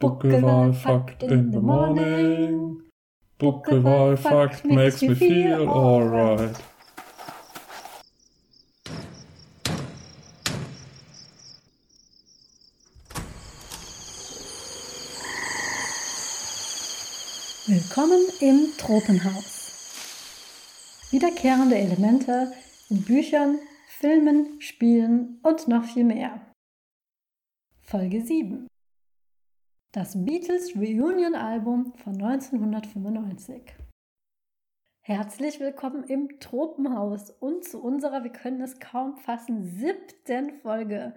Buckelwal Fakt in the morning. Buckelwal Fakt makes me feel alright. Willkommen im Tropenhaus. Wiederkehrende Elemente in Büchern, Filmen, Spielen und noch viel mehr. Folge 7 das Beatles Reunion Album von 1995. Herzlich willkommen im Tropenhaus und zu unserer, wir können es kaum fassen, siebten Folge.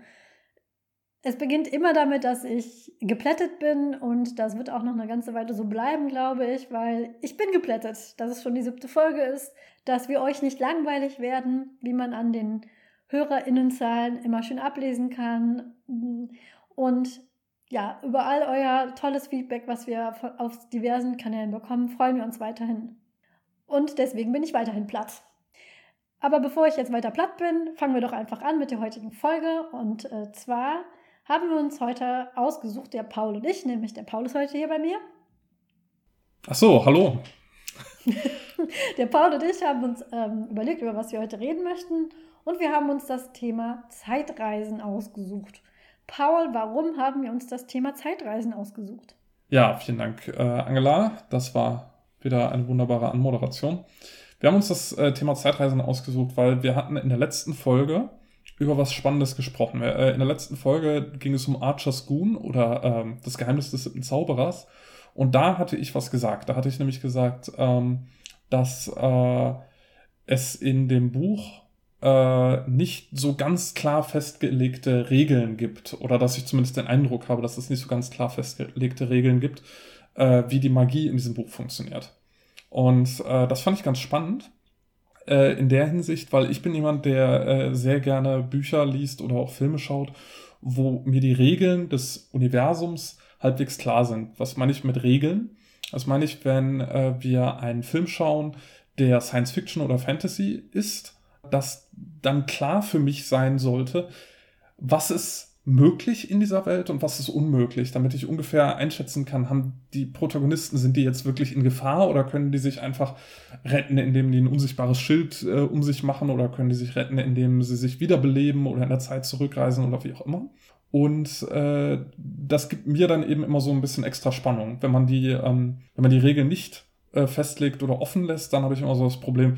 Es beginnt immer damit, dass ich geplättet bin und das wird auch noch eine ganze Weile so bleiben, glaube ich, weil ich bin geplättet, dass es schon die siebte Folge ist, dass wir euch nicht langweilig werden, wie man an den HörerInnenzahlen immer schön ablesen kann. Und ja, über all euer tolles Feedback, was wir auf diversen Kanälen bekommen, freuen wir uns weiterhin. Und deswegen bin ich weiterhin platt. Aber bevor ich jetzt weiter platt bin, fangen wir doch einfach an mit der heutigen Folge. Und äh, zwar haben wir uns heute ausgesucht, der Paul und ich, nämlich der Paul ist heute hier bei mir. Ach so, hallo. der Paul und ich haben uns ähm, überlegt, über was wir heute reden möchten. Und wir haben uns das Thema Zeitreisen ausgesucht. Paul, warum haben wir uns das Thema Zeitreisen ausgesucht? Ja, vielen Dank, äh, Angela. Das war wieder eine wunderbare Anmoderation. Wir haben uns das äh, Thema Zeitreisen ausgesucht, weil wir hatten in der letzten Folge über was Spannendes gesprochen. Äh, in der letzten Folge ging es um Archer's Goon oder ähm, das Geheimnis des siebten Zauberers. Und da hatte ich was gesagt. Da hatte ich nämlich gesagt, ähm, dass äh, es in dem Buch äh, nicht so ganz klar festgelegte Regeln gibt oder dass ich zumindest den Eindruck habe, dass es nicht so ganz klar festgelegte Regeln gibt, äh, wie die Magie in diesem Buch funktioniert. Und äh, das fand ich ganz spannend äh, in der Hinsicht, weil ich bin jemand, der äh, sehr gerne Bücher liest oder auch Filme schaut, wo mir die Regeln des Universums halbwegs klar sind. Was meine ich mit Regeln? Das meine ich, wenn äh, wir einen Film schauen, der Science Fiction oder Fantasy ist dass dann klar für mich sein sollte, was ist möglich in dieser Welt und was ist unmöglich, damit ich ungefähr einschätzen kann, haben die Protagonisten, sind die jetzt wirklich in Gefahr oder können die sich einfach retten, indem die ein unsichtbares Schild äh, um sich machen oder können die sich retten, indem sie sich wiederbeleben oder in der Zeit zurückreisen oder wie auch immer. Und äh, das gibt mir dann eben immer so ein bisschen extra Spannung. Wenn man die, ähm, wenn man die Regeln nicht äh, festlegt oder offen lässt, dann habe ich immer so das Problem,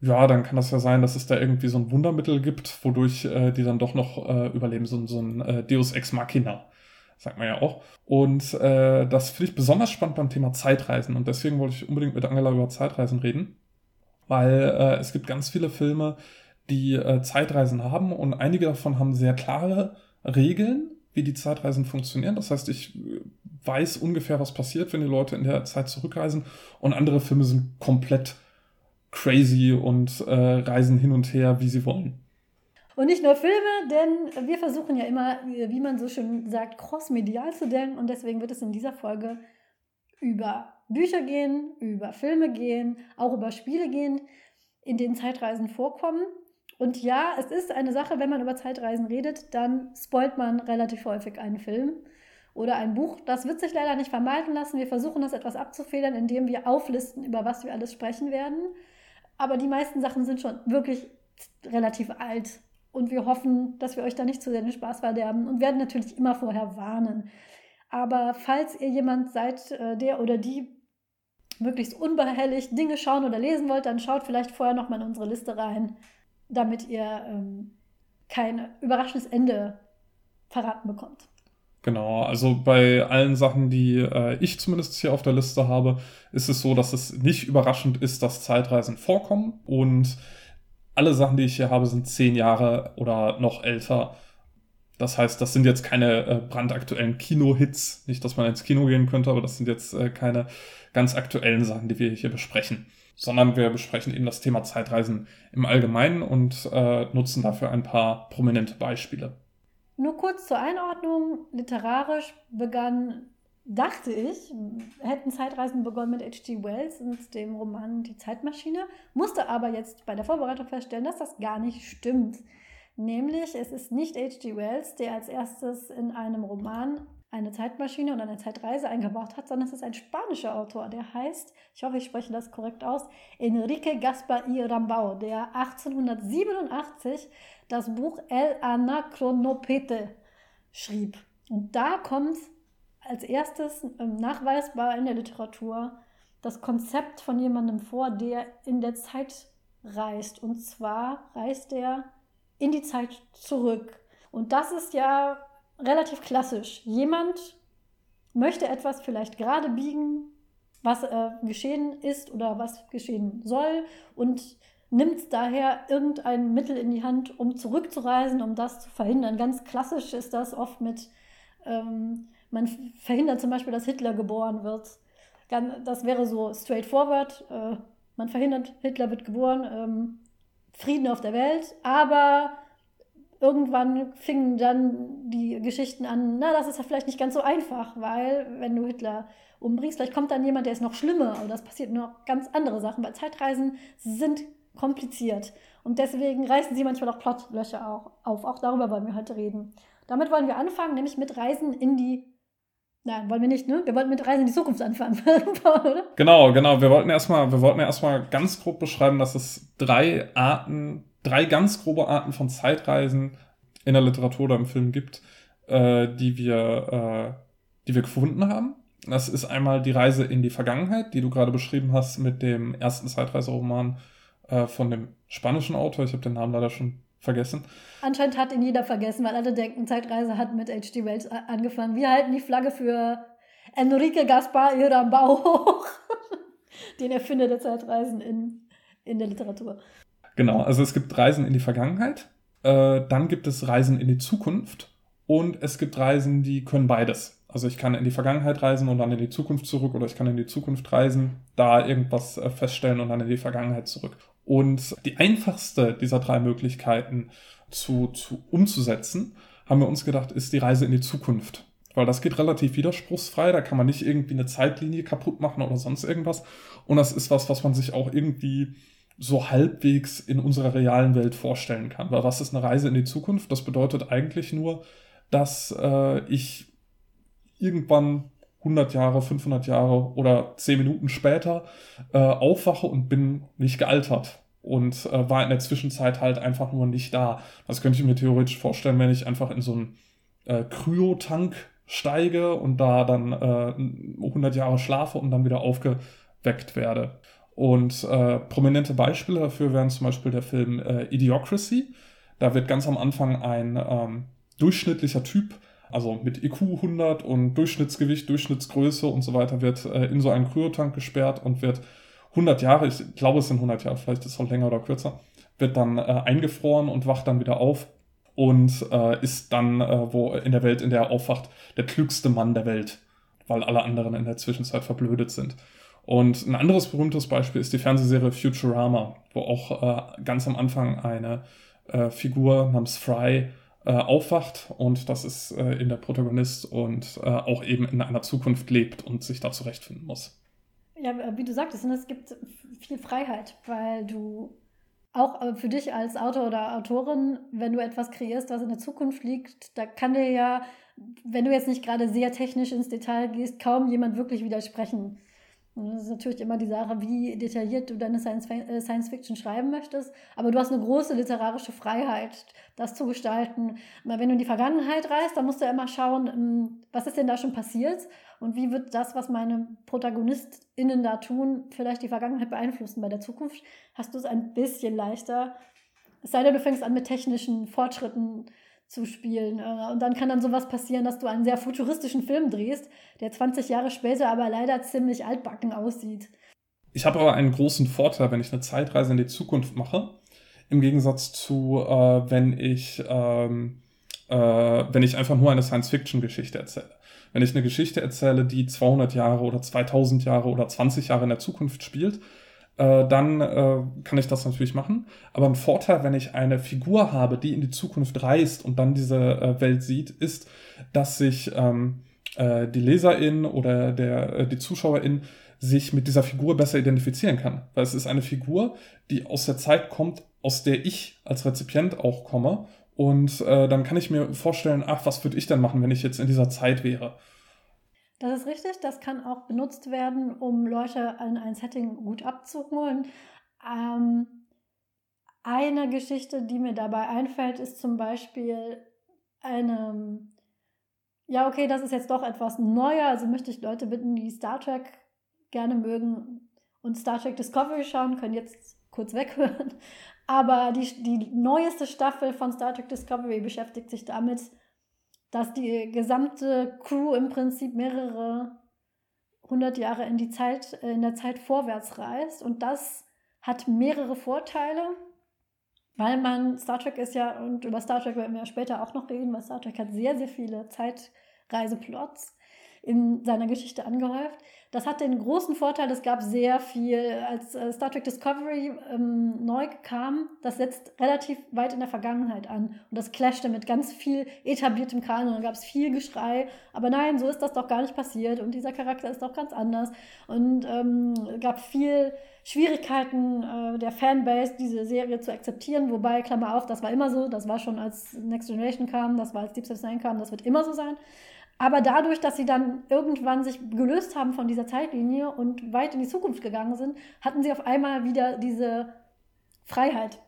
ja, dann kann das ja sein, dass es da irgendwie so ein Wundermittel gibt, wodurch äh, die dann doch noch äh, überleben, so, so ein äh, Deus Ex Machina, sagt man ja auch. Und äh, das finde ich besonders spannend beim Thema Zeitreisen und deswegen wollte ich unbedingt mit Angela über Zeitreisen reden, weil äh, es gibt ganz viele Filme, die äh, Zeitreisen haben und einige davon haben sehr klare Regeln, wie die Zeitreisen funktionieren. Das heißt, ich äh, weiß ungefähr, was passiert, wenn die Leute in der Zeit zurückreisen und andere Filme sind komplett crazy und äh, reisen hin und her, wie sie wollen. Und nicht nur Filme, denn wir versuchen ja immer, wie man so schön sagt, crossmedial zu denken. Und deswegen wird es in dieser Folge über Bücher gehen, über Filme gehen, auch über Spiele gehen, in denen Zeitreisen vorkommen. Und ja, es ist eine Sache, wenn man über Zeitreisen redet, dann spoilt man relativ häufig einen Film oder ein Buch. Das wird sich leider nicht vermeiden lassen. Wir versuchen das etwas abzufedern, indem wir auflisten, über was wir alles sprechen werden. Aber die meisten Sachen sind schon wirklich relativ alt. Und wir hoffen, dass wir euch da nicht zu sehr den Spaß verderben und werden natürlich immer vorher warnen. Aber falls ihr jemand seid, äh, der oder die möglichst unbehelligt Dinge schauen oder lesen wollt, dann schaut vielleicht vorher nochmal in unsere Liste rein, damit ihr ähm, kein überraschendes Ende verraten bekommt. Genau, also bei allen Sachen, die äh, ich zumindest hier auf der Liste habe, ist es so, dass es nicht überraschend ist, dass Zeitreisen vorkommen. Und alle Sachen, die ich hier habe, sind zehn Jahre oder noch älter. Das heißt, das sind jetzt keine äh, brandaktuellen Kino-Hits. Nicht, dass man ins Kino gehen könnte, aber das sind jetzt äh, keine ganz aktuellen Sachen, die wir hier besprechen. Sondern wir besprechen eben das Thema Zeitreisen im Allgemeinen und äh, nutzen dafür ein paar prominente Beispiele. Nur kurz zur Einordnung. Literarisch begann, dachte ich, hätten Zeitreisen begonnen mit H.G. Wells und dem Roman Die Zeitmaschine, musste aber jetzt bei der Vorbereitung feststellen, dass das gar nicht stimmt. Nämlich, es ist nicht H.G. Wells, der als erstes in einem Roman eine Zeitmaschine und eine Zeitreise eingebaut hat, sondern es ist ein spanischer Autor, der heißt, ich hoffe, ich spreche das korrekt aus, Enrique Gaspar y Rambau, der 1887 das Buch El Anacronopete schrieb. Und da kommt als erstes ähm, nachweisbar in der Literatur das Konzept von jemandem vor, der in der Zeit reist. Und zwar reist er in die Zeit zurück. Und das ist ja relativ klassisch. Jemand möchte etwas vielleicht gerade biegen, was äh, geschehen ist oder was geschehen soll und nimmt daher irgendein Mittel in die Hand, um zurückzureisen, um das zu verhindern. Ganz klassisch ist das oft mit, ähm, man verhindert zum Beispiel, dass Hitler geboren wird. Das wäre so straightforward. Äh, man verhindert, Hitler wird geboren, ähm, Frieden auf der Welt, aber irgendwann fingen dann die Geschichten an, na, das ist ja vielleicht nicht ganz so einfach, weil wenn du Hitler umbringst, vielleicht kommt dann jemand, der ist noch schlimmer oder es passiert noch ganz andere Sachen, weil Zeitreisen sind kompliziert und deswegen reißen sie manchmal auch Plotlöcher auf. Auch darüber wollen wir heute reden. Damit wollen wir anfangen, nämlich mit Reisen in die Nein, wollen wir nicht, ne? Wir wollten mit Reisen in die Zukunft anfangen, oder? Genau, genau. Wir wollten erstmal, wir ganz grob beschreiben, dass es drei Arten drei ganz grobe Arten von Zeitreisen in der Literatur oder im Film gibt, äh, die wir, äh, die wir gefunden haben. Das ist einmal die Reise in die Vergangenheit, die du gerade beschrieben hast mit dem ersten Zeitreiseroman äh, von dem spanischen Autor. Ich habe den Namen leider schon vergessen. Anscheinend hat ihn jeder vergessen, weil alle denken, Zeitreise hat mit H.G. Wells angefangen. Wir halten die Flagge für Enrique Gaspar Irambau hoch, den Erfinder der Zeitreisen in, in der Literatur. Genau, also es gibt Reisen in die Vergangenheit, äh, dann gibt es Reisen in die Zukunft und es gibt Reisen, die können beides. Also ich kann in die Vergangenheit reisen und dann in die Zukunft zurück oder ich kann in die Zukunft reisen, da irgendwas äh, feststellen und dann in die Vergangenheit zurück. Und die einfachste dieser drei Möglichkeiten zu, zu umzusetzen, haben wir uns gedacht, ist die Reise in die Zukunft. Weil das geht relativ widerspruchsfrei, da kann man nicht irgendwie eine Zeitlinie kaputt machen oder sonst irgendwas. Und das ist was, was man sich auch irgendwie so halbwegs in unserer realen Welt vorstellen kann. Weil was ist eine Reise in die Zukunft? Das bedeutet eigentlich nur, dass äh, ich irgendwann 100 Jahre, 500 Jahre oder 10 Minuten später äh, aufwache und bin nicht gealtert und äh, war in der Zwischenzeit halt einfach nur nicht da. Das könnte ich mir theoretisch vorstellen, wenn ich einfach in so einen äh, Kryotank steige und da dann äh, 100 Jahre schlafe und dann wieder aufgeweckt werde. Und äh, prominente Beispiele dafür wären zum Beispiel der Film äh, Idiocracy. Da wird ganz am Anfang ein ähm, durchschnittlicher Typ, also mit IQ 100 und Durchschnittsgewicht, Durchschnittsgröße und so weiter, wird äh, in so einen Kryotank gesperrt und wird 100 Jahre, ich glaube es sind 100 Jahre, vielleicht ist es auch länger oder kürzer, wird dann äh, eingefroren und wacht dann wieder auf und äh, ist dann, äh, wo in der Welt, in der er aufwacht, der klügste Mann der Welt, weil alle anderen in der Zwischenzeit verblödet sind. Und ein anderes berühmtes Beispiel ist die Fernsehserie Futurama, wo auch äh, ganz am Anfang eine äh, Figur namens Fry äh, aufwacht und das ist äh, in der Protagonist und äh, auch eben in einer Zukunft lebt und sich da zurechtfinden muss. Ja, wie du sagtest, ne, es gibt viel Freiheit, weil du auch äh, für dich als Autor oder Autorin, wenn du etwas kreierst, was in der Zukunft liegt, da kann dir ja, wenn du jetzt nicht gerade sehr technisch ins Detail gehst, kaum jemand wirklich widersprechen. Und das ist natürlich immer die Sache, wie detailliert du deine äh, Science Fiction schreiben möchtest. Aber du hast eine große literarische Freiheit, das zu gestalten. Wenn du in die Vergangenheit reist, dann musst du ja immer schauen, ähm, was ist denn da schon passiert und wie wird das, was meine ProtagonistInnen da tun, vielleicht die Vergangenheit beeinflussen. Bei der Zukunft hast du es ein bisschen leichter. Es sei denn, du fängst an mit technischen Fortschritten zu spielen. Äh, und dann kann dann sowas passieren, dass du einen sehr futuristischen Film drehst, der 20 Jahre später aber leider ziemlich altbacken aussieht. Ich habe aber einen großen Vorteil, wenn ich eine Zeitreise in die Zukunft mache, im Gegensatz zu, äh, wenn ich ähm, äh, wenn ich einfach nur eine Science-Fiction-Geschichte erzähle. Wenn ich eine Geschichte erzähle, die 200 Jahre oder 2000 Jahre oder 20 Jahre in der Zukunft spielt, äh, dann äh, kann ich das natürlich machen. Aber ein Vorteil, wenn ich eine Figur habe, die in die Zukunft reist und dann diese äh, Welt sieht, ist, dass sich ähm, äh, die Leserin oder der, äh, die Zuschauerin sich mit dieser Figur besser identifizieren kann. Weil es ist eine Figur, die aus der Zeit kommt, aus der ich als Rezipient auch komme Und äh, dann kann ich mir vorstellen, ach, was würde ich denn machen, wenn ich jetzt in dieser Zeit wäre? Das ist richtig, das kann auch benutzt werden, um Leute in ein Setting gut abzuholen. Ähm, eine Geschichte, die mir dabei einfällt, ist zum Beispiel eine, ja, okay, das ist jetzt doch etwas neuer, also möchte ich Leute bitten, die Star Trek gerne mögen und Star Trek Discovery schauen, können jetzt kurz weghören. Aber die, die neueste Staffel von Star Trek Discovery beschäftigt sich damit, dass die gesamte Crew im Prinzip mehrere hundert Jahre in, die Zeit, in der Zeit vorwärts reist. Und das hat mehrere Vorteile, weil man, Star Trek ist ja, und über Star Trek werden wir später auch noch reden, weil Star Trek hat sehr, sehr viele Zeitreiseplots in seiner Geschichte angehäuft. Das hat den großen Vorteil, es gab sehr viel, als äh, Star Trek Discovery ähm, neu kam, das setzt relativ weit in der Vergangenheit an. Und das clashte mit ganz viel etabliertem Kanon. Da gab es viel Geschrei. Aber nein, so ist das doch gar nicht passiert. Und dieser Charakter ist doch ganz anders. Und ähm, gab viel Schwierigkeiten äh, der Fanbase, diese Serie zu akzeptieren. Wobei, Klammer auf, das war immer so. Das war schon als Next Generation kam, das war als Deep Space Nine kam, das wird immer so sein. Aber dadurch, dass sie dann irgendwann sich gelöst haben von dieser Zeitlinie und weit in die Zukunft gegangen sind, hatten sie auf einmal wieder diese Freiheit.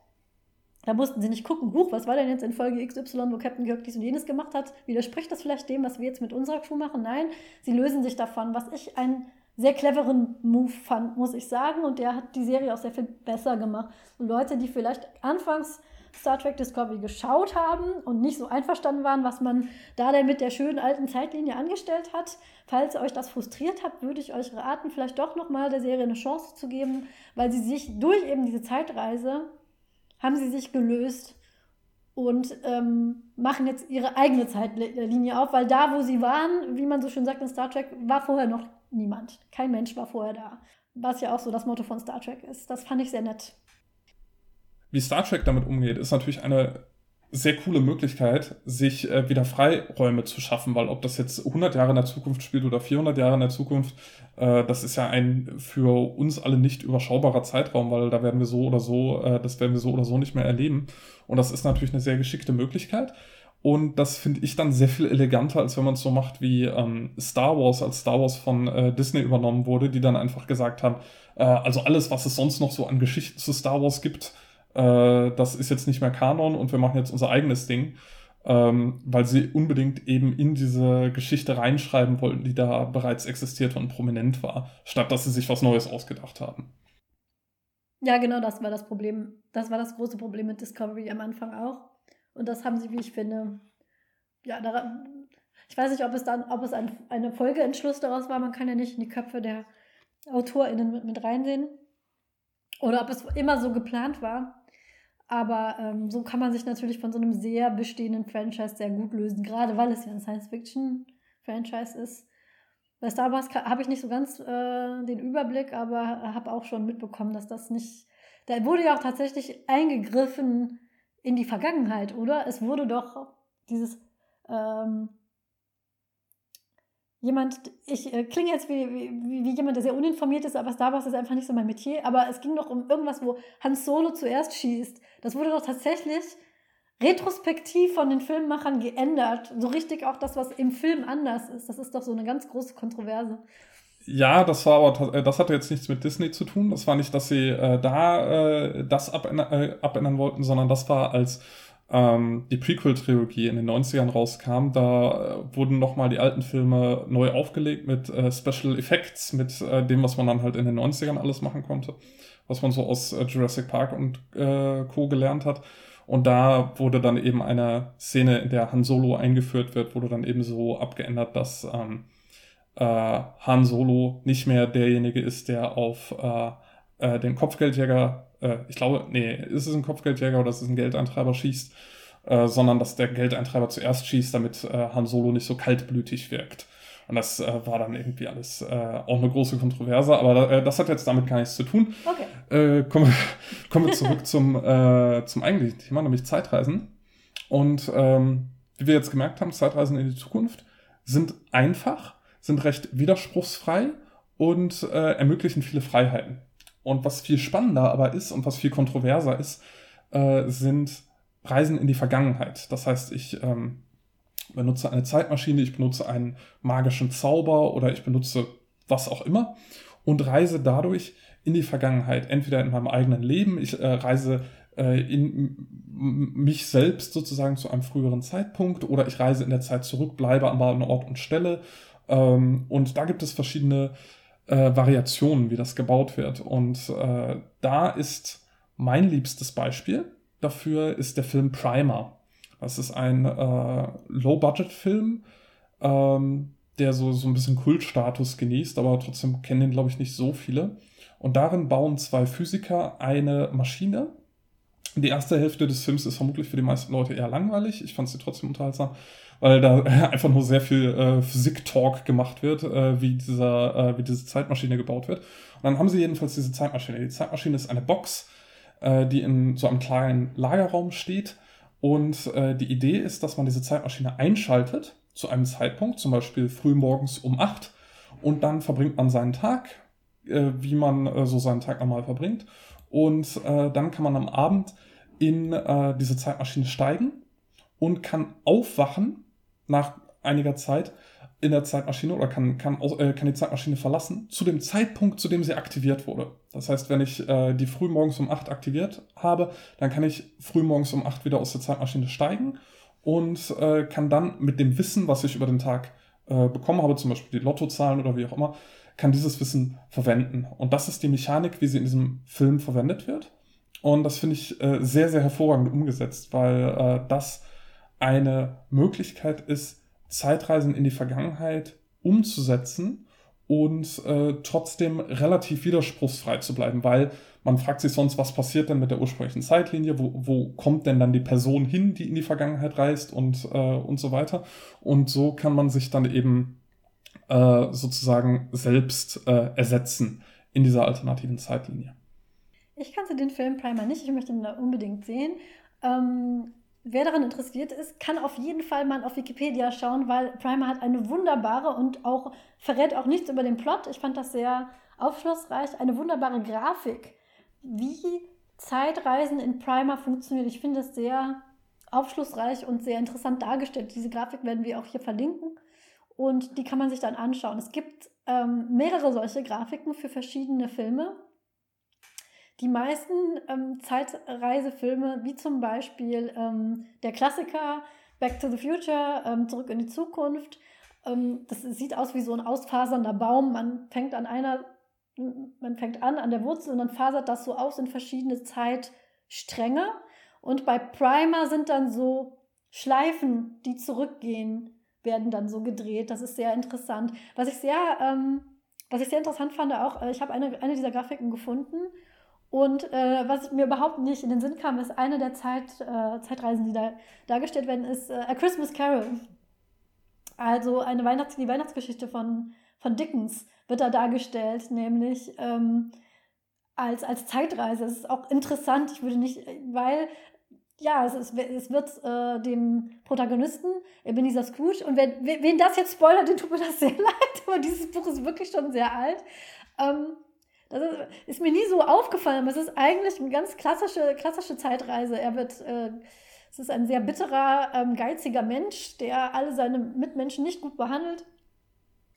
Da mussten sie nicht gucken, huch, was war denn jetzt in Folge XY, wo Captain Kirk dies und jenes gemacht hat? Widerspricht das vielleicht dem, was wir jetzt mit unserer Crew machen? Nein, sie lösen sich davon, was ich einen sehr cleveren Move fand, muss ich sagen. Und der hat die Serie auch sehr viel besser gemacht. Und Leute, die vielleicht anfangs Star Trek Discovery geschaut haben und nicht so einverstanden waren, was man da denn mit der schönen alten Zeitlinie angestellt hat. Falls euch das frustriert hat, würde ich euch raten, vielleicht doch nochmal der Serie eine Chance zu geben, weil sie sich durch eben diese Zeitreise haben sie sich gelöst und ähm, machen jetzt ihre eigene Zeitlinie auf, weil da, wo sie waren, wie man so schön sagt in Star Trek, war vorher noch niemand. Kein Mensch war vorher da. Was ja auch so das Motto von Star Trek ist. Das fand ich sehr nett wie Star Trek damit umgeht, ist natürlich eine sehr coole Möglichkeit, sich äh, wieder Freiräume zu schaffen, weil ob das jetzt 100 Jahre in der Zukunft spielt oder 400 Jahre in der Zukunft, äh, das ist ja ein für uns alle nicht überschaubarer Zeitraum, weil da werden wir so oder so, äh, das werden wir so oder so nicht mehr erleben. Und das ist natürlich eine sehr geschickte Möglichkeit. Und das finde ich dann sehr viel eleganter, als wenn man es so macht wie ähm, Star Wars, als Star Wars von äh, Disney übernommen wurde, die dann einfach gesagt haben, äh, also alles, was es sonst noch so an Geschichten zu Star Wars gibt, äh, das ist jetzt nicht mehr Kanon und wir machen jetzt unser eigenes Ding, ähm, weil sie unbedingt eben in diese Geschichte reinschreiben wollten, die da bereits existierte und prominent war, statt dass sie sich was Neues ausgedacht haben. Ja, genau, das war das Problem. Das war das große Problem mit Discovery am Anfang auch. Und das haben sie, wie ich finde, ja, daran, ich weiß nicht, ob es dann, ob es ein, eine Folgeentschluss daraus war, man kann ja nicht in die Köpfe der AutorInnen mit, mit reinsehen. Oder ob es immer so geplant war. Aber ähm, so kann man sich natürlich von so einem sehr bestehenden Franchise sehr gut lösen, gerade weil es ja ein Science-Fiction-Franchise ist. Bei Star Wars habe ich nicht so ganz äh, den Überblick, aber habe auch schon mitbekommen, dass das nicht. Da wurde ja auch tatsächlich eingegriffen in die Vergangenheit, oder? Es wurde doch dieses ähm, jemand, ich äh, klinge jetzt wie, wie, wie, jemand, der sehr uninformiert ist, aber Star Wars ist einfach nicht so mein Metier. Aber es ging doch um irgendwas, wo Hans Solo zuerst schießt. Das wurde doch tatsächlich retrospektiv von den Filmemachern geändert. So richtig auch das, was im Film anders ist. Das ist doch so eine ganz große Kontroverse. Ja, das war aber, äh, das hatte jetzt nichts mit Disney zu tun. Das war nicht, dass sie äh, da äh, das abändern, äh, abändern wollten, sondern das war als ähm, die Prequel-Trilogie in den 90ern rauskam, da äh, wurden nochmal die alten Filme neu aufgelegt mit äh, Special Effects, mit äh, dem, was man dann halt in den 90ern alles machen konnte, was man so aus äh, Jurassic Park und äh, Co. gelernt hat. Und da wurde dann eben eine Szene, in der Han Solo eingeführt wird, wurde dann eben so abgeändert, dass ähm, äh, Han Solo nicht mehr derjenige ist, der auf äh, äh, den Kopfgeldjäger äh, ich glaube, nee, ist es ein Kopfgeldjäger oder ist es ein Geldeintreiber schießt, äh, sondern dass der Geldeintreiber zuerst schießt, damit äh, Han Solo nicht so kaltblütig wirkt. Und das äh, war dann irgendwie alles äh, auch eine große Kontroverse, aber äh, das hat jetzt damit gar nichts zu tun. Okay. Äh, kommen, wir, kommen wir zurück zum, äh, zum eigentlichen Thema, nämlich Zeitreisen. Und ähm, wie wir jetzt gemerkt haben, Zeitreisen in die Zukunft sind einfach, sind recht widerspruchsfrei und äh, ermöglichen viele Freiheiten. Und was viel spannender aber ist und was viel kontroverser ist, äh, sind Reisen in die Vergangenheit. Das heißt, ich ähm, benutze eine Zeitmaschine, ich benutze einen magischen Zauber oder ich benutze was auch immer und reise dadurch in die Vergangenheit, entweder in meinem eigenen Leben, ich äh, reise äh, in mich selbst sozusagen zu einem früheren Zeitpunkt oder ich reise in der Zeit zurück, bleibe an einem Ort und Stelle. Ähm, und da gibt es verschiedene äh, Variationen, wie das gebaut wird. Und äh, da ist mein liebstes Beispiel dafür ist der Film Primer. Das ist ein äh, Low-Budget-Film, ähm, der so, so ein bisschen Kultstatus genießt, aber trotzdem kennen den, glaube ich, nicht so viele. Und darin bauen zwei Physiker eine Maschine. Die erste Hälfte des Films ist vermutlich für die meisten Leute eher langweilig. Ich fand sie trotzdem unterhaltsam, weil da einfach nur sehr viel äh, Physik-Talk gemacht wird, äh, wie, dieser, äh, wie diese Zeitmaschine gebaut wird. Und dann haben sie jedenfalls diese Zeitmaschine. Die Zeitmaschine ist eine Box, äh, die in so einem kleinen Lagerraum steht. Und äh, die Idee ist, dass man diese Zeitmaschine einschaltet zu einem Zeitpunkt, zum Beispiel frühmorgens um 8. Und dann verbringt man seinen Tag, äh, wie man so seinen Tag normal verbringt. Und äh, dann kann man am Abend in äh, diese Zeitmaschine steigen und kann aufwachen nach einiger Zeit in der Zeitmaschine oder kann, kann, äh, kann die Zeitmaschine verlassen zu dem Zeitpunkt, zu dem sie aktiviert wurde. Das heißt, wenn ich äh, die früh morgens um 8 aktiviert habe, dann kann ich früh morgens um 8 wieder aus der Zeitmaschine steigen und äh, kann dann mit dem Wissen, was ich über den Tag äh, bekommen habe, zum Beispiel die Lottozahlen oder wie auch immer, kann dieses Wissen verwenden. Und das ist die Mechanik, wie sie in diesem Film verwendet wird. Und das finde ich äh, sehr, sehr hervorragend umgesetzt, weil äh, das eine Möglichkeit ist, Zeitreisen in die Vergangenheit umzusetzen und äh, trotzdem relativ widerspruchsfrei zu bleiben, weil man fragt sich sonst, was passiert denn mit der ursprünglichen Zeitlinie, wo, wo kommt denn dann die Person hin, die in die Vergangenheit reist und, äh, und so weiter. Und so kann man sich dann eben äh, sozusagen selbst äh, ersetzen in dieser alternativen Zeitlinie. Ich kannte den Film Primer nicht, ich möchte ihn da unbedingt sehen. Ähm, wer daran interessiert ist, kann auf jeden Fall mal auf Wikipedia schauen, weil Primer hat eine wunderbare und auch verrät auch nichts über den Plot. Ich fand das sehr aufschlussreich, eine wunderbare Grafik, wie Zeitreisen in Primer funktioniert. Ich finde es sehr aufschlussreich und sehr interessant dargestellt. Diese Grafik werden wir auch hier verlinken und die kann man sich dann anschauen. Es gibt ähm, mehrere solche Grafiken für verschiedene Filme die meisten ähm, Zeitreisefilme, wie zum Beispiel ähm, der Klassiker Back to the Future, ähm, Zurück in die Zukunft, ähm, das sieht aus wie so ein ausfasernder Baum. Man fängt an einer, man fängt an an der Wurzel und dann fasert das so aus in verschiedene Zeitstränge. Und bei Primer sind dann so Schleifen, die zurückgehen, werden dann so gedreht. Das ist sehr interessant. Was ich sehr, ähm, was ich sehr interessant fand, auch, äh, ich habe eine, eine dieser Grafiken gefunden und äh, was mir überhaupt nicht in den Sinn kam, ist eine der Zeit, äh, Zeitreisen, die da dargestellt werden, ist äh, A Christmas Carol. Also eine Weihnachts die Weihnachtsgeschichte von, von Dickens wird da dargestellt, nämlich ähm, als, als Zeitreise. Es ist auch interessant, ich würde nicht, weil ja, es, ist, es wird äh, dem Protagonisten, Ebenezer Scrooge, und wer, wen das jetzt spoilert, den tut mir das sehr leid, aber dieses Buch ist wirklich schon sehr alt. Ähm, das ist, ist, mir nie so aufgefallen, aber es ist eigentlich eine ganz klassische, klassische Zeitreise. Er wird, äh, es ist ein sehr bitterer, ähm, geiziger Mensch, der alle seine Mitmenschen nicht gut behandelt.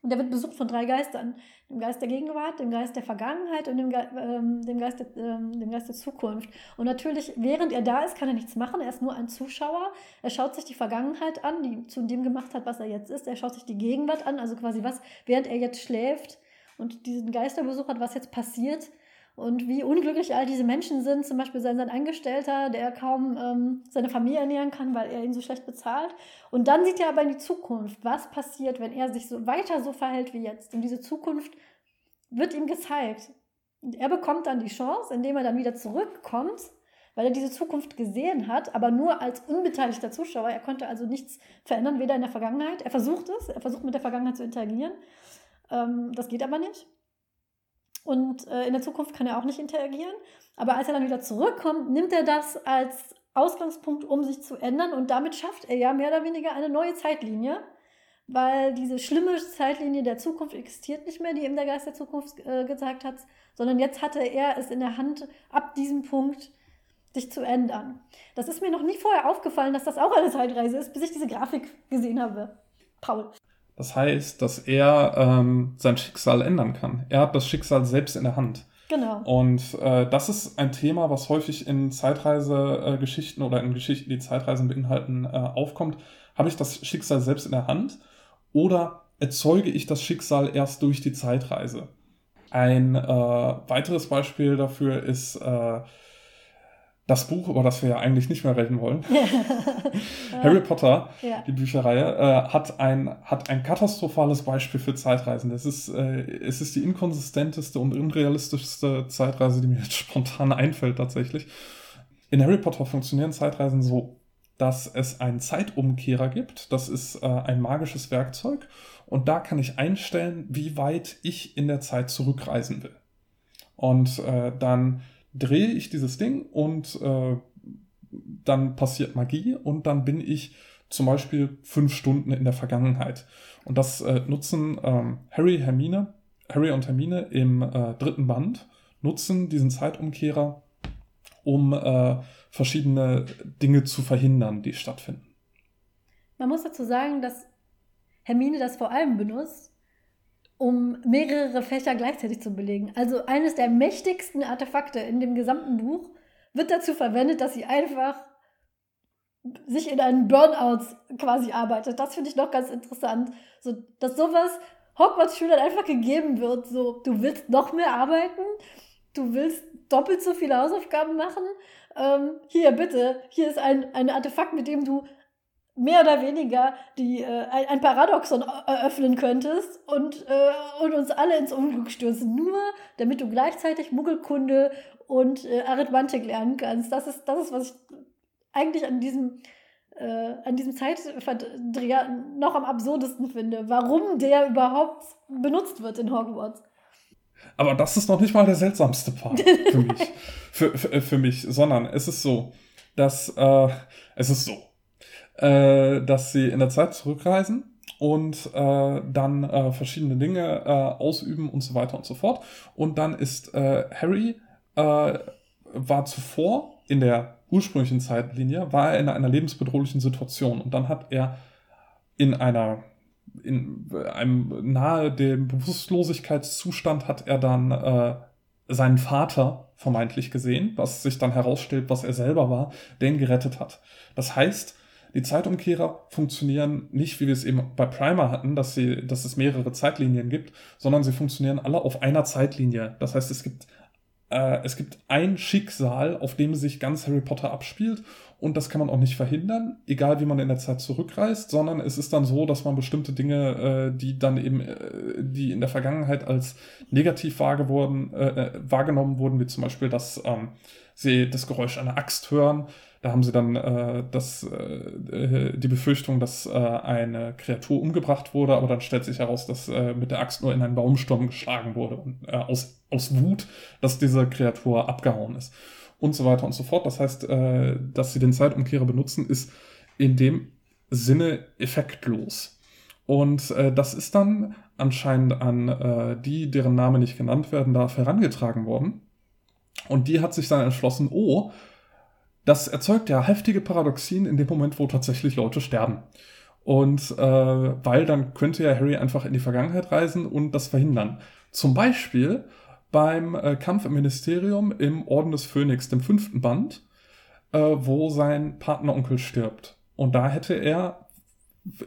Und er wird besucht von drei Geistern. Dem Geist der Gegenwart, dem Geist der Vergangenheit und dem, Ge ähm, dem, Geist der, ähm, dem Geist der Zukunft. Und natürlich, während er da ist, kann er nichts machen. Er ist nur ein Zuschauer. Er schaut sich die Vergangenheit an, die zu dem gemacht hat, was er jetzt ist. Er schaut sich die Gegenwart an, also quasi was, während er jetzt schläft, und diesen Geisterbesuch hat, was jetzt passiert und wie unglücklich all diese Menschen sind. Zum Beispiel sein, sein Angestellter, der kaum ähm, seine Familie ernähren kann, weil er ihn so schlecht bezahlt. Und dann sieht er aber in die Zukunft, was passiert, wenn er sich so weiter so verhält wie jetzt. Und diese Zukunft wird ihm gezeigt. Und er bekommt dann die Chance, indem er dann wieder zurückkommt, weil er diese Zukunft gesehen hat, aber nur als unbeteiligter Zuschauer. Er konnte also nichts verändern, weder in der Vergangenheit. Er versucht es, er versucht mit der Vergangenheit zu interagieren. Ähm, das geht aber nicht. Und äh, in der Zukunft kann er auch nicht interagieren. Aber als er dann wieder zurückkommt, nimmt er das als Ausgangspunkt, um sich zu ändern. Und damit schafft er ja mehr oder weniger eine neue Zeitlinie. Weil diese schlimme Zeitlinie der Zukunft existiert nicht mehr, die ihm der Geist der Zukunft äh, gezeigt hat, sondern jetzt hatte er es in der Hand, ab diesem Punkt dich zu ändern. Das ist mir noch nie vorher aufgefallen, dass das auch eine Zeitreise ist, bis ich diese Grafik gesehen habe. Paul. Das heißt, dass er ähm, sein Schicksal ändern kann. Er hat das Schicksal selbst in der Hand. Genau. Und äh, das ist ein Thema, was häufig in Zeitreisegeschichten äh, oder in Geschichten, die Zeitreisen beinhalten, äh, aufkommt. Habe ich das Schicksal selbst in der Hand oder erzeuge ich das Schicksal erst durch die Zeitreise? Ein äh, weiteres Beispiel dafür ist äh, das Buch, über das wir ja eigentlich nicht mehr reden wollen. Harry Potter, ja. die Bücherreihe, äh, hat, ein, hat ein katastrophales Beispiel für Zeitreisen. Das ist, äh, es ist die inkonsistenteste und unrealistischste Zeitreise, die mir jetzt spontan einfällt tatsächlich. In Harry Potter funktionieren Zeitreisen so, dass es einen Zeitumkehrer gibt. Das ist äh, ein magisches Werkzeug. Und da kann ich einstellen, wie weit ich in der Zeit zurückreisen will. Und äh, dann drehe ich dieses Ding und äh, dann passiert Magie und dann bin ich zum Beispiel fünf Stunden in der Vergangenheit. Und das äh, nutzen ähm, Harry, Hermine, Harry und Hermine im äh, dritten Band, nutzen diesen Zeitumkehrer, um äh, verschiedene Dinge zu verhindern, die stattfinden. Man muss dazu sagen, dass Hermine das vor allem benutzt, um mehrere Fächer gleichzeitig zu belegen. Also eines der mächtigsten Artefakte in dem gesamten Buch wird dazu verwendet, dass sie einfach sich in einen Burnout quasi arbeitet. Das finde ich noch ganz interessant. So, dass sowas Hogwarts-Schülern einfach gegeben wird. So, du willst noch mehr arbeiten, du willst doppelt so viele Hausaufgaben machen. Ähm, hier, bitte, hier ist ein, ein Artefakt, mit dem du mehr oder weniger die, äh, ein, Paradoxon eröffnen könntest und, äh, und uns alle ins Unglück stürzen. Nur damit du gleichzeitig Muggelkunde und äh, Arithmetik lernen kannst. Das ist, das ist, was ich eigentlich an diesem, äh, an diesem Zeitverdreher noch am absurdesten finde. Warum der überhaupt benutzt wird in Hogwarts. Aber das ist noch nicht mal der seltsamste Part für mich. für, für, für mich, sondern es ist so, dass äh, es ist so äh, dass sie in der Zeit zurückreisen und äh, dann äh, verschiedene Dinge äh, ausüben und so weiter und so fort. Und dann ist äh, Harry äh, war zuvor in der ursprünglichen Zeitlinie, war er in einer lebensbedrohlichen Situation und dann hat er in einer in einem nahe dem Bewusstlosigkeitszustand hat er dann äh, seinen Vater vermeintlich gesehen, was sich dann herausstellt, was er selber war, den gerettet hat. Das heißt, die Zeitumkehrer funktionieren nicht, wie wir es eben bei Primer hatten, dass, sie, dass es mehrere Zeitlinien gibt, sondern sie funktionieren alle auf einer Zeitlinie. Das heißt, es gibt, äh, es gibt ein Schicksal, auf dem sich ganz Harry Potter abspielt und das kann man auch nicht verhindern, egal wie man in der Zeit zurückreist, sondern es ist dann so, dass man bestimmte Dinge, äh, die dann eben, äh, die in der Vergangenheit als negativ äh, äh wahrgenommen wurden, wie zum Beispiel, dass ähm, sie das Geräusch einer Axt hören, da haben sie dann äh, das, äh, die Befürchtung, dass äh, eine Kreatur umgebracht wurde, aber dann stellt sich heraus, dass äh, mit der Axt nur in einen Baumsturm geschlagen wurde und äh, aus, aus Wut, dass diese Kreatur abgehauen ist und so weiter und so fort. Das heißt, äh, dass sie den Zeitumkehrer benutzen, ist in dem Sinne effektlos. Und äh, das ist dann anscheinend an äh, die, deren Name nicht genannt werden darf, herangetragen worden. Und die hat sich dann entschlossen, oh, das erzeugt ja heftige Paradoxien in dem Moment, wo tatsächlich Leute sterben. Und äh, weil dann könnte ja Harry einfach in die Vergangenheit reisen und das verhindern. Zum Beispiel beim äh, Kampf im Ministerium im Orden des Phönix, dem fünften Band, äh, wo sein Partneronkel stirbt. Und da hätte er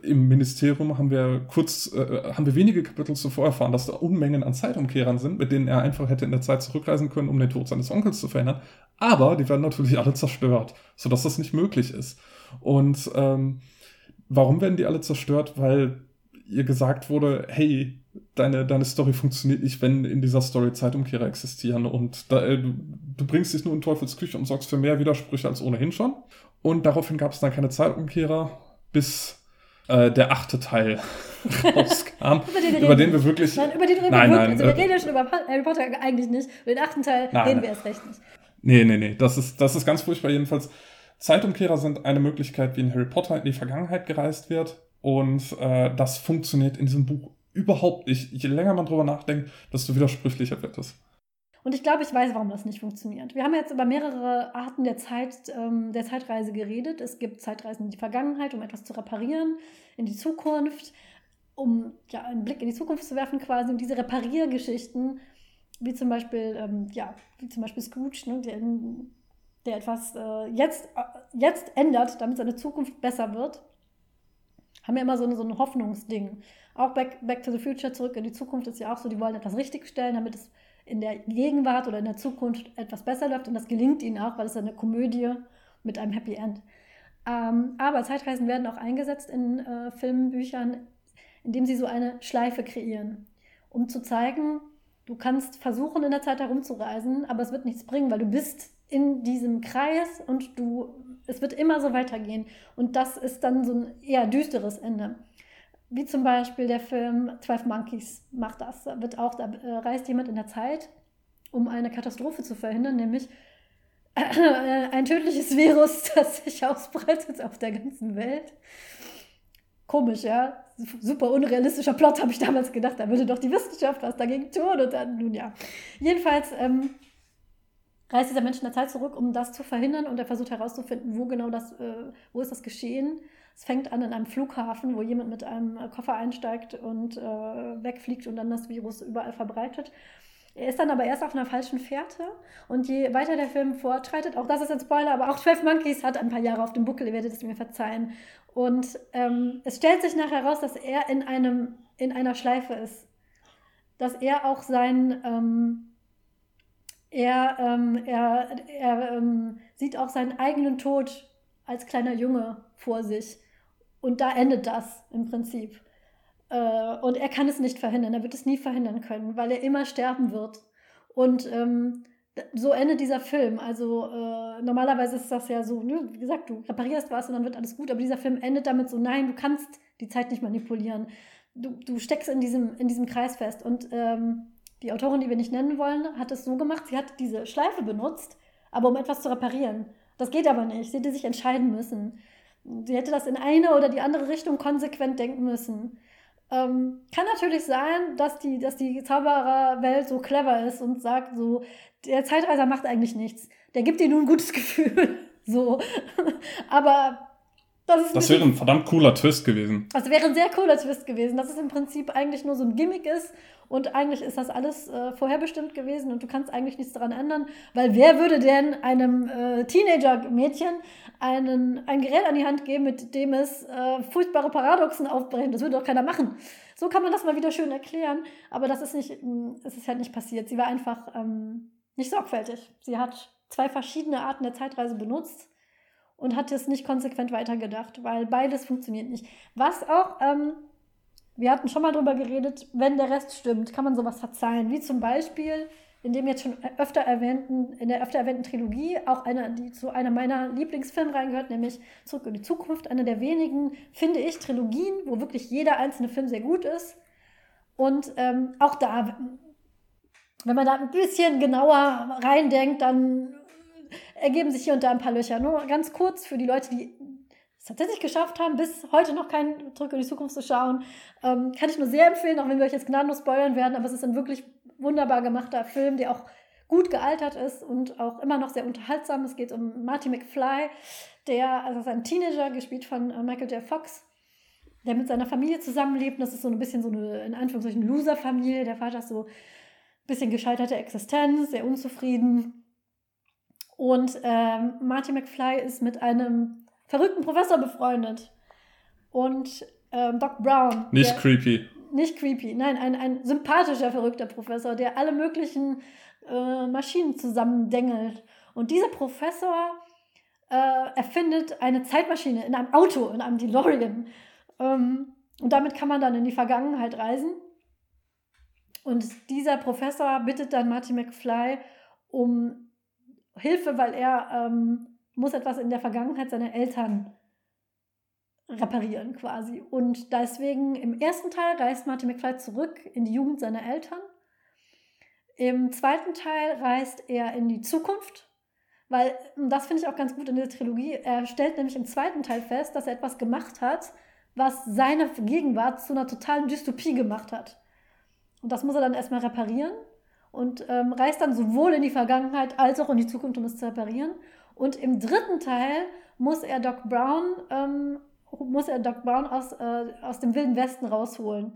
im Ministerium haben wir kurz, äh, haben wir wenige Kapitel zuvor erfahren, dass da Unmengen an Zeitumkehrern sind, mit denen er einfach hätte in der Zeit zurückreisen können, um den Tod seines Onkels zu verhindern. Aber die werden natürlich alle zerstört, sodass das nicht möglich ist. Und ähm, warum werden die alle zerstört? Weil ihr gesagt wurde, hey, deine, deine Story funktioniert nicht, wenn in dieser Story Zeitumkehrer existieren. Und da, äh, du, du bringst dich nur in Teufels Küche und sorgst für mehr Widersprüche als ohnehin schon. Und daraufhin gab es dann keine Zeitumkehrer, bis äh, der achte Teil rauskam, über, den, über den, wir wirklich. Nein, über den reden nein, wir nein, also wir äh, reden ja schon über Harry Potter eigentlich nicht. Über den achten Teil nein, reden wir erst recht nicht. Nee, nee, nee. Das ist, das ist ganz furchtbar. Jedenfalls, Zeitumkehrer sind eine Möglichkeit, wie in Harry Potter in die Vergangenheit gereist wird. Und äh, das funktioniert in diesem Buch überhaupt nicht. Je länger man drüber nachdenkt, desto widersprüchlicher wird es. Und ich glaube, ich weiß, warum das nicht funktioniert. Wir haben jetzt über mehrere Arten der, Zeit, ähm, der Zeitreise geredet. Es gibt Zeitreisen in die Vergangenheit, um etwas zu reparieren, in die Zukunft, um ja, einen Blick in die Zukunft zu werfen quasi. Und diese Repariergeschichten, wie zum Beispiel, ähm, ja, wie zum Beispiel Scrooge, ne, der, der etwas äh, jetzt, äh, jetzt ändert, damit seine Zukunft besser wird, haben ja immer so, eine, so ein Hoffnungsding. Auch Back, Back to the Future, zurück in die Zukunft ist ja auch so, die wollen etwas richtigstellen, damit es in der Gegenwart oder in der Zukunft etwas besser läuft. Und das gelingt ihnen auch, weil es eine Komödie mit einem Happy End. Ähm, aber Zeitreisen werden auch eingesetzt in äh, Filmen, Büchern, indem sie so eine Schleife kreieren, um zu zeigen, du kannst versuchen, in der Zeit herumzureisen, aber es wird nichts bringen, weil du bist in diesem Kreis und du, es wird immer so weitergehen. Und das ist dann so ein eher düsteres Ende. Wie zum Beispiel der Film Twelve Monkeys macht das. Da wird auch, da äh, reist jemand in der Zeit, um eine Katastrophe zu verhindern, nämlich äh, ein tödliches Virus, das sich ausbreitet auf der ganzen Welt. Komisch, ja. Super unrealistischer Plot, habe ich damals gedacht. Da würde doch die Wissenschaft was dagegen tun. Und dann, nun ja. Jedenfalls ähm, reist dieser Mensch in der Zeit zurück, um das zu verhindern. Und er versucht herauszufinden, wo genau das, äh, wo ist das geschehen es fängt an in einem Flughafen, wo jemand mit einem äh, Koffer einsteigt und äh, wegfliegt und dann das Virus überall verbreitet. Er ist dann aber erst auf einer falschen Fährte und je weiter der Film fortschreitet, auch das ist ein Spoiler, aber auch 12 Monkeys hat ein paar Jahre auf dem Buckel, ihr werdet es mir verzeihen. Und ähm, es stellt sich nachher heraus, dass er in, einem, in einer Schleife ist. Dass er auch sein, ähm, er, ähm, er, er ähm, sieht auch seinen eigenen Tod als kleiner Junge vor sich. Und da endet das im Prinzip. Äh, und er kann es nicht verhindern, er wird es nie verhindern können, weil er immer sterben wird. Und ähm, so endet dieser Film. Also äh, normalerweise ist das ja so, ne, wie gesagt, du reparierst was und dann wird alles gut, aber dieser Film endet damit so, nein, du kannst die Zeit nicht manipulieren. Du, du steckst in diesem, in diesem Kreis fest. Und ähm, die Autorin, die wir nicht nennen wollen, hat es so gemacht, sie hat diese Schleife benutzt, aber um etwas zu reparieren. Das geht aber nicht. Sie hätte sich entscheiden müssen. Sie hätte das in eine oder die andere Richtung konsequent denken müssen. Ähm, kann natürlich sein, dass die, dass die Zaubererwelt so clever ist und sagt so, der Zeitreiser macht eigentlich nichts. Der gibt dir nur ein gutes Gefühl. so. Aber das, das wäre ein verdammt cooler Twist gewesen. Das wäre ein sehr cooler Twist gewesen, dass es im Prinzip eigentlich nur so ein Gimmick ist und eigentlich ist das alles äh, vorherbestimmt gewesen und du kannst eigentlich nichts daran ändern, weil wer würde denn einem äh, Teenager-Mädchen einen, ein Gerät an die Hand geben, mit dem es äh, furchtbare Paradoxen aufbringt? Das würde doch keiner machen. So kann man das mal wieder schön erklären, aber das ist nicht, mm, es ist halt nicht passiert. Sie war einfach ähm, nicht sorgfältig. Sie hat zwei verschiedene Arten der Zeitreise benutzt und hat es nicht konsequent weitergedacht, weil beides funktioniert nicht. Was auch, ähm, wir hatten schon mal drüber geredet, wenn der Rest stimmt, kann man sowas verzeihen, wie zum Beispiel in dem jetzt schon öfter erwähnten, in der öfter erwähnten Trilogie, auch einer, die zu einer meiner Lieblingsfilme reingehört, nämlich Zurück in die Zukunft, eine der wenigen, finde ich, Trilogien, wo wirklich jeder einzelne Film sehr gut ist. Und ähm, auch da, wenn man da ein bisschen genauer reindenkt, dann ergeben sich hier und da ein paar Löcher. Nur ganz kurz für die Leute, die es tatsächlich geschafft haben, bis heute noch kein Zurück in die Zukunft zu schauen, ähm, kann ich nur sehr empfehlen, auch wenn wir euch jetzt gnadenlos spoilern werden, aber es ist ein wirklich wunderbar gemachter Film, der auch gut gealtert ist und auch immer noch sehr unterhaltsam. Es geht um Marty McFly, der, also ein Teenager, gespielt von äh, Michael J. Fox, der mit seiner Familie zusammenlebt. Das ist so ein bisschen so eine, in Anführungszeichen, Loser-Familie. Der Vater ist so ein bisschen gescheiterte Existenz, sehr unzufrieden. Und ähm, Marty McFly ist mit einem verrückten Professor befreundet. Und ähm, Doc Brown. Nicht der, creepy. Nicht creepy, nein, ein, ein sympathischer, verrückter Professor, der alle möglichen äh, Maschinen zusammendengelt. Und dieser Professor äh, erfindet eine Zeitmaschine in einem Auto, in einem DeLorean. Ähm, und damit kann man dann in die Vergangenheit reisen. Und dieser Professor bittet dann Marty McFly um Hilfe, weil er ähm, muss etwas in der Vergangenheit seiner Eltern reparieren quasi. Und deswegen im ersten Teil reist Martin McFly zurück in die Jugend seiner Eltern. Im zweiten Teil reist er in die Zukunft, weil, das finde ich auch ganz gut in der Trilogie, er stellt nämlich im zweiten Teil fest, dass er etwas gemacht hat, was seine Gegenwart zu einer totalen Dystopie gemacht hat. Und das muss er dann erstmal reparieren und ähm, reist dann sowohl in die Vergangenheit als auch in die Zukunft, um es zu reparieren. Und im dritten Teil muss er Doc Brown, ähm, muss er Doc Brown aus, äh, aus dem Wilden Westen rausholen.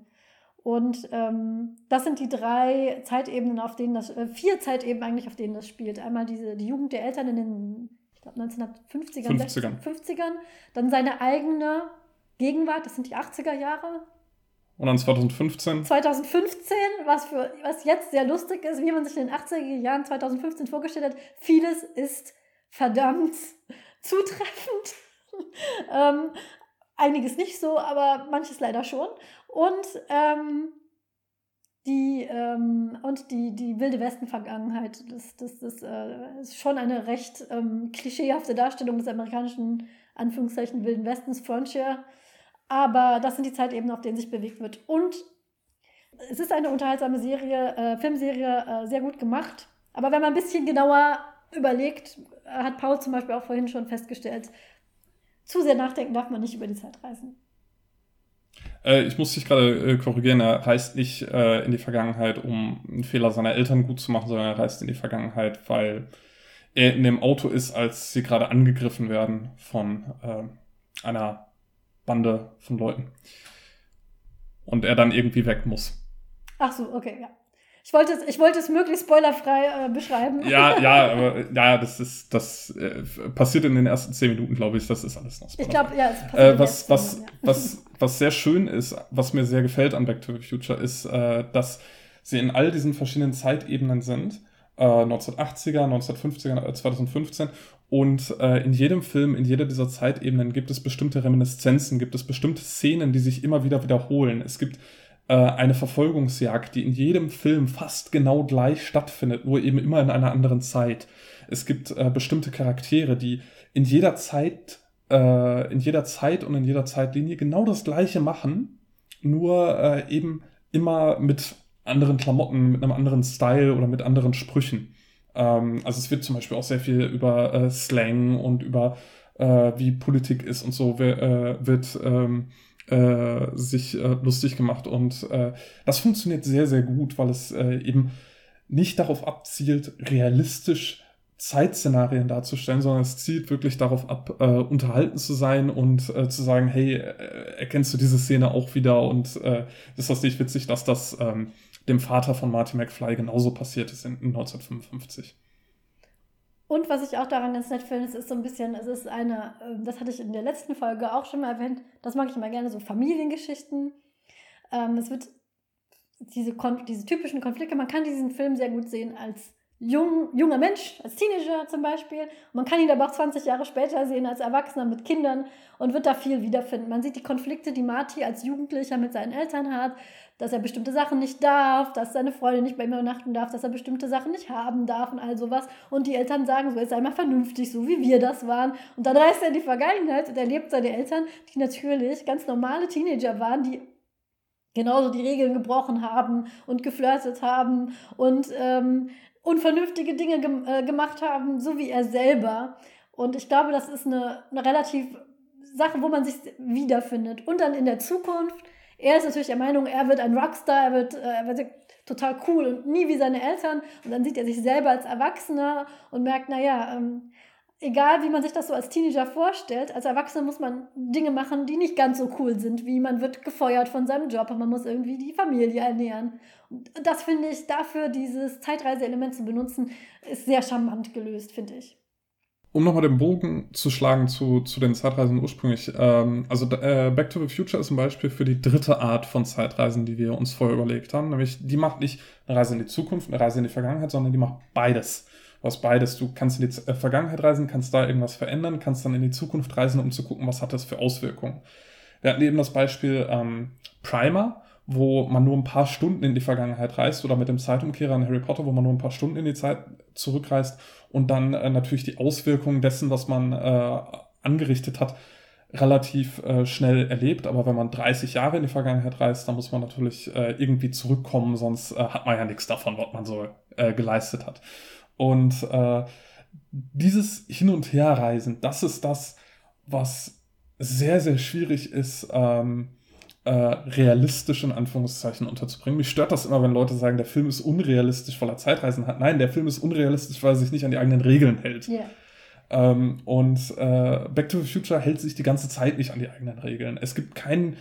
Und ähm, das sind die drei Zeitebenen, auf denen das, äh, vier Zeitebenen eigentlich, auf denen das spielt. Einmal diese, die Jugend der Eltern in den, ich glaube, 1950ern, 50ern. 50ern. Dann seine eigene Gegenwart, das sind die 80er Jahre. Und dann 2015? 2015, was, für, was jetzt sehr lustig ist, wie man sich in den 80er Jahren 2015 vorgestellt hat. Vieles ist verdammt zutreffend. ähm, einiges nicht so, aber manches leider schon. Und ähm, die, ähm, und die, die wilde Westen-Vergangenheit, das, das, das äh, ist schon eine recht ähm, klischeehafte Darstellung des amerikanischen, Anführungszeichen, wilden Westens, Frontier. Aber das sind die Zeitebenen, auf denen sich bewegt wird. Und es ist eine unterhaltsame Serie, äh, Filmserie, äh, sehr gut gemacht. Aber wenn man ein bisschen genauer überlegt, äh, hat Paul zum Beispiel auch vorhin schon festgestellt, zu sehr nachdenken darf man nicht über die Zeitreisen. Äh, ich muss dich gerade äh, korrigieren, er reist nicht äh, in die Vergangenheit, um einen Fehler seiner Eltern gut zu machen, sondern er reist in die Vergangenheit, weil er in dem Auto ist, als sie gerade angegriffen werden von äh, einer Bande von Leuten. Und er dann irgendwie weg muss. Ach so, okay, ja. Ich wollte es, ich wollte es möglichst spoilerfrei äh, beschreiben. Ja, ja, aber ja, das ist, das äh, passiert in den ersten zehn Minuten, glaube ich. Das ist alles noch Ich glaube, ja, es passiert. Äh, was, was, Minuten, ja. was, was sehr schön ist, was mir sehr gefällt an Back to the Future, ist, äh, dass sie in all diesen verschiedenen Zeitebenen sind. 1980er, 1950er, 2015 und äh, in jedem Film, in jeder dieser Zeitebenen gibt es bestimmte Reminiszenzen, gibt es bestimmte Szenen, die sich immer wieder wiederholen. Es gibt äh, eine Verfolgungsjagd, die in jedem Film fast genau gleich stattfindet, nur eben immer in einer anderen Zeit. Es gibt äh, bestimmte Charaktere, die in jeder Zeit, äh, in jeder Zeit und in jeder Zeitlinie genau das Gleiche machen, nur äh, eben immer mit anderen Klamotten, mit einem anderen Style oder mit anderen Sprüchen. Ähm, also es wird zum Beispiel auch sehr viel über äh, Slang und über äh, wie Politik ist und so äh, wird ähm, äh, sich äh, lustig gemacht. Und das funktioniert sehr, sehr gut, weil es eben nicht darauf abzielt, realistisch Zeitszenarien darzustellen, sondern es zielt wirklich darauf ab, äh, unterhalten zu sein und äh, zu sagen, hey, äh, erkennst du diese Szene auch wieder? Und ist das nicht witzig, dass das ähm, dem Vater von Marty McFly genauso passiert ist in, in 1955? Und was ich auch daran ganz nett finde, es ist so ein bisschen, es ist eine, ähm, das hatte ich in der letzten Folge auch schon mal erwähnt, das mag ich immer gerne, so Familiengeschichten. Ähm, es wird diese, diese typischen Konflikte, man kann diesen Film sehr gut sehen als jung, junger Mensch, als Teenager zum Beispiel. man kann ihn aber auch 20 Jahre später sehen als Erwachsener mit Kindern und wird da viel wiederfinden. Man sieht die Konflikte, die Marty als Jugendlicher mit seinen Eltern hat, dass er bestimmte Sachen nicht darf, dass seine Freundin nicht bei ihm übernachten darf, dass er bestimmte Sachen nicht haben darf und all sowas. Und die Eltern sagen so, jetzt sei mal vernünftig, so wie wir das waren. Und dann reist er in die Vergangenheit und erlebt seine Eltern, die natürlich ganz normale Teenager waren, die genauso die Regeln gebrochen haben und geflirtet haben und ähm, unvernünftige Dinge ge äh, gemacht haben, so wie er selber. Und ich glaube, das ist eine, eine relativ Sache, wo man sich wiederfindet. Und dann in der Zukunft, er ist natürlich der Meinung, er wird ein Rockstar, er wird, äh, er wird total cool und nie wie seine Eltern. Und dann sieht er sich selber als Erwachsener und merkt, naja, ähm, egal wie man sich das so als Teenager vorstellt, als Erwachsener muss man Dinge machen, die nicht ganz so cool sind, wie man wird gefeuert von seinem Job und man muss irgendwie die Familie ernähren. Und das finde ich dafür, dieses Zeitreiseelement zu benutzen, ist sehr charmant gelöst, finde ich. Um nochmal den Bogen zu schlagen zu, zu den Zeitreisen ursprünglich. Ähm, also äh, Back to the Future ist ein Beispiel für die dritte Art von Zeitreisen, die wir uns vorher überlegt haben. Nämlich, die macht nicht eine Reise in die Zukunft, eine Reise in die Vergangenheit, sondern die macht beides. Hast beides. Du kannst in die äh, Vergangenheit reisen, kannst da irgendwas verändern, kannst dann in die Zukunft reisen, um zu gucken, was hat das für Auswirkungen. Wir hatten eben das Beispiel ähm, Primer, wo man nur ein paar Stunden in die Vergangenheit reist, oder mit dem Zeitumkehrer in Harry Potter, wo man nur ein paar Stunden in die Zeit zurückreist und dann äh, natürlich die Auswirkungen dessen, was man äh, angerichtet hat, relativ äh, schnell erlebt. Aber wenn man 30 Jahre in die Vergangenheit reist, dann muss man natürlich äh, irgendwie zurückkommen, sonst äh, hat man ja nichts davon, was man so äh, geleistet hat. Und äh, dieses Hin- und Herreisen, das ist das, was sehr, sehr schwierig ist, ähm, äh, realistisch in Anführungszeichen unterzubringen. Mich stört das immer, wenn Leute sagen, der Film ist unrealistisch, weil er Zeitreisen hat. Nein, der Film ist unrealistisch, weil er sich nicht an die eigenen Regeln hält. Yeah. Ähm, und äh, Back to the Future hält sich die ganze Zeit nicht an die eigenen Regeln. Es gibt keinen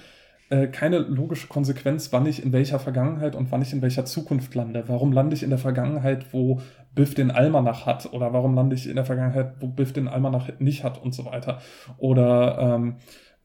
äh, keine logische Konsequenz, wann ich in welcher Vergangenheit und wann ich in welcher Zukunft lande. Warum lande ich in der Vergangenheit, wo Biff den Almanach hat? Oder warum lande ich in der Vergangenheit, wo Biff den Almanach nicht hat und so weiter? Oder ähm,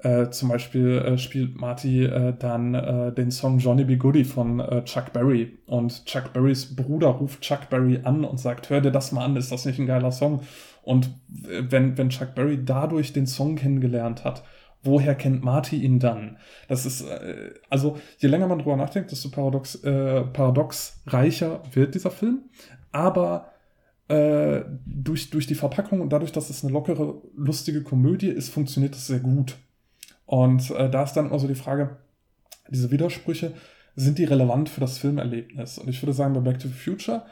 äh, zum Beispiel äh, spielt Marty äh, dann äh, den Song Johnny B. Goody von äh, Chuck Berry. Und Chuck Berrys Bruder ruft Chuck Berry an und sagt, hör dir das mal an, ist das nicht ein geiler Song? Und äh, wenn, wenn Chuck Berry dadurch den Song kennengelernt hat, woher kennt Marty ihn dann? Das ist, äh, also je länger man drüber nachdenkt, desto paradox, äh, paradox reicher wird dieser Film. Aber äh, durch, durch die Verpackung und dadurch, dass es eine lockere, lustige Komödie ist, funktioniert das sehr gut. Und äh, da ist dann immer so die Frage, diese Widersprüche, sind die relevant für das Filmerlebnis? Und ich würde sagen, bei Back to the Future,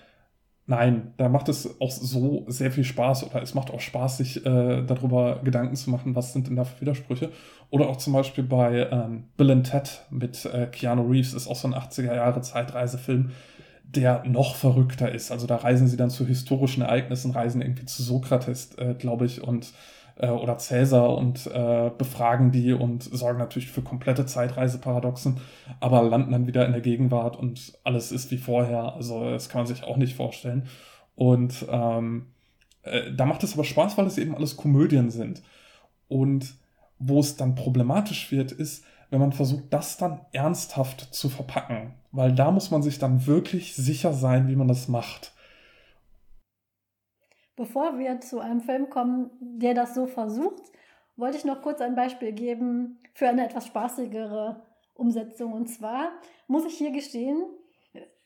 nein, da macht es auch so sehr viel Spaß oder es macht auch Spaß, sich äh, darüber Gedanken zu machen, was sind denn da für Widersprüche. Oder auch zum Beispiel bei ähm, Bill and Ted mit äh, Keanu Reeves, ist auch so ein 80er Jahre Zeitreisefilm, der noch verrückter ist. Also da reisen sie dann zu historischen Ereignissen, reisen irgendwie zu Sokrates, äh, glaube ich, und äh, oder Cäsar und äh, befragen die und sorgen natürlich für komplette Zeitreiseparadoxen, aber landen dann wieder in der Gegenwart und alles ist wie vorher. Also das kann man sich auch nicht vorstellen. Und ähm, äh, da macht es aber Spaß, weil es eben alles Komödien sind. Und wo es dann problematisch wird, ist, wenn man versucht, das dann ernsthaft zu verpacken. Weil da muss man sich dann wirklich sicher sein, wie man das macht. Bevor wir zu einem Film kommen, der das so versucht, wollte ich noch kurz ein Beispiel geben für eine etwas spaßigere Umsetzung. Und zwar muss ich hier gestehen,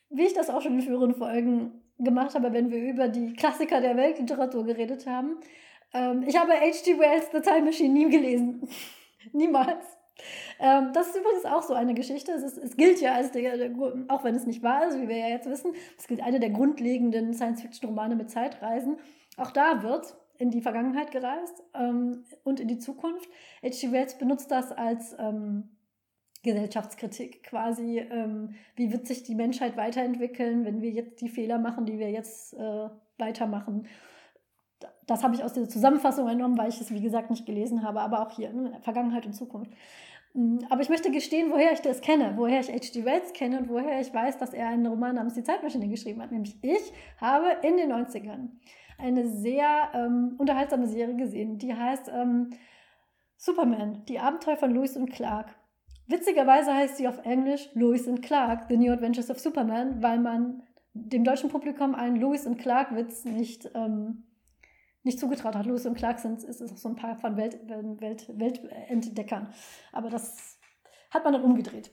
wie ich das auch schon in früheren Folgen gemacht habe, wenn wir über die Klassiker der Weltliteratur geredet haben. Ähm, ich habe H.G. Wells The Time Machine nie gelesen. Niemals. Ähm, das ist übrigens auch so eine Geschichte. Es, ist, es gilt ja als der, auch wenn es nicht wahr ist, wie wir ja jetzt wissen, es gilt eine der grundlegenden Science-Fiction-Romane mit Zeitreisen. Auch da wird in die Vergangenheit gereist ähm, und in die Zukunft. H.G. Wells benutzt das als ähm, Gesellschaftskritik quasi. Ähm, wie wird sich die Menschheit weiterentwickeln, wenn wir jetzt die Fehler machen, die wir jetzt äh, weitermachen? Das habe ich aus der Zusammenfassung entnommen, weil ich es, wie gesagt, nicht gelesen habe, aber auch hier, ne, Vergangenheit und Zukunft. Mm, aber ich möchte gestehen, woher ich das kenne, woher ich H.G. Wells kenne und woher ich weiß, dass er einen Roman namens Die Zeitmaschine geschrieben hat. Nämlich ich habe in den 90ern eine sehr ähm, unterhaltsame Serie gesehen. Die heißt ähm, Superman, die Abenteuer von Lewis und Clark. Witzigerweise heißt sie auf Englisch Lewis and Clark, The New Adventures of Superman, weil man dem deutschen Publikum einen Lewis und Clark-Witz nicht, ähm, nicht zugetraut hat. Lewis und Clark sind, ist, ist so ein paar von Welt, Welt, Weltentdeckern. Aber das hat man dann umgedreht.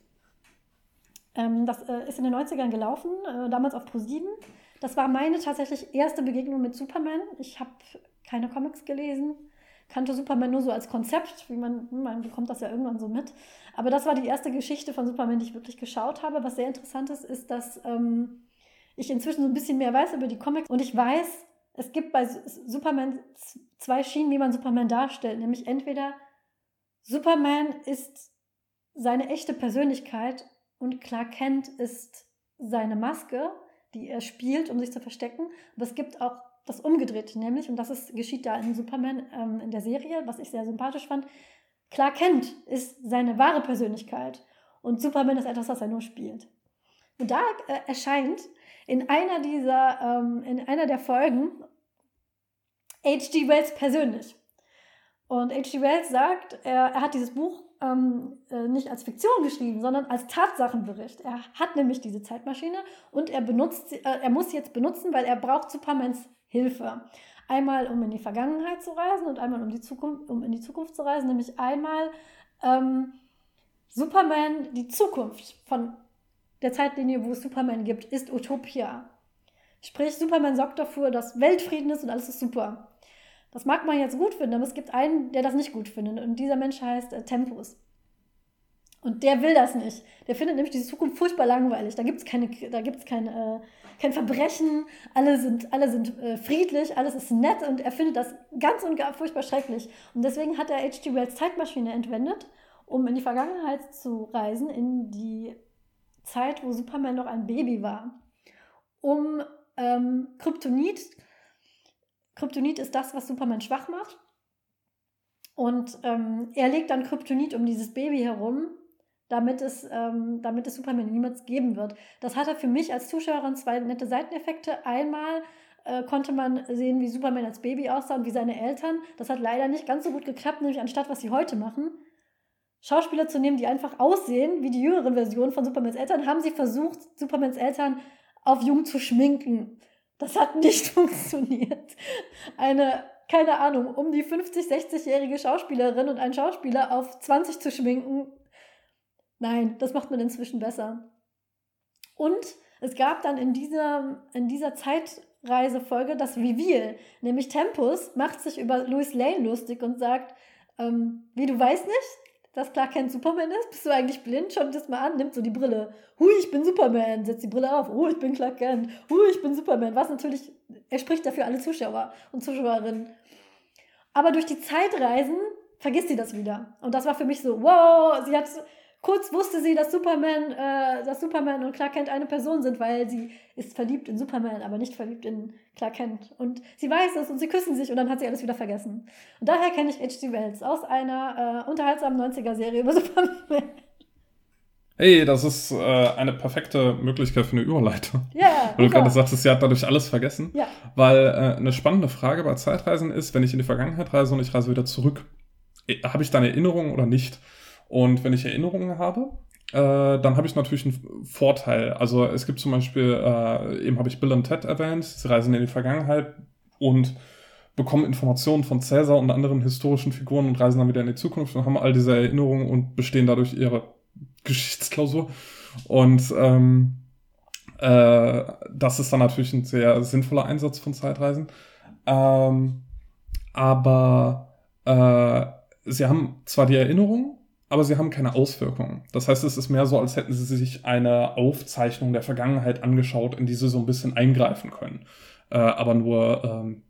Ähm, das äh, ist in den 90ern gelaufen, äh, damals auf Pro7. Das war meine tatsächlich erste Begegnung mit Superman. Ich habe keine Comics gelesen, kannte Superman nur so als Konzept, wie man, man bekommt das ja irgendwann so mit. Aber das war die erste Geschichte von Superman, die ich wirklich geschaut habe. Was sehr interessant ist, ist, dass ähm, ich inzwischen so ein bisschen mehr weiß über die Comics und ich weiß, es gibt bei Superman zwei Schienen, wie man Superman darstellt. Nämlich entweder Superman ist seine echte Persönlichkeit und Clark Kent ist seine Maske die er spielt, um sich zu verstecken. Aber es gibt auch das Umgedrehte, nämlich, und das ist, geschieht da in Superman ähm, in der Serie, was ich sehr sympathisch fand. Clark Kent ist seine wahre Persönlichkeit und Superman ist etwas, was er nur spielt. Und da äh, erscheint in einer dieser, ähm, in einer der Folgen H.G. Wells persönlich. Und H.G. Wells sagt, er, er hat dieses Buch ähm, äh, nicht als Fiktion geschrieben, sondern als Tatsachenbericht. Er hat nämlich diese Zeitmaschine und er benutzt, äh, er muss jetzt benutzen, weil er braucht Supermans Hilfe. Einmal, um in die Vergangenheit zu reisen und einmal, um, die Zukunft, um in die Zukunft zu reisen. Nämlich einmal ähm, Superman, die Zukunft von der Zeitlinie, wo es Superman gibt, ist Utopia. Sprich, Superman sorgt dafür, dass Weltfrieden ist und alles ist super. Das mag man jetzt gut finden, aber es gibt einen, der das nicht gut findet. Und dieser Mensch heißt äh, Tempus. Und der will das nicht. Der findet nämlich diese Zukunft furchtbar langweilig. Da gibt es keine, da gibt's kein, äh, kein Verbrechen, alle sind, alle sind äh, friedlich, alles ist nett und er findet das ganz und gar furchtbar schrecklich. Und deswegen hat er H.G. Wells Zeitmaschine entwendet um in die Vergangenheit zu reisen, in die Zeit, wo Superman noch ein Baby war, um ähm, Kryptonit. Kryptonit ist das, was Superman schwach macht. Und ähm, er legt dann Kryptonit um dieses Baby herum, damit es, ähm, damit es Superman niemals geben wird. Das hatte für mich als Zuschauerin zwei nette Seiteneffekte. Einmal äh, konnte man sehen, wie Superman als Baby aussah und wie seine Eltern. Das hat leider nicht ganz so gut geklappt, nämlich anstatt was sie heute machen, Schauspieler zu nehmen, die einfach aussehen wie die jüngeren Versionen von Supermans Eltern, haben sie versucht, Supermans Eltern auf jung zu schminken. Das hat nicht funktioniert. Eine, keine Ahnung, um die 50, 60-jährige Schauspielerin und einen Schauspieler auf 20 zu schminken. Nein, das macht man inzwischen besser. Und es gab dann in dieser, in dieser Zeitreisefolge das Reveal, nämlich Tempus macht sich über Louis Lane lustig und sagt, ähm, wie du weißt nicht, dass Clark Kent Superman ist? Bist du eigentlich blind? Schau dir das mal an, nimmt so die Brille. Hui, ich bin Superman, setzt die Brille auf. Hui, ich bin Clark Kent. Hui, ich bin Superman. Was natürlich, er spricht dafür alle Zuschauer und Zuschauerinnen. Aber durch die Zeitreisen vergisst sie das wieder. Und das war für mich so, wow, sie hat Kurz wusste sie, dass Superman, äh, dass Superman und Clark Kent eine Person sind, weil sie ist verliebt in Superman, aber nicht verliebt in Clark Kent. Und sie weiß es und sie küssen sich und dann hat sie alles wieder vergessen. Und daher kenne ich H.G. Wells aus einer äh, unterhaltsamen 90er-Serie über Superman. Hey, das ist äh, eine perfekte Möglichkeit für eine Überleitung. Ja. Yeah, Weil du gerade sagtest, sie hat dadurch alles vergessen. Ja. Weil äh, eine spannende Frage bei Zeitreisen ist, wenn ich in die Vergangenheit reise und ich reise wieder zurück, äh, habe ich dann Erinnerungen oder nicht? Und wenn ich Erinnerungen habe, dann habe ich natürlich einen Vorteil. Also es gibt zum Beispiel, äh, eben habe ich Bill und Ted erwähnt, sie reisen in die Vergangenheit und bekommen Informationen von Cäsar und anderen historischen Figuren und reisen dann wieder in die Zukunft und haben all diese Erinnerungen und bestehen dadurch ihre Geschichtsklausur. Und ähm, äh, das ist dann natürlich ein sehr sinnvoller Einsatz von Zeitreisen. Ähm, aber äh, sie haben zwar die Erinnerungen, aber sie haben keine Auswirkungen. Das heißt, es ist mehr so, als hätten sie sich eine Aufzeichnung der Vergangenheit angeschaut, in die sie so ein bisschen eingreifen können. Äh, aber nur ähm,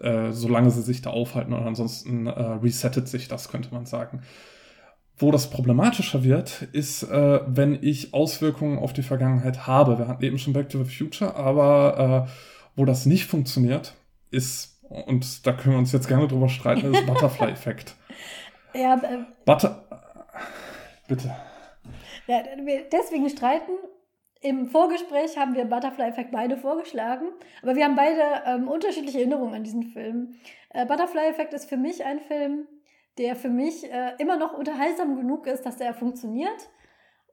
äh, solange sie sich da aufhalten und ansonsten äh, resettet sich das, könnte man sagen. Wo das problematischer wird, ist, äh, wenn ich Auswirkungen auf die Vergangenheit habe. Wir hatten eben schon Back to the Future, aber äh, wo das nicht funktioniert, ist, und da können wir uns jetzt gerne drüber streiten, ist Butterfly-Effekt. Ja, äh, Butter Bitte. Ja, deswegen streiten. Im Vorgespräch haben wir Butterfly Effect beide vorgeschlagen, aber wir haben beide ähm, unterschiedliche Erinnerungen an diesen Film. Äh, Butterfly Effect ist für mich ein Film, der für mich äh, immer noch unterhaltsam genug ist, dass der funktioniert.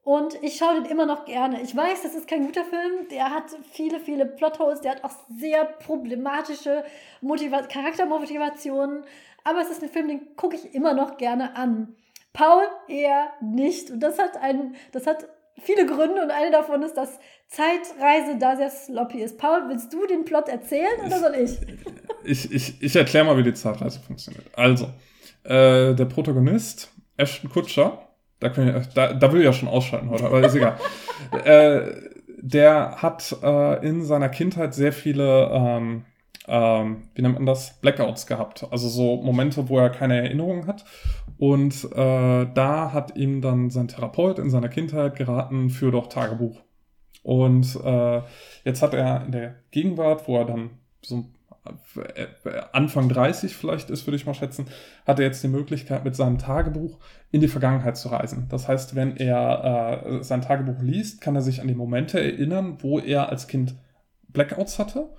Und ich schaue den immer noch gerne. Ich weiß, das ist kein guter Film. Der hat viele, viele Plotholes. Der hat auch sehr problematische Motiva Charaktermotivationen. Aber es ist ein Film, den gucke ich immer noch gerne an. Paul eher nicht. Und das hat einen, das hat viele Gründe und eine davon ist, dass Zeitreise da sehr sloppy ist. Paul, willst du den Plot erzählen oder soll ich? Ich, ich, ich erkläre mal, wie die Zeitreise funktioniert. Also, äh, der Protagonist, Ashton Kutscher, da, können wir, da, da will ich ja schon ausschalten heute, aber ist egal. äh, der hat äh, in seiner Kindheit sehr viele ähm, ähm, wie nennt man das, Blackouts gehabt. Also so Momente, wo er keine Erinnerungen hat. Und äh, da hat ihm dann sein Therapeut in seiner Kindheit geraten, für doch Tagebuch. Und äh, jetzt hat er in der Gegenwart, wo er dann so äh, Anfang 30 vielleicht ist, würde ich mal schätzen, hat er jetzt die Möglichkeit, mit seinem Tagebuch in die Vergangenheit zu reisen. Das heißt, wenn er äh, sein Tagebuch liest, kann er sich an die Momente erinnern, wo er als Kind Blackouts hatte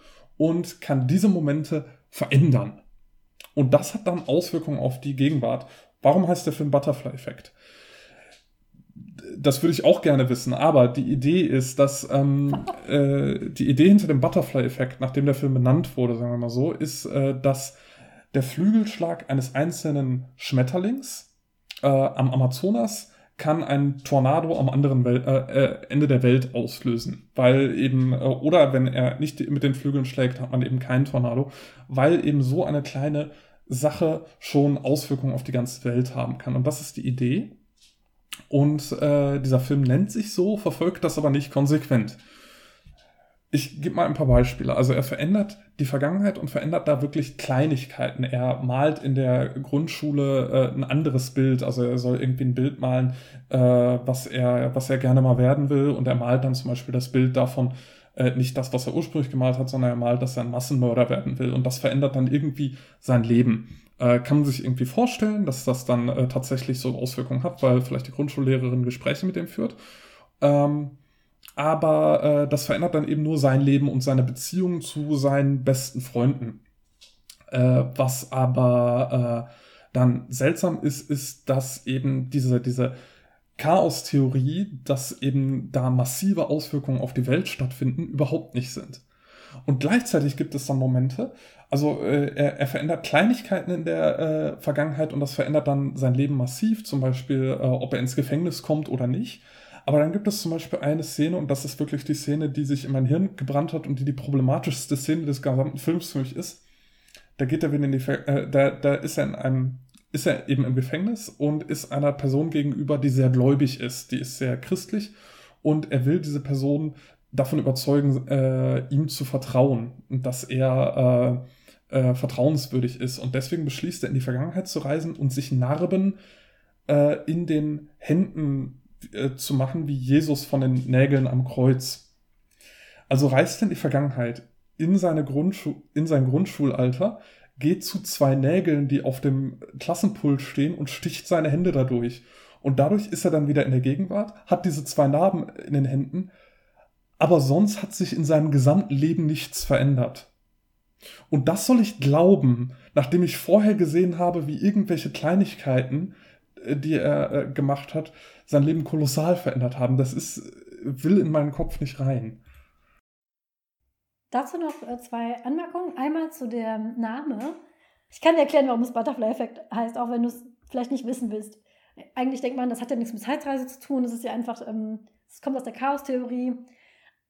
und kann diese Momente verändern. Und das hat dann Auswirkungen auf die Gegenwart. Warum heißt der Film Butterfly Effect? Das würde ich auch gerne wissen, aber die Idee ist, dass ähm, äh, die Idee hinter dem Butterfly-Effekt, nachdem der Film benannt wurde, sagen wir mal so, ist, äh, dass der Flügelschlag eines einzelnen Schmetterlings äh, am Amazonas kann ein Tornado am anderen Wel äh, äh, Ende der Welt auslösen, weil eben, äh, oder wenn er nicht mit den Flügeln schlägt, hat man eben keinen Tornado, weil eben so eine kleine Sache schon Auswirkungen auf die ganze Welt haben kann. Und das ist die Idee. Und äh, dieser Film nennt sich so, verfolgt das aber nicht konsequent. Ich gebe mal ein paar Beispiele. Also er verändert die Vergangenheit und verändert da wirklich Kleinigkeiten. Er malt in der Grundschule äh, ein anderes Bild. Also er soll irgendwie ein Bild malen, äh, was, er, was er gerne mal werden will. Und er malt dann zum Beispiel das Bild davon, äh, nicht das, was er ursprünglich gemalt hat, sondern er malt, dass er ein Massenmörder werden will. Und das verändert dann irgendwie sein Leben. Äh, kann man sich irgendwie vorstellen, dass das dann äh, tatsächlich so Auswirkungen hat, weil vielleicht die Grundschullehrerin Gespräche mit ihm führt. Ähm, aber äh, das verändert dann eben nur sein Leben und seine Beziehung zu seinen besten Freunden. Äh, was aber äh, dann seltsam ist, ist, dass eben diese, diese Chaos-Theorie, dass eben da massive Auswirkungen auf die Welt stattfinden, überhaupt nicht sind. Und gleichzeitig gibt es dann Momente, also äh, er, er verändert Kleinigkeiten in der äh, Vergangenheit und das verändert dann sein Leben massiv, zum Beispiel, äh, ob er ins Gefängnis kommt oder nicht. Aber dann gibt es zum Beispiel eine Szene, und das ist wirklich die Szene, die sich in mein Hirn gebrannt hat und die die problematischste Szene des gesamten Films für mich ist. Da geht er wieder in die, äh, da, da ist er in einem, ist er eben im Gefängnis und ist einer Person gegenüber, die sehr gläubig ist, die ist sehr christlich und er will diese Person davon überzeugen, äh, ihm zu vertrauen und dass er äh, äh, vertrauenswürdig ist. Und deswegen beschließt er, in die Vergangenheit zu reisen und sich Narben äh, in den Händen äh, zu machen wie Jesus von den Nägeln am Kreuz. Also reist in die Vergangenheit, in, seine Grundschu in sein Grundschulalter, geht zu zwei Nägeln, die auf dem Klassenpult stehen und sticht seine Hände dadurch. Und dadurch ist er dann wieder in der Gegenwart, hat diese zwei Narben in den Händen, aber sonst hat sich in seinem gesamten Leben nichts verändert. Und das soll ich glauben, nachdem ich vorher gesehen habe, wie irgendwelche Kleinigkeiten, äh, die er äh, gemacht hat, sein Leben kolossal verändert haben. Das ist, will in meinen Kopf nicht rein. Dazu noch äh, zwei Anmerkungen. Einmal zu der Name. Ich kann dir erklären, warum es Butterfly-Effekt heißt, auch wenn du es vielleicht nicht wissen willst. Eigentlich denkt man, das hat ja nichts mit Zeitreise zu tun. Es ist ja einfach, ähm, es kommt aus der Chaos-Theorie.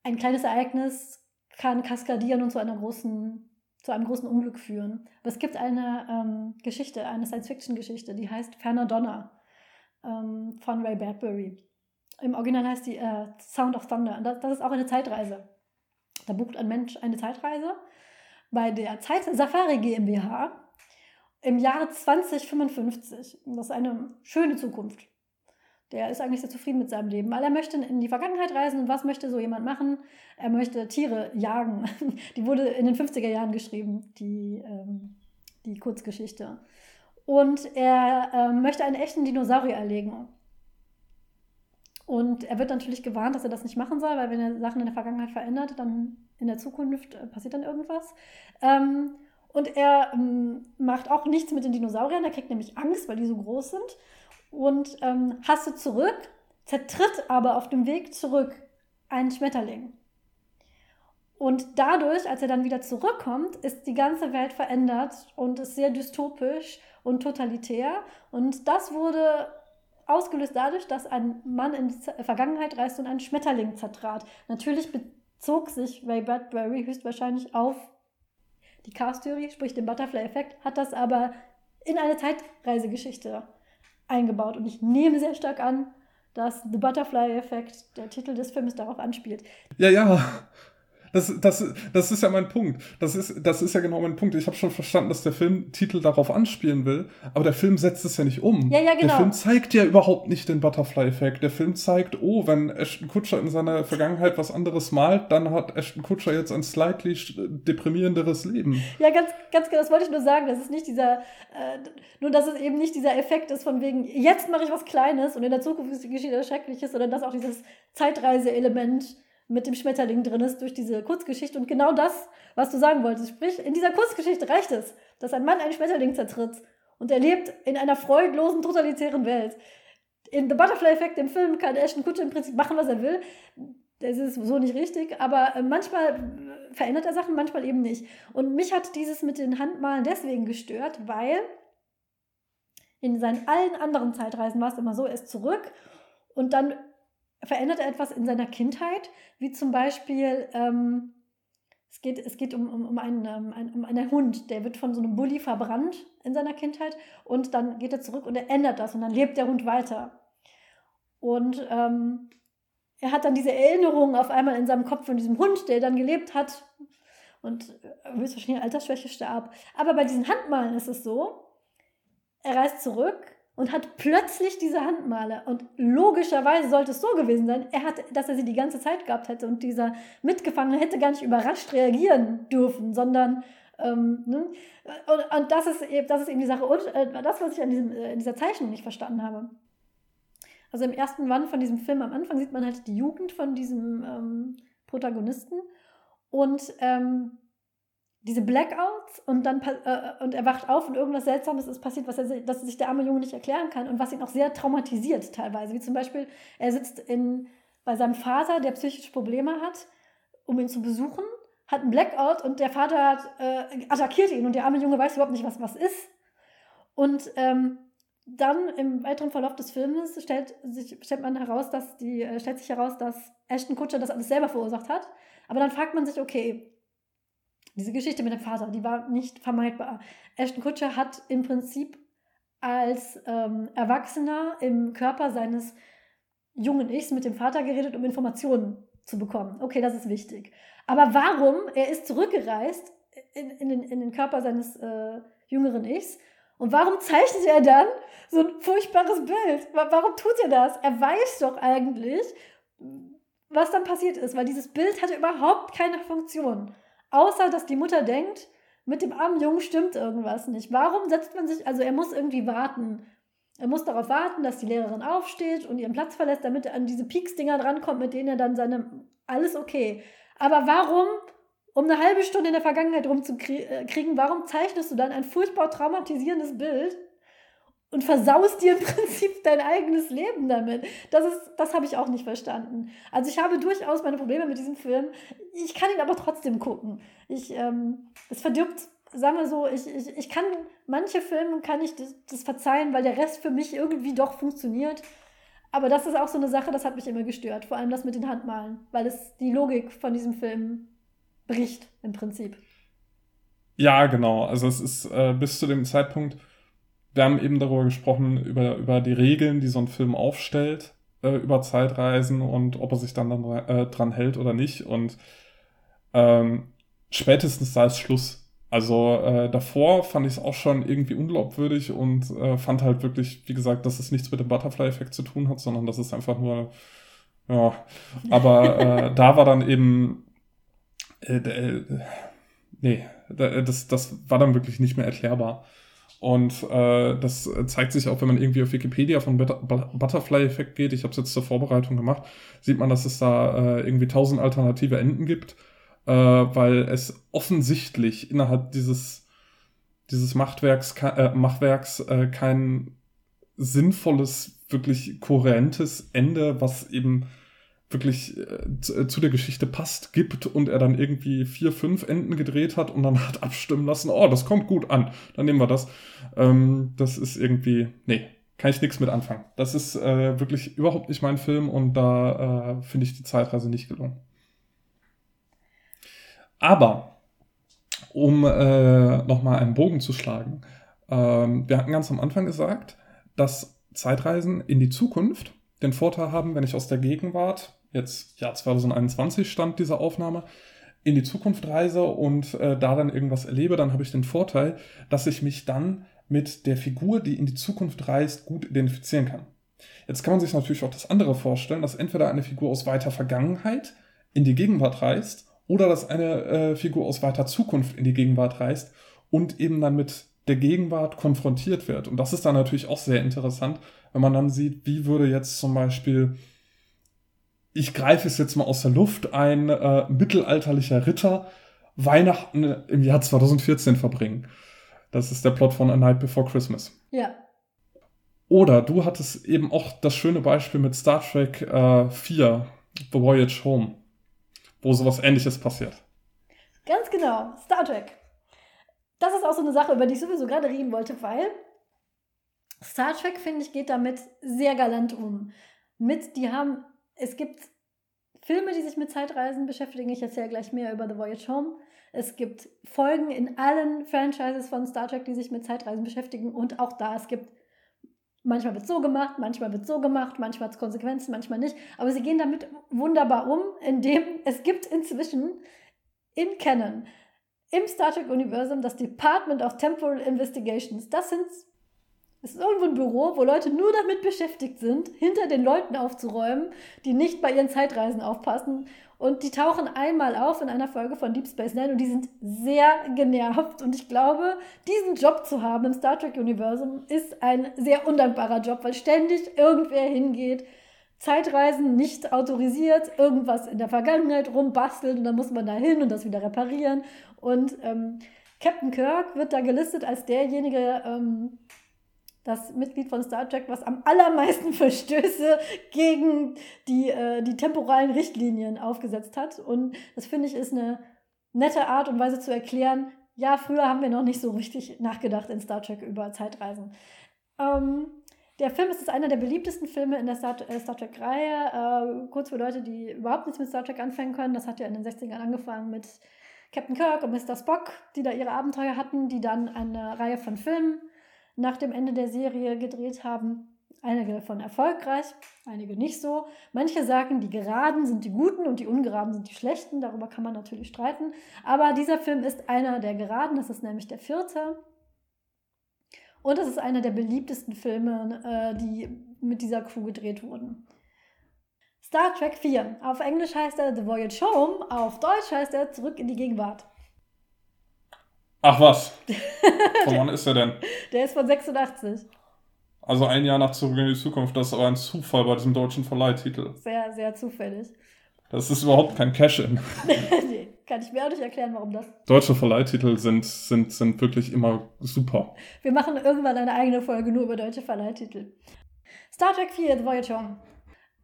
Ein kleines Ereignis kann kaskadieren und zu einer großen zu einem großen Unglück führen. Aber es gibt eine ähm, Geschichte, eine Science-Fiction-Geschichte, die heißt Ferner Donner ähm, von Ray Bradbury. Im Original heißt die äh, Sound of Thunder. Und das, das, ist auch eine Zeitreise. Da bucht ein Mensch eine Zeitreise bei der Zeit Safari GmbH im Jahre 2055. Und das ist eine schöne Zukunft. Der ist eigentlich sehr zufrieden mit seinem Leben, weil er möchte in die Vergangenheit reisen. Und was möchte so jemand machen? Er möchte Tiere jagen. Die wurde in den 50er Jahren geschrieben, die, ähm, die Kurzgeschichte. Und er ähm, möchte einen echten Dinosaurier erlegen. Und er wird natürlich gewarnt, dass er das nicht machen soll, weil wenn er Sachen in der Vergangenheit verändert, dann in der Zukunft äh, passiert dann irgendwas. Ähm, und er ähm, macht auch nichts mit den Dinosauriern. Er kriegt nämlich Angst, weil die so groß sind und ähm, hastet zurück, zertritt aber auf dem Weg zurück einen Schmetterling. Und dadurch, als er dann wieder zurückkommt, ist die ganze Welt verändert und ist sehr dystopisch und totalitär. Und das wurde ausgelöst dadurch, dass ein Mann in die Vergangenheit reiste und einen Schmetterling zertrat. Natürlich bezog sich Ray Bradbury höchstwahrscheinlich auf die Chaos-Theorie, sprich den Butterfly-Effekt, hat das aber in eine Zeitreisegeschichte eingebaut. Und ich nehme sehr stark an, dass The Butterfly Effect, der Titel des Films, darauf anspielt. Ja, ja. Das, das, das ist ja mein Punkt. Das ist, das ist ja genau mein Punkt. Ich habe schon verstanden, dass der Filmtitel darauf anspielen will, aber der Film setzt es ja nicht um. Ja, ja, genau. Der Film zeigt ja überhaupt nicht den Butterfly-Effekt. Der Film zeigt, oh, wenn Ashton Kutscher in seiner Vergangenheit was anderes malt, dann hat Ashton Kutscher jetzt ein slightly deprimierenderes Leben. Ja, ganz, ganz genau, das wollte ich nur sagen. Das ist nicht dieser, äh, nur dass es eben nicht dieser Effekt ist von wegen, jetzt mache ich was Kleines und in der Zukunft geschieht etwas Schreckliches, sondern dass auch dieses Zeitreise-Element mit dem Schmetterling drin ist durch diese Kurzgeschichte und genau das, was du sagen wolltest. Sprich, in dieser Kurzgeschichte reicht es, dass ein Mann einen Schmetterling zertritt und er lebt in einer freudlosen, totalitären Welt. In The Butterfly Effect, dem Film, kann Ashton Kutcher im Prinzip machen, was er will. Das ist so nicht richtig, aber äh, manchmal verändert er Sachen, manchmal eben nicht. Und mich hat dieses mit den Handmalen deswegen gestört, weil in seinen allen anderen Zeitreisen war es immer so, er ist zurück und dann verändert er etwas in seiner Kindheit, wie zum Beispiel, ähm, es geht, es geht um, um, um, einen, einen, um einen Hund, der wird von so einem Bully verbrannt in seiner Kindheit und dann geht er zurück und er ändert das und dann lebt der Hund weiter. Und ähm, er hat dann diese Erinnerung auf einmal in seinem Kopf von diesem Hund, der dann gelebt hat und äh, höchstwahrscheinlich Altersschwäche starb. Aber bei diesen Handmalen ist es so, er reist zurück und hat plötzlich diese Handmale. Und logischerweise sollte es so gewesen sein, er hat, dass er sie die ganze Zeit gehabt hätte und dieser Mitgefangene hätte gar nicht überrascht reagieren dürfen, sondern ähm, ne? und, und, das, ist eben, das ist eben die Sache. Und äh, das, was ich an diesem, äh, dieser Zeichnung nicht verstanden habe. Also im ersten Band von diesem Film am Anfang sieht man halt die Jugend von diesem ähm, Protagonisten und ähm, diese Blackouts und dann äh, und er wacht auf und irgendwas Seltsames ist passiert, was er, dass sich der arme Junge nicht erklären kann und was ihn auch sehr traumatisiert teilweise. Wie zum Beispiel, er sitzt in, bei seinem Vater, der psychische Probleme hat, um ihn zu besuchen, hat einen Blackout und der Vater hat, äh, attackiert ihn und der arme Junge weiß überhaupt nicht, was was ist. Und ähm, dann im weiteren Verlauf des Filmes stellt, sich, stellt man heraus, dass die, äh, stellt sich heraus, dass Ashton Kutscher das alles selber verursacht hat. Aber dann fragt man sich, okay, diese Geschichte mit dem Vater, die war nicht vermeidbar. Ashton Kutscher hat im Prinzip als ähm, Erwachsener im Körper seines jungen Ichs mit dem Vater geredet, um Informationen zu bekommen. Okay, das ist wichtig. Aber warum? Er ist zurückgereist in, in, den, in den Körper seines äh, jüngeren Ichs und warum zeichnet er dann so ein furchtbares Bild? Warum tut er das? Er weiß doch eigentlich, was dann passiert ist, weil dieses Bild hatte überhaupt keine Funktion. Außer, dass die Mutter denkt, mit dem armen Jungen stimmt irgendwas nicht. Warum setzt man sich, also er muss irgendwie warten. Er muss darauf warten, dass die Lehrerin aufsteht und ihren Platz verlässt, damit er an diese Peaks-Dinger drankommt, mit denen er dann seine, alles okay. Aber warum um eine halbe Stunde in der Vergangenheit rumzukriegen, warum zeichnest du dann ein furchtbar traumatisierendes Bild und versaust dir im Prinzip dein eigenes Leben damit? Das, ist, das habe ich auch nicht verstanden. Also ich habe durchaus meine Probleme mit diesem Film. Ich kann ihn aber trotzdem gucken. Ich, ähm, es verdirbt, sagen wir so, ich, ich, ich kann, manche Filme kann ich das, das verzeihen, weil der Rest für mich irgendwie doch funktioniert. Aber das ist auch so eine Sache, das hat mich immer gestört. Vor allem das mit den Handmalen, weil es die Logik von diesem Film bricht im Prinzip. Ja, genau. Also es ist äh, bis zu dem Zeitpunkt, wir haben eben darüber gesprochen, über, über die Regeln, die so ein Film aufstellt, äh, über Zeitreisen und ob er sich dann, dann äh, dran hält oder nicht. Und ähm, spätestens da ist Schluss. Also äh, davor fand ich es auch schon irgendwie unglaubwürdig und äh, fand halt wirklich, wie gesagt, dass es nichts mit dem Butterfly-Effekt zu tun hat, sondern dass es einfach nur, ja, aber äh, da war dann eben äh, äh, nee, das, das war dann wirklich nicht mehr erklärbar. Und äh, das zeigt sich auch, wenn man irgendwie auf Wikipedia von Butterfly-Effekt geht. Ich habe es jetzt zur Vorbereitung gemacht. Sieht man, dass es da äh, irgendwie tausend alternative Enden gibt, äh, weil es offensichtlich innerhalb dieses, dieses Machtwerks, äh, Machwerks äh, kein sinnvolles, wirklich kohärentes Ende, was eben wirklich äh, zu, äh, zu, der Geschichte passt, gibt und er dann irgendwie vier, fünf Enden gedreht hat und dann hat abstimmen lassen, oh, das kommt gut an, dann nehmen wir das. Ähm, das ist irgendwie, nee, kann ich nichts mit anfangen. Das ist äh, wirklich überhaupt nicht mein Film und da äh, finde ich die Zeitreise nicht gelungen. Aber, um äh, nochmal einen Bogen zu schlagen, ähm, wir hatten ganz am Anfang gesagt, dass Zeitreisen in die Zukunft den Vorteil haben, wenn ich aus der Gegenwart jetzt Jahr 2021 stand diese Aufnahme, in die Zukunft reise und äh, da dann irgendwas erlebe, dann habe ich den Vorteil, dass ich mich dann mit der Figur, die in die Zukunft reist, gut identifizieren kann. Jetzt kann man sich natürlich auch das andere vorstellen, dass entweder eine Figur aus weiter Vergangenheit in die Gegenwart reist oder dass eine äh, Figur aus weiter Zukunft in die Gegenwart reist und eben dann mit der Gegenwart konfrontiert wird. Und das ist dann natürlich auch sehr interessant, wenn man dann sieht, wie würde jetzt zum Beispiel ich greife es jetzt mal aus der Luft, ein äh, mittelalterlicher Ritter Weihnachten im Jahr 2014 verbringen. Das ist der Plot von A Night Before Christmas. Ja. Oder du hattest eben auch das schöne Beispiel mit Star Trek äh, 4, The Voyage Home, wo sowas ähnliches passiert. Ganz genau, Star Trek. Das ist auch so eine Sache, über die ich sowieso gerade reden wollte, weil Star Trek, finde ich, geht damit sehr galant um. Mit, die haben es gibt Filme, die sich mit Zeitreisen beschäftigen. Ich erzähle gleich mehr über The Voyage Home. Es gibt Folgen in allen Franchises von Star Trek, die sich mit Zeitreisen beschäftigen. Und auch da, es gibt Manchmal wird so gemacht, manchmal wird so gemacht, manchmal hat es Konsequenzen, manchmal nicht. Aber sie gehen damit wunderbar um, indem es gibt inzwischen in Canon im Star Trek-Universum das Department of Temporal Investigations. Das sind es ist irgendwo ein Büro, wo Leute nur damit beschäftigt sind, hinter den Leuten aufzuräumen, die nicht bei ihren Zeitreisen aufpassen. Und die tauchen einmal auf in einer Folge von Deep Space Nine und die sind sehr genervt. Und ich glaube, diesen Job zu haben im Star Trek-Universum ist ein sehr undankbarer Job, weil ständig irgendwer hingeht, Zeitreisen nicht autorisiert, irgendwas in der Vergangenheit rumbastelt und dann muss man da hin und das wieder reparieren. Und ähm, Captain Kirk wird da gelistet als derjenige, ähm, das Mitglied von Star Trek, was am allermeisten Verstöße gegen die, äh, die temporalen Richtlinien aufgesetzt hat. Und das finde ich ist eine nette Art und Weise zu erklären, ja, früher haben wir noch nicht so richtig nachgedacht in Star Trek über Zeitreisen. Ähm, der Film ist einer der beliebtesten Filme in der Star, äh, Star Trek-Reihe. Äh, kurz für Leute, die überhaupt nichts mit Star Trek anfangen können. Das hat ja in den 60ern angefangen mit Captain Kirk und Mr. Spock, die da ihre Abenteuer hatten, die dann eine Reihe von Filmen nach dem Ende der Serie gedreht haben. Einige davon erfolgreich, einige nicht so. Manche sagen, die Geraden sind die Guten und die Ungeraden sind die Schlechten. Darüber kann man natürlich streiten. Aber dieser Film ist einer der Geraden. Das ist nämlich der vierte. Und es ist einer der beliebtesten Filme, äh, die mit dieser Crew gedreht wurden. Star Trek 4. Auf Englisch heißt er The Voyage Home, auf Deutsch heißt er Zurück in die Gegenwart. Ach was. Von wann ist er denn? Der ist von 86. Also ein Jahr nach Zurück in die Zukunft. Das ist aber ein Zufall bei diesem deutschen Verleihtitel. Sehr, sehr zufällig. Das ist überhaupt kein Cash-In. nee, kann ich mir auch nicht erklären, warum das. Deutsche Verleihtitel sind, sind, sind wirklich immer super. Wir machen irgendwann eine eigene Folge nur über deutsche Verleihtitel. Star Trek 4, The Voyager.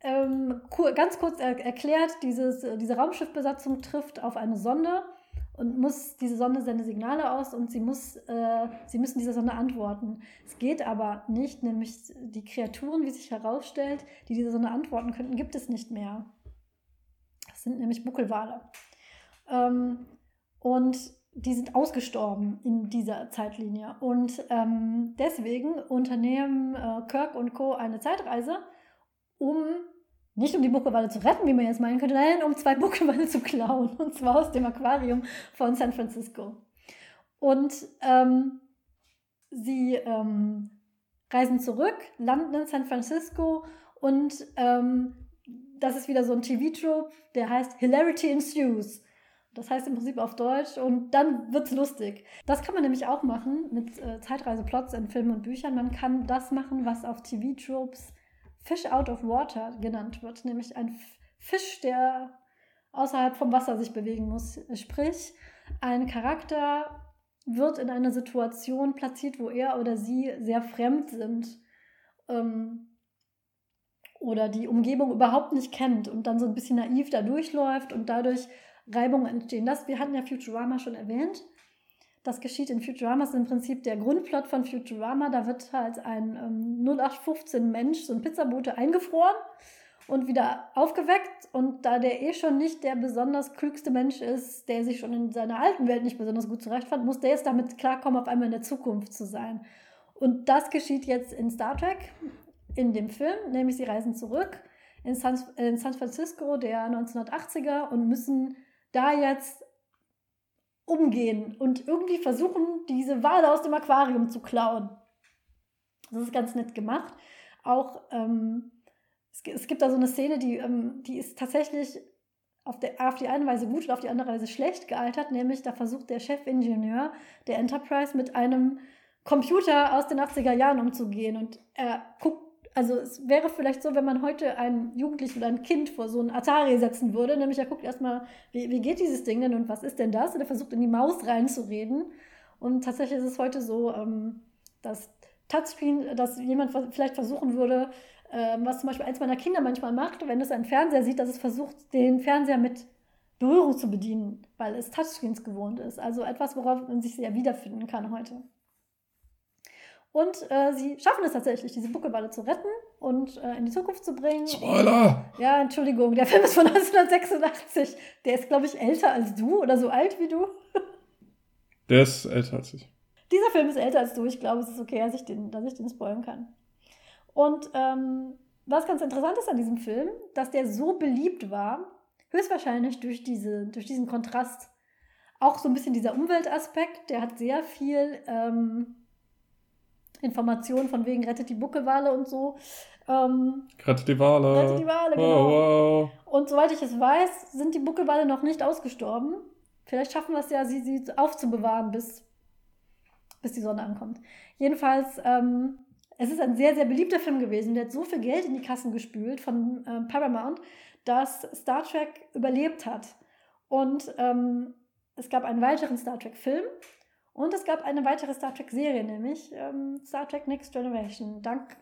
Ähm, ganz kurz er erklärt, dieses, diese Raumschiffbesatzung trifft auf eine Sonde und muss, diese Sonde sendet Signale aus und sie muss, äh, sie müssen dieser Sonde antworten. Es geht aber nicht, nämlich die Kreaturen, wie sich herausstellt, die dieser Sonde antworten könnten, gibt es nicht mehr. Das sind nämlich Buckelwale. Ähm, und die sind ausgestorben in dieser Zeitlinie. Und ähm, deswegen unternehmen äh, Kirk und Co. eine Zeitreise, um nicht um die Buckelwale zu retten, wie man jetzt meinen könnte, nein, um zwei Buckelwale zu klauen. Und zwar aus dem Aquarium von San Francisco. Und ähm, sie ähm, reisen zurück, landen in San Francisco und ähm, das ist wieder so ein TV-Trope, der heißt Hilarity Ensues. Das heißt im Prinzip auf Deutsch und dann wird's lustig. Das kann man nämlich auch machen mit äh, Zeitreiseplots in Filmen und Büchern. Man kann das machen, was auf TV-Tropes Fish out of water genannt wird, nämlich ein Fisch, der außerhalb vom Wasser sich bewegen muss. Sprich, ein Charakter wird in eine Situation platziert, wo er oder sie sehr fremd sind ähm, oder die Umgebung überhaupt nicht kennt und dann so ein bisschen naiv da durchläuft und dadurch Reibungen entstehen. Das, wir hatten ja Futurama schon erwähnt. Das geschieht in Futurama, das ist im Prinzip der Grundplot von Futurama. Da wird halt ein ähm, 0815 Mensch, so ein Pizzabote, eingefroren und wieder aufgeweckt. Und da der eh schon nicht der besonders klügste Mensch ist, der sich schon in seiner alten Welt nicht besonders gut zurechtfand, muss der jetzt damit klarkommen, auf einmal in der Zukunft zu sein. Und das geschieht jetzt in Star Trek, in dem Film, nämlich sie reisen zurück in San, in San Francisco der 1980er und müssen da jetzt umgehen und irgendwie versuchen, diese Wale aus dem Aquarium zu klauen. Das ist ganz nett gemacht. Auch ähm, es, es, gibt da so eine Szene, die, ähm, die ist tatsächlich auf, der, auf die eine Weise gut und auf die andere Weise schlecht gealtert, nämlich da versucht der Chefingenieur der Enterprise mit einem Computer aus den 80er Jahren umzugehen und er guckt also es wäre vielleicht so, wenn man heute einen Jugendlichen oder ein Kind vor so ein Atari setzen würde, nämlich er guckt erstmal, wie, wie geht dieses Ding denn und was ist denn das? Und er versucht in die Maus reinzureden. Und tatsächlich ist es heute so, ähm, dass Touchscreen, dass jemand vielleicht versuchen würde, ähm, was zum Beispiel eins meiner Kinder manchmal macht, wenn es einen Fernseher sieht, dass es versucht, den Fernseher mit Berührung zu bedienen, weil es Touchscreens gewohnt ist. Also etwas, worauf man sich sehr wiederfinden kann heute. Und äh, sie schaffen es tatsächlich, diese Buckelballe zu retten und äh, in die Zukunft zu bringen. Spoiler! Ja, Entschuldigung, der Film ist von 1986. Der ist, glaube ich, älter als du oder so alt wie du. Der ist älter als ich. Dieser Film ist älter als du. Ich glaube, es ist okay, dass ich den, dass ich den spoilen kann. Und ähm, was ganz interessant ist an diesem Film, dass der so beliebt war, höchstwahrscheinlich durch, diese, durch diesen Kontrast. Auch so ein bisschen dieser Umweltaspekt, der hat sehr viel ähm, Informationen von wegen rettet die Buckelwale und so. Ähm, rettet die Wale. Rettet die Wale, genau. Wow, wow. Und soweit ich es weiß, sind die Buckelwale noch nicht ausgestorben. Vielleicht schaffen wir es ja, sie, sie aufzubewahren, bis, bis die Sonne ankommt. Jedenfalls, ähm, es ist ein sehr, sehr beliebter Film gewesen. Der hat so viel Geld in die Kassen gespült von äh, Paramount, dass Star Trek überlebt hat. Und ähm, es gab einen weiteren Star Trek-Film und es gab eine weitere Star Trek-Serie, nämlich ähm, Star Trek Next Generation. Dank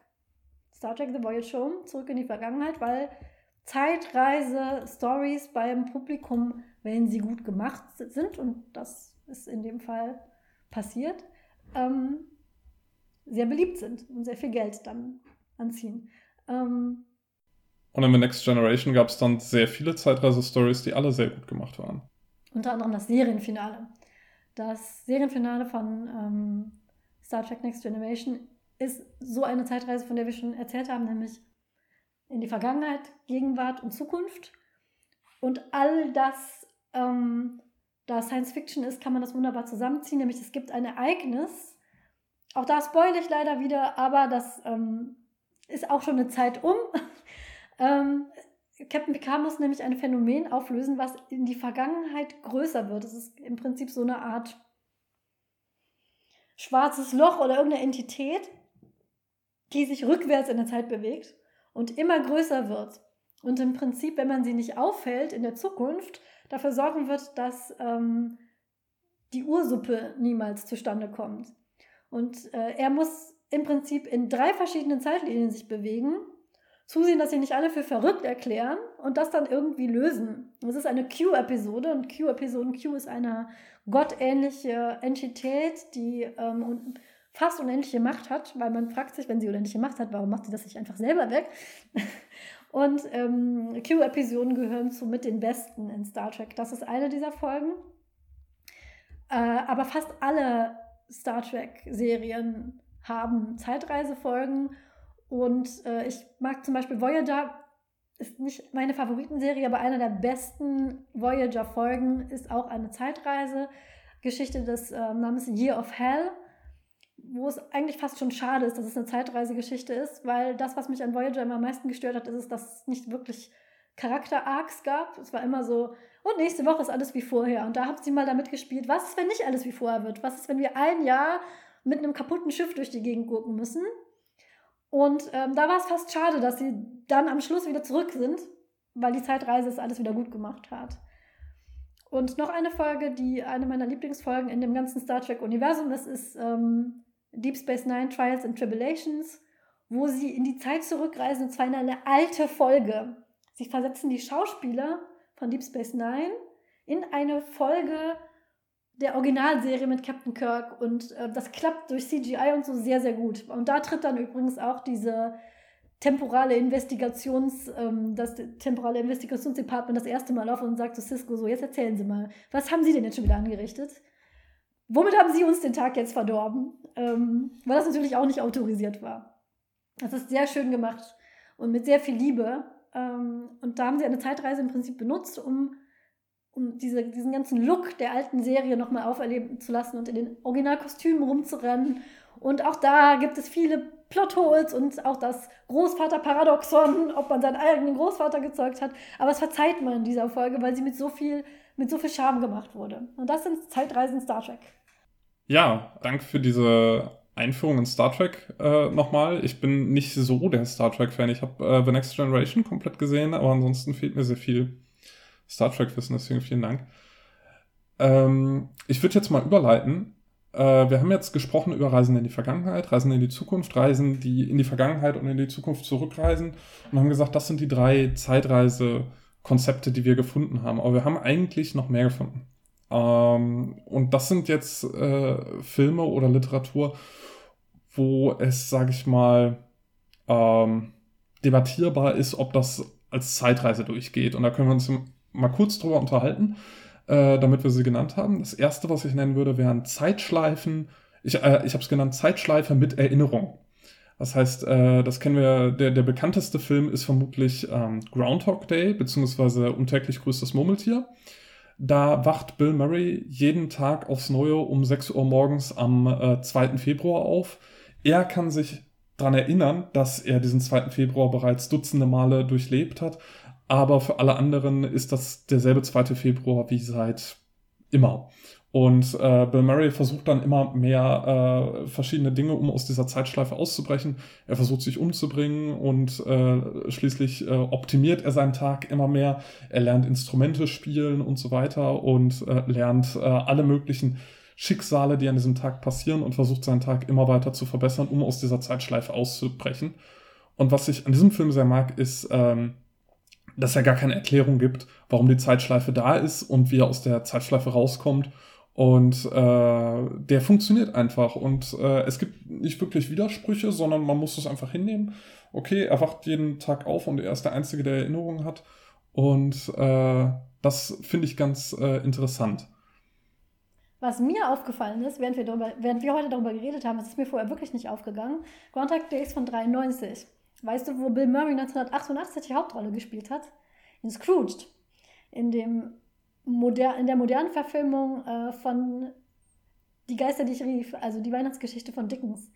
Star Trek The Voyage Home zurück in die Vergangenheit, weil Zeitreise-Stories beim Publikum, wenn sie gut gemacht sind, und das ist in dem Fall passiert, ähm, sehr beliebt sind und sehr viel Geld dann anziehen. Ähm, und in The Next Generation gab es dann sehr viele Zeitreise-Stories, die alle sehr gut gemacht waren. Unter anderem das Serienfinale. Das Serienfinale von ähm, Star Trek Next Generation ist so eine Zeitreise, von der wir schon erzählt haben, nämlich in die Vergangenheit, Gegenwart und Zukunft. Und all das, ähm, da Science Fiction ist, kann man das wunderbar zusammenziehen, nämlich es gibt ein Ereignis, auch da spoil ich leider wieder, aber das ähm, ist auch schon eine Zeit um. ähm, Captain Picard muss nämlich ein Phänomen auflösen, was in die Vergangenheit größer wird. Das ist im Prinzip so eine Art schwarzes Loch oder irgendeine Entität, die sich rückwärts in der Zeit bewegt und immer größer wird. Und im Prinzip, wenn man sie nicht aufhält in der Zukunft, dafür sorgen wird, dass ähm, die Ursuppe niemals zustande kommt. Und äh, er muss im Prinzip in drei verschiedenen Zeitlinien sich bewegen zusehen, dass sie nicht alle für verrückt erklären und das dann irgendwie lösen. Das ist eine Q-Episode und Q-Episoden Q ist eine gottähnliche Entität, die ähm, fast unendliche Macht hat, weil man fragt sich, wenn sie unendliche Macht hat, warum macht sie das nicht einfach selber weg? Und ähm, Q-Episoden gehören zu mit den besten in Star Trek. Das ist eine dieser Folgen. Äh, aber fast alle Star Trek-Serien haben Zeitreisefolgen und äh, ich mag zum Beispiel Voyager, ist nicht meine Favoritenserie, aber eine der besten Voyager-Folgen ist auch eine Zeitreise-Geschichte des äh, Namens Year of Hell, wo es eigentlich fast schon schade ist, dass es eine Zeitreisegeschichte ist, weil das, was mich an Voyager immer am meisten gestört hat, ist, dass es nicht wirklich Charakter-Arcs gab. Es war immer so, und nächste Woche ist alles wie vorher. Und da haben sie mal damit gespielt, was ist, wenn nicht alles wie vorher wird? Was ist, wenn wir ein Jahr mit einem kaputten Schiff durch die Gegend gucken müssen? Und ähm, da war es fast schade, dass sie dann am Schluss wieder zurück sind, weil die Zeitreise es alles wieder gut gemacht hat. Und noch eine Folge, die eine meiner Lieblingsfolgen in dem ganzen Star Trek-Universum ist, ist ähm, Deep Space Nine Trials and Tribulations, wo sie in die Zeit zurückreisen, und zwar in eine alte Folge. Sie versetzen die Schauspieler von Deep Space Nine in eine Folge der Originalserie mit Captain Kirk und äh, das klappt durch CGI und so sehr, sehr gut. Und da tritt dann übrigens auch diese temporale Investigations, ähm, das temporale Investigationsdepartment das erste Mal auf und sagt zu Cisco so, jetzt erzählen Sie mal, was haben Sie denn jetzt schon wieder angerichtet? Womit haben Sie uns den Tag jetzt verdorben? Ähm, weil das natürlich auch nicht autorisiert war. Das ist sehr schön gemacht und mit sehr viel Liebe. Ähm, und da haben sie eine Zeitreise im Prinzip benutzt, um um diese, diesen ganzen Look der alten Serie nochmal auferleben zu lassen und in den Originalkostümen rumzurennen. Und auch da gibt es viele Plotholes und auch das Großvater-Paradoxon, ob man seinen eigenen Großvater gezeugt hat. Aber es verzeiht man in dieser Folge, weil sie mit so viel, mit so viel Charme gemacht wurde. Und das sind Zeitreisen Star Trek. Ja, danke für diese Einführung in Star Trek äh, nochmal. Ich bin nicht so der Star Trek-Fan. Ich habe äh, The Next Generation komplett gesehen, aber ansonsten fehlt mir sehr viel. Star Trek wissen, deswegen vielen Dank. Ähm, ich würde jetzt mal überleiten. Äh, wir haben jetzt gesprochen über Reisen in die Vergangenheit, Reisen in die Zukunft, Reisen, die in die Vergangenheit und in die Zukunft zurückreisen und haben gesagt, das sind die drei Zeitreise-Konzepte, die wir gefunden haben. Aber wir haben eigentlich noch mehr gefunden. Ähm, und das sind jetzt äh, Filme oder Literatur, wo es, sage ich mal, ähm, debattierbar ist, ob das als Zeitreise durchgeht. Und da können wir uns im mal kurz drüber unterhalten, äh, damit wir sie genannt haben. Das erste, was ich nennen würde, wären Zeitschleifen. Ich, äh, ich habe es genannt Zeitschleife mit Erinnerung. Das heißt, äh, das kennen wir, der, der bekannteste Film ist vermutlich ähm, Groundhog Day, beziehungsweise Untäglich größtes Murmeltier. Da wacht Bill Murray jeden Tag aufs Neue um 6 Uhr morgens am äh, 2. Februar auf. Er kann sich daran erinnern, dass er diesen 2. Februar bereits dutzende Male durchlebt hat, aber für alle anderen ist das derselbe 2. Februar wie seit immer. Und äh, Bill Murray versucht dann immer mehr äh, verschiedene Dinge, um aus dieser Zeitschleife auszubrechen. Er versucht sich umzubringen und äh, schließlich äh, optimiert er seinen Tag immer mehr. Er lernt Instrumente spielen und so weiter und äh, lernt äh, alle möglichen Schicksale, die an diesem Tag passieren und versucht seinen Tag immer weiter zu verbessern, um aus dieser Zeitschleife auszubrechen. Und was ich an diesem Film sehr mag, ist, ähm, dass er gar keine Erklärung gibt, warum die Zeitschleife da ist und wie er aus der Zeitschleife rauskommt und äh, der funktioniert einfach. Und äh, es gibt nicht wirklich Widersprüche, sondern man muss es einfach hinnehmen. Okay, er wacht jeden Tag auf und er ist der Einzige, der Erinnerungen hat. Und äh, das finde ich ganz äh, interessant. Was mir aufgefallen ist, während wir, darüber, während wir heute darüber geredet haben, das ist mir vorher wirklich nicht aufgegangen. Groundhog Days von 93. Weißt du, wo Bill Murray 1988 die Hauptrolle gespielt hat? In Scrooged. In dem moder in der modernen Verfilmung äh, von Die Geister, die ich rief, also die Weihnachtsgeschichte von Dickens.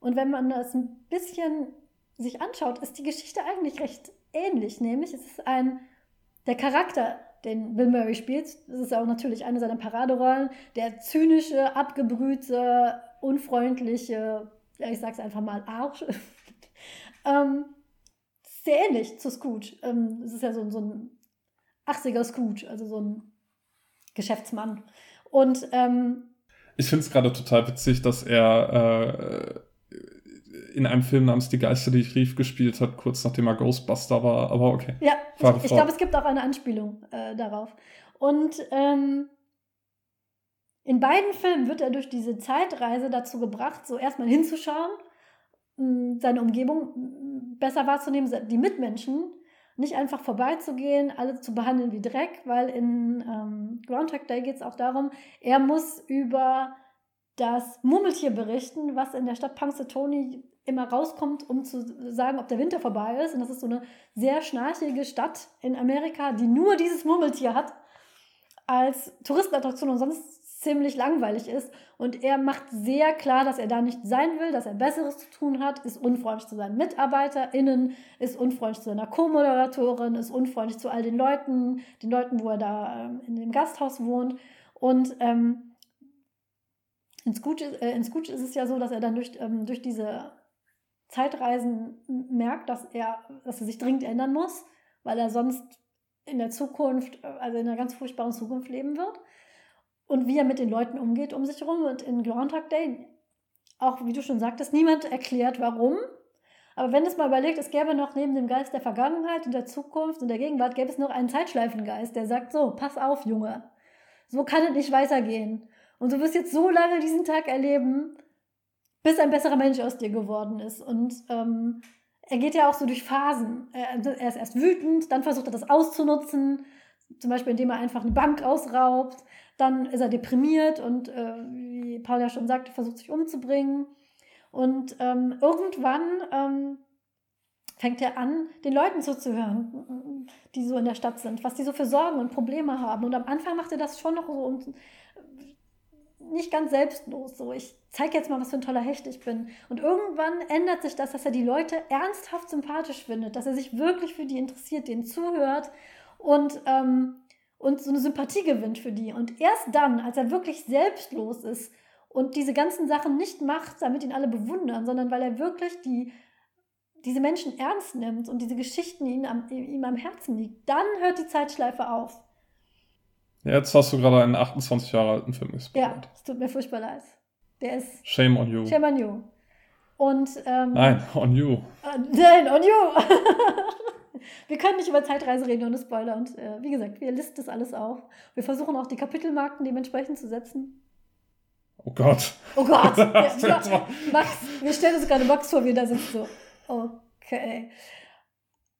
Und wenn man das ein bisschen sich anschaut, ist die Geschichte eigentlich recht ähnlich. Nämlich es ist ein, der Charakter, den Bill Murray spielt, das ist auch natürlich eine seiner Paraderollen, der zynische, abgebrühte, unfreundliche, ja, ich sag's einfach mal, Arsch. Ähm, sehr ähnlich zu Scrooge. Ähm, es ist ja so, so ein 80er Scrooge, also so ein Geschäftsmann. Und ähm, ich finde es gerade total witzig, dass er äh, in einem Film namens Die Geister, die ich rief, gespielt hat, kurz nachdem er Ghostbuster war. Aber okay. Ja, ich, ich glaube, es gibt auch eine Anspielung äh, darauf. Und ähm, in beiden Filmen wird er durch diese Zeitreise dazu gebracht, so erstmal hinzuschauen, seine Umgebung besser wahrzunehmen, die Mitmenschen nicht einfach vorbeizugehen, alle zu behandeln wie Dreck, weil in ähm, Groundhog Day geht es auch darum, er muss über das Murmeltier berichten, was in der Stadt Punxsutawney immer rauskommt, um zu sagen, ob der Winter vorbei ist. Und das ist so eine sehr schnarchige Stadt in Amerika, die nur dieses Murmeltier hat als Touristenattraktion und sonst ziemlich langweilig ist. Und er macht sehr klar, dass er da nicht sein will, dass er Besseres zu tun hat, ist unfreundlich zu seinen MitarbeiterInnen, ist unfreundlich zu seiner Co-Moderatorin, ist unfreundlich zu all den Leuten, den Leuten, wo er da ähm, in dem Gasthaus wohnt. Und ähm, in, Scooch, äh, in Scooch ist es ja so, dass er dann durch, ähm, durch diese Zeitreisen merkt, dass er, dass er sich dringend ändern muss, weil er sonst in der Zukunft, äh, also in einer ganz furchtbaren Zukunft leben wird und wie er mit den Leuten umgeht um sich herum. Und in Groundhog Day, auch wie du schon sagtest, niemand erklärt, warum. Aber wenn es mal überlegt, es gäbe noch neben dem Geist der Vergangenheit und der Zukunft und der Gegenwart, gäbe es noch einen Zeitschleifengeist, der sagt so, pass auf, Junge, so kann es nicht weitergehen. Und du wirst jetzt so lange diesen Tag erleben, bis ein besserer Mensch aus dir geworden ist. Und ähm, er geht ja auch so durch Phasen. Er, er ist erst wütend, dann versucht er das auszunutzen, zum Beispiel indem er einfach eine Bank ausraubt. Dann ist er deprimiert und, äh, wie Paul ja schon sagte, versucht sich umzubringen. Und ähm, irgendwann ähm, fängt er an, den Leuten zuzuhören, die so in der Stadt sind, was die so für Sorgen und Probleme haben. Und am Anfang macht er das schon noch so und nicht ganz selbstlos. So, ich zeige jetzt mal, was für ein toller Hecht ich bin. Und irgendwann ändert sich das, dass er die Leute ernsthaft sympathisch findet, dass er sich wirklich für die interessiert, denen zuhört und ähm, und so eine Sympathie gewinnt für die. Und erst dann, als er wirklich selbstlos ist und diese ganzen Sachen nicht macht, damit ihn alle bewundern, sondern weil er wirklich die, diese Menschen ernst nimmt und diese Geschichten ihm am, ihm am Herzen liegt, dann hört die Zeitschleife auf. Jetzt hast du gerade einen 28 Jahre alten Film gespielt. Ja, es tut mir furchtbar leid. Der ist. Shame on you. Shame on you. Und. Ähm, nein, on you. Äh, nein, on you. wir können nicht über Zeitreise reden ohne Spoiler. Und äh, wie gesagt, wir listen das alles auf. Wir versuchen auch die Kapitelmarken dementsprechend zu setzen. Oh Gott. Oh Gott. Ja, Max, wir stellen uns gerade Max vor, wie er da sitzt so. Okay.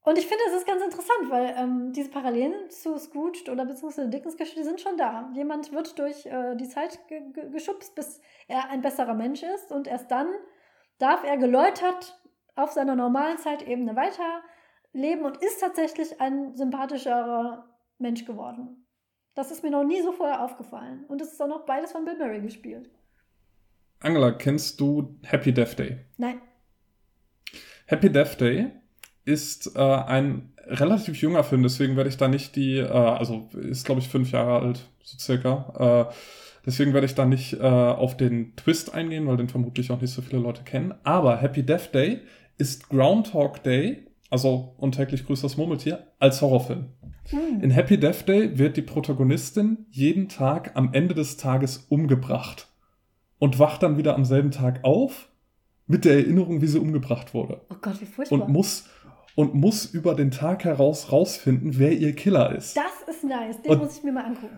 Und ich finde, es ist ganz interessant, weil ähm, diese Parallelen zu Scrooge oder beziehungsweise Dickens Geschichte sind schon da. Jemand wird durch äh, die Zeit ge geschubst, bis er ein besserer Mensch ist und erst dann darf er geläutert auf seiner normalen Zeitebene weiterleben und ist tatsächlich ein sympathischerer Mensch geworden. Das ist mir noch nie so vorher aufgefallen. Und es ist auch noch beides von Bill Murray gespielt. Angela, kennst du Happy Death Day? Nein. Happy Death Day ist äh, ein relativ junger Film, deswegen werde ich da nicht die, äh, also ist glaube ich fünf Jahre alt, so circa. Äh, deswegen werde ich da nicht äh, auf den Twist eingehen, weil den vermutlich auch nicht so viele Leute kennen. Aber Happy Death Day ist Groundhog Day, also und täglich grüßt das Murmeltier, als Horrorfilm. Hm. In Happy Death Day wird die Protagonistin jeden Tag am Ende des Tages umgebracht und wacht dann wieder am selben Tag auf mit der Erinnerung, wie sie umgebracht wurde. Oh Gott, wie furchtbar. Und muss und muss über den Tag heraus rausfinden, wer ihr Killer ist. Das ist nice, den und, muss ich mir mal angucken.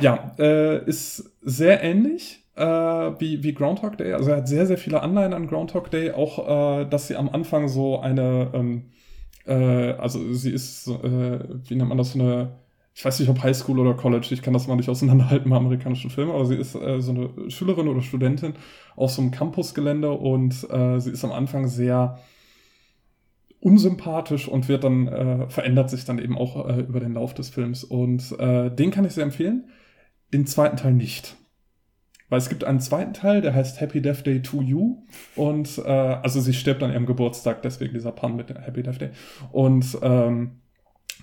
Ja, äh, ist sehr ähnlich äh, wie, wie Groundhog Day. Also er hat sehr, sehr viele Anleihen an Groundhog Day, auch äh, dass sie am Anfang so eine, ähm, äh, also sie ist, äh, wie nennt man das, so eine ich weiß nicht, ob Highschool oder College, ich kann das mal nicht auseinanderhalten bei amerikanischen Filmen, aber sie ist äh, so eine Schülerin oder Studentin auf so einem Campusgelände und äh, sie ist am Anfang sehr unsympathisch und wird dann, verändert sich dann eben auch über den Lauf des Films. Und den kann ich sehr empfehlen. Den zweiten Teil nicht. Weil es gibt einen zweiten Teil, der heißt Happy Death Day to You. Und äh, also sie stirbt an ihrem Geburtstag, deswegen dieser Pun mit Happy Death Day. Und ähm,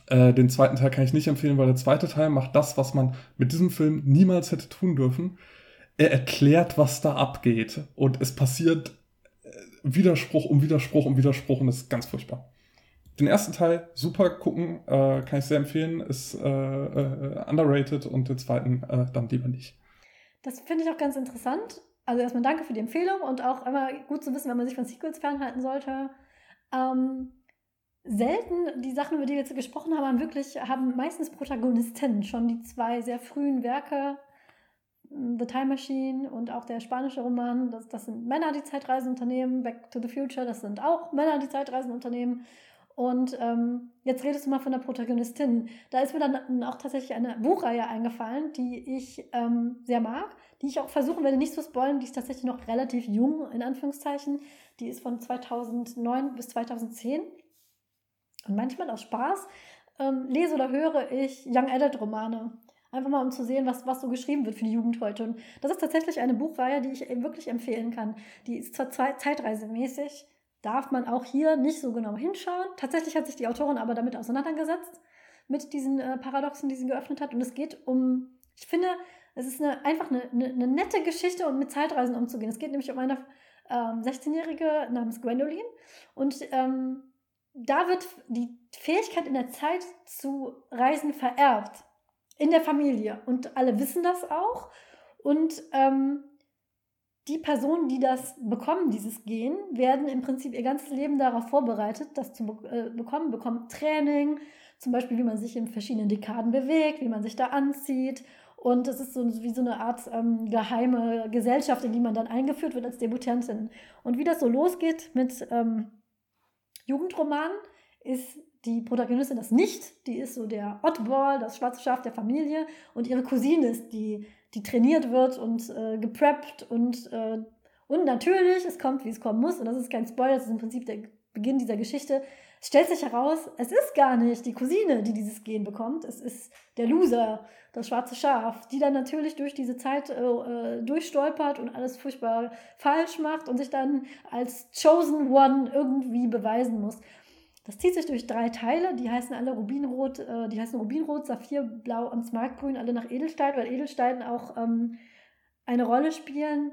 äh, den zweiten Teil kann ich nicht empfehlen, weil der zweite Teil macht das, was man mit diesem Film niemals hätte tun dürfen. Er erklärt, was da abgeht. Und es passiert äh, Widerspruch um Widerspruch um Widerspruch und das ist ganz furchtbar. Den ersten Teil super gucken, äh, kann ich sehr empfehlen, ist äh, äh, underrated und den zweiten äh, dann lieber nicht. Das finde ich auch ganz interessant. Also erstmal danke für die Empfehlung und auch immer gut zu wissen, wenn man sich von Sequels fernhalten sollte. Ähm, selten, die Sachen, über die wir jetzt gesprochen haben, haben wirklich, haben meistens Protagonisten. Schon die zwei sehr frühen Werke, hm, The Time Machine und auch der spanische Roman, das, das sind Männer, die Zeitreisen unternehmen. Back to the Future, das sind auch Männer, die Zeitreisen unternehmen. Und ähm, jetzt redest du mal von der Protagonistin. Da ist mir dann auch tatsächlich eine Buchreihe eingefallen, die ich ähm, sehr mag, die ich auch versuchen werde, nicht zu spoilen. Die ist tatsächlich noch relativ jung, in Anführungszeichen. Die ist von 2009 bis 2010. Und manchmal aus Spaß ähm, lese oder höre ich Young Adult Romane. Einfach mal, um zu sehen, was, was so geschrieben wird für die Jugend heute. Und das ist tatsächlich eine Buchreihe, die ich wirklich empfehlen kann. Die ist zwar zeitreisemäßig, darf man auch hier nicht so genau hinschauen. Tatsächlich hat sich die Autorin aber damit auseinandergesetzt, mit diesen äh, Paradoxen, die sie geöffnet hat. Und es geht um, ich finde, es ist eine, einfach eine, eine, eine nette Geschichte, um mit Zeitreisen umzugehen. Es geht nämlich um eine ähm, 16-Jährige namens Gwendolyn. Und ähm, da wird die Fähigkeit in der Zeit zu reisen vererbt. In der Familie. Und alle wissen das auch. Und ähm, die Personen, die das bekommen, dieses Gen, werden im Prinzip ihr ganzes Leben darauf vorbereitet, das zu be äh, bekommen, bekommen Training, zum Beispiel, wie man sich in verschiedenen Dekaden bewegt, wie man sich da anzieht. Und es ist so wie so eine Art ähm, geheime Gesellschaft, in die man dann eingeführt wird als Debutantin. Und wie das so losgeht mit ähm, Jugendroman ist die Protagonistin das nicht. Die ist so der Oddball, das schwarze Schaf der Familie. Und ihre Cousine ist die, die trainiert wird und äh, gepreppt. Und, äh, und natürlich, es kommt, wie es kommen muss. Und das ist kein Spoiler, das ist im Prinzip der Beginn dieser Geschichte. Es stellt sich heraus, es ist gar nicht die Cousine, die dieses Gen bekommt. Es ist der Loser, das schwarze Schaf, die dann natürlich durch diese Zeit äh, äh, durchstolpert und alles furchtbar falsch macht und sich dann als Chosen One irgendwie beweisen muss. Das zieht sich durch drei Teile, die heißen alle Rubinrot, äh, die heißen Rubinrot, Saphir, Blau und Smaragdgrün, alle nach Edelstein, weil Edelstein auch ähm, eine Rolle spielen.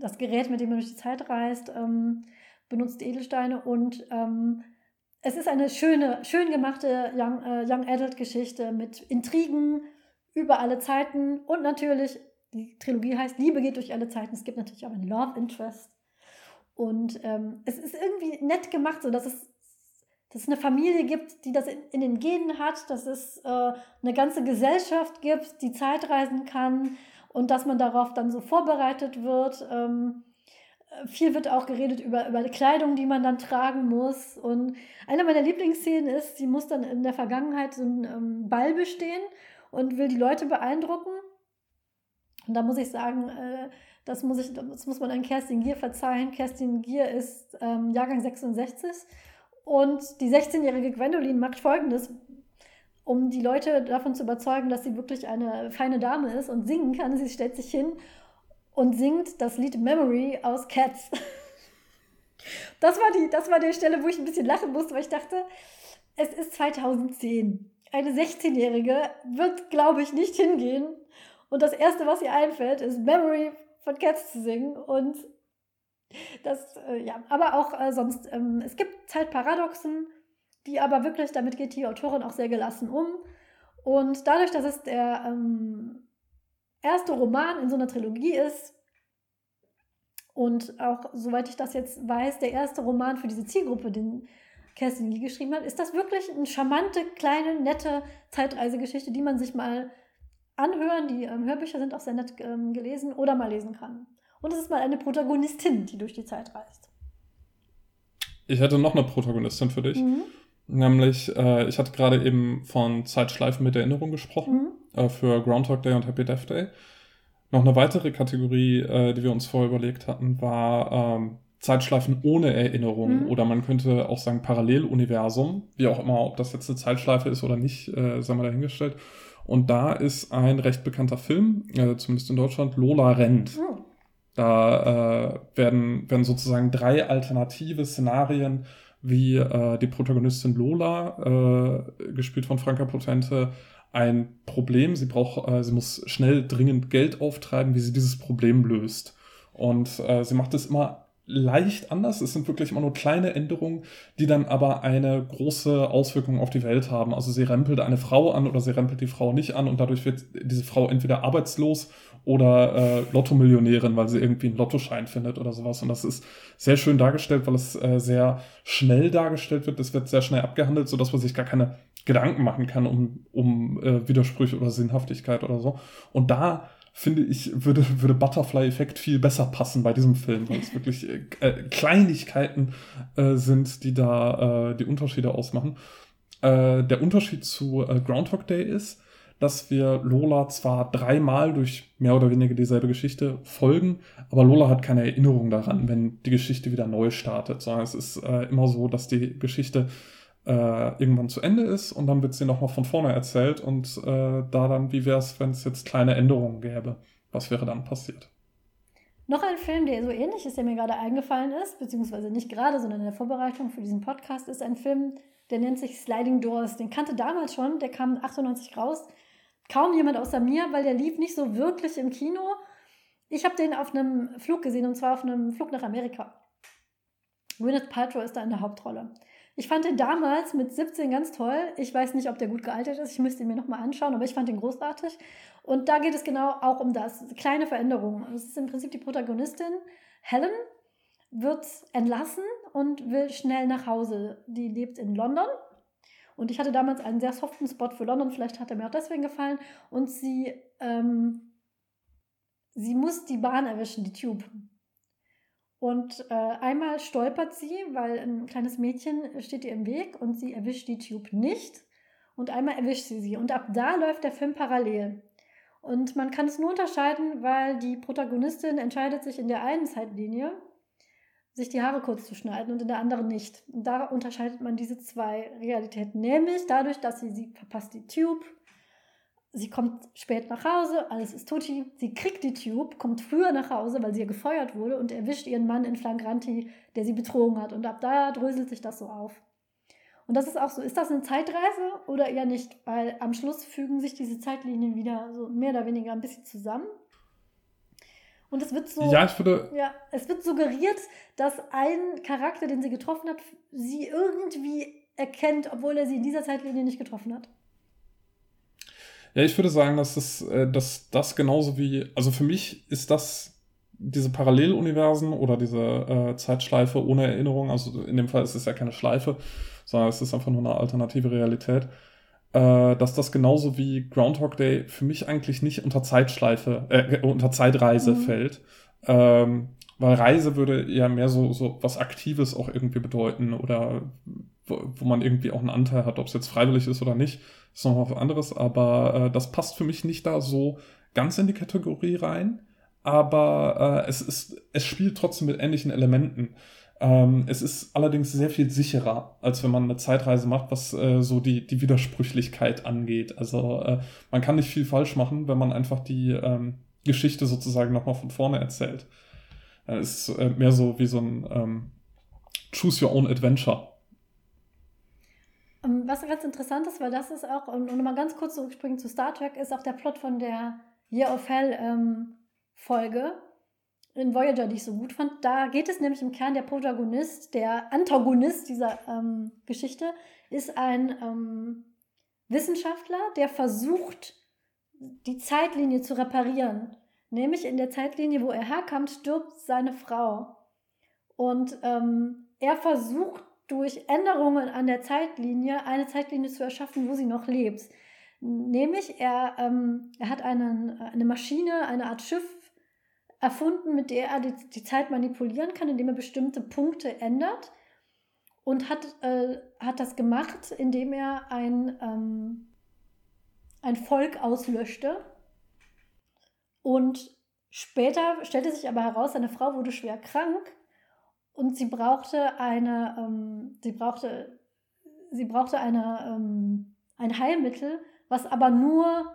Das Gerät, mit dem man durch die Zeit reist, ähm, benutzt Edelsteine und ähm, es ist eine schöne, schön gemachte Young, äh, Young Adult Geschichte mit Intrigen über alle Zeiten und natürlich, die Trilogie heißt Liebe geht durch alle Zeiten. Es gibt natürlich auch ein Love Interest. Und ähm, es ist irgendwie nett gemacht, so dass es, dass es eine Familie gibt, die das in, in den Genen hat, dass es äh, eine ganze Gesellschaft gibt, die Zeitreisen kann und dass man darauf dann so vorbereitet wird. Ähm, viel wird auch geredet über, über Kleidung, die man dann tragen muss. Und eine meiner Lieblingsszenen ist, sie muss dann in der Vergangenheit so einen ähm, Ball bestehen und will die Leute beeindrucken Und da muss ich sagen, äh, das, muss ich, das muss man an Kerstin Gier verzeihen. Kerstin Gier ist ähm, Jahrgang 66 und die 16-jährige Gwendolyn macht folgendes, um die Leute davon zu überzeugen, dass sie wirklich eine feine Dame ist und singen kann. Sie stellt sich hin und singt das Lied Memory aus Cats. Das war, die, das war die Stelle, wo ich ein bisschen lachen musste, weil ich dachte, es ist 2010. Eine 16-Jährige wird, glaube ich, nicht hingehen. Und das Erste, was ihr einfällt, ist Memory von Cats zu singen. Und das, äh, ja, aber auch äh, sonst, ähm, es gibt Zeitparadoxen, die aber wirklich, damit geht die Autorin auch sehr gelassen um. Und dadurch, dass es der ähm, erste Roman in so einer Trilogie ist, und auch, soweit ich das jetzt weiß, der erste Roman für diese Zielgruppe, den Kerstin Lee geschrieben hat, ist das wirklich eine charmante, kleine, nette Zeitreisegeschichte, die man sich mal anhören, die ähm, Hörbücher sind auch sehr nett ähm, gelesen oder mal lesen kann. Und es ist mal eine Protagonistin, die durch die Zeit reist. Ich hätte noch eine Protagonistin für dich. Mhm. Nämlich, äh, ich hatte gerade eben von Zeitschleifen mit Erinnerung gesprochen mhm. äh, für Groundhog Day und Happy Death Day. Noch eine weitere Kategorie, äh, die wir uns vorher überlegt hatten, war ähm, Zeitschleifen ohne Erinnerung mhm. oder man könnte auch sagen Paralleluniversum, wie auch immer, ob das jetzt eine Zeitschleife ist oder nicht, äh, sei mal dahingestellt. Und da ist ein recht bekannter Film, äh, zumindest in Deutschland, Lola rennt. Mhm. Da äh, werden, werden sozusagen drei alternative Szenarien, wie äh, die Protagonistin Lola, äh, gespielt von Franka Potente, ein Problem, sie braucht, äh, sie muss schnell dringend Geld auftreiben, wie sie dieses Problem löst. Und äh, sie macht es immer leicht anders. Es sind wirklich immer nur kleine Änderungen, die dann aber eine große Auswirkung auf die Welt haben. Also sie rempelt eine Frau an oder sie rempelt die Frau nicht an und dadurch wird diese Frau entweder arbeitslos oder äh, Lotto-Millionärin, weil sie irgendwie einen Lottoschein findet oder sowas. Und das ist sehr schön dargestellt, weil es äh, sehr schnell dargestellt wird. Das wird sehr schnell abgehandelt, sodass man sich gar keine Gedanken machen kann um, um äh, Widersprüche oder Sinnhaftigkeit oder so. Und da finde ich, würde, würde Butterfly-Effekt viel besser passen bei diesem Film, weil es wirklich äh, äh, Kleinigkeiten äh, sind, die da äh, die Unterschiede ausmachen. Äh, der Unterschied zu Groundhog Day ist, dass wir Lola zwar dreimal durch mehr oder weniger dieselbe Geschichte folgen, aber Lola hat keine Erinnerung daran, wenn die Geschichte wieder neu startet, sondern es ist immer so, dass die Geschichte äh, irgendwann zu Ende ist und dann wird sie nochmal von vorne erzählt und äh, da dann, wie wäre es, wenn es jetzt kleine Änderungen gäbe? Was wäre dann passiert? Noch ein Film, der so ähnlich ist, der mir gerade eingefallen ist, beziehungsweise nicht gerade, sondern in der Vorbereitung für diesen Podcast, ist ein Film, der nennt sich Sliding Doors. Den kannte damals schon, der kam 98 raus. Kaum jemand außer mir, weil der lief nicht so wirklich im Kino. Ich habe den auf einem Flug gesehen, und zwar auf einem Flug nach Amerika. Gwyneth Paltrow ist da in der Hauptrolle. Ich fand den damals mit 17 ganz toll. Ich weiß nicht, ob der gut gealtert ist. Ich müsste ihn mir nochmal anschauen, aber ich fand den großartig. Und da geht es genau auch um das. Kleine Veränderungen. Es ist im Prinzip die Protagonistin. Helen wird entlassen und will schnell nach Hause. Die lebt in London. Und ich hatte damals einen sehr soften Spot für London. Vielleicht hat er mir auch deswegen gefallen. Und sie, ähm, sie muss die Bahn erwischen, die Tube. Und äh, einmal stolpert sie, weil ein kleines Mädchen steht ihr im Weg und sie erwischt die Tube nicht. Und einmal erwischt sie sie. Und ab da läuft der Film parallel. Und man kann es nur unterscheiden, weil die Protagonistin entscheidet sich in der einen Zeitlinie, sich die Haare kurz zu schneiden und in der anderen nicht. Und da unterscheidet man diese zwei Realitäten. Nämlich dadurch, dass sie, sie verpasst die Tube, Sie kommt spät nach Hause, alles ist tutti. Sie kriegt die Tube, kommt früher nach Hause, weil sie ja gefeuert wurde und erwischt ihren Mann in Flagranti, der sie betrogen hat. Und ab da dröselt sich das so auf. Und das ist auch so. Ist das eine Zeitreise oder eher nicht? Weil am Schluss fügen sich diese Zeitlinien wieder so mehr oder weniger ein bisschen zusammen. Und es wird so. Ja, ich würde. Ja, es wird suggeriert, dass ein Charakter, den sie getroffen hat, sie irgendwie erkennt, obwohl er sie in dieser Zeitlinie nicht getroffen hat. Ja, ich würde sagen, dass das, äh, dass das genauso wie, also für mich ist das diese Paralleluniversen oder diese äh, Zeitschleife ohne Erinnerung, also in dem Fall ist es ja keine Schleife, sondern es ist einfach nur eine alternative Realität, äh, dass das genauso wie Groundhog Day für mich eigentlich nicht unter Zeitschleife, äh, unter Zeitreise mhm. fällt. Ähm, weil Reise würde ja mehr so, so was Aktives auch irgendwie bedeuten oder wo, wo man irgendwie auch einen Anteil hat, ob es jetzt freiwillig ist oder nicht ist noch was anderes, aber äh, das passt für mich nicht da so ganz in die Kategorie rein, aber äh, es, ist, es spielt trotzdem mit ähnlichen Elementen. Ähm, es ist allerdings sehr viel sicherer, als wenn man eine Zeitreise macht, was äh, so die, die Widersprüchlichkeit angeht. Also äh, man kann nicht viel falsch machen, wenn man einfach die ähm, Geschichte sozusagen nochmal von vorne erzählt. Es ist äh, mehr so wie so ein ähm, Choose Your Own Adventure. Ähm, was ganz interessant ist, weil das ist auch, und nochmal ganz kurz zurückspringen zu Star Trek, ist auch der Plot von der Year of Hell ähm, Folge in Voyager, die ich so gut fand. Da geht es nämlich im Kern, der Protagonist, der Antagonist dieser ähm, Geschichte, ist ein ähm, Wissenschaftler, der versucht, die Zeitlinie zu reparieren. Nämlich in der Zeitlinie, wo er herkommt, stirbt seine Frau. Und ähm, er versucht durch Änderungen an der Zeitlinie eine Zeitlinie zu erschaffen, wo sie noch lebt. Nämlich, er, ähm, er hat einen, eine Maschine, eine Art Schiff erfunden, mit der er die, die Zeit manipulieren kann, indem er bestimmte Punkte ändert. Und hat, äh, hat das gemacht, indem er ein, ähm, ein Volk auslöschte. Und später stellte sich aber heraus, seine Frau wurde schwer krank und sie brauchte eine, ähm, sie brauchte, sie brauchte eine, ähm, ein Heilmittel, was aber nur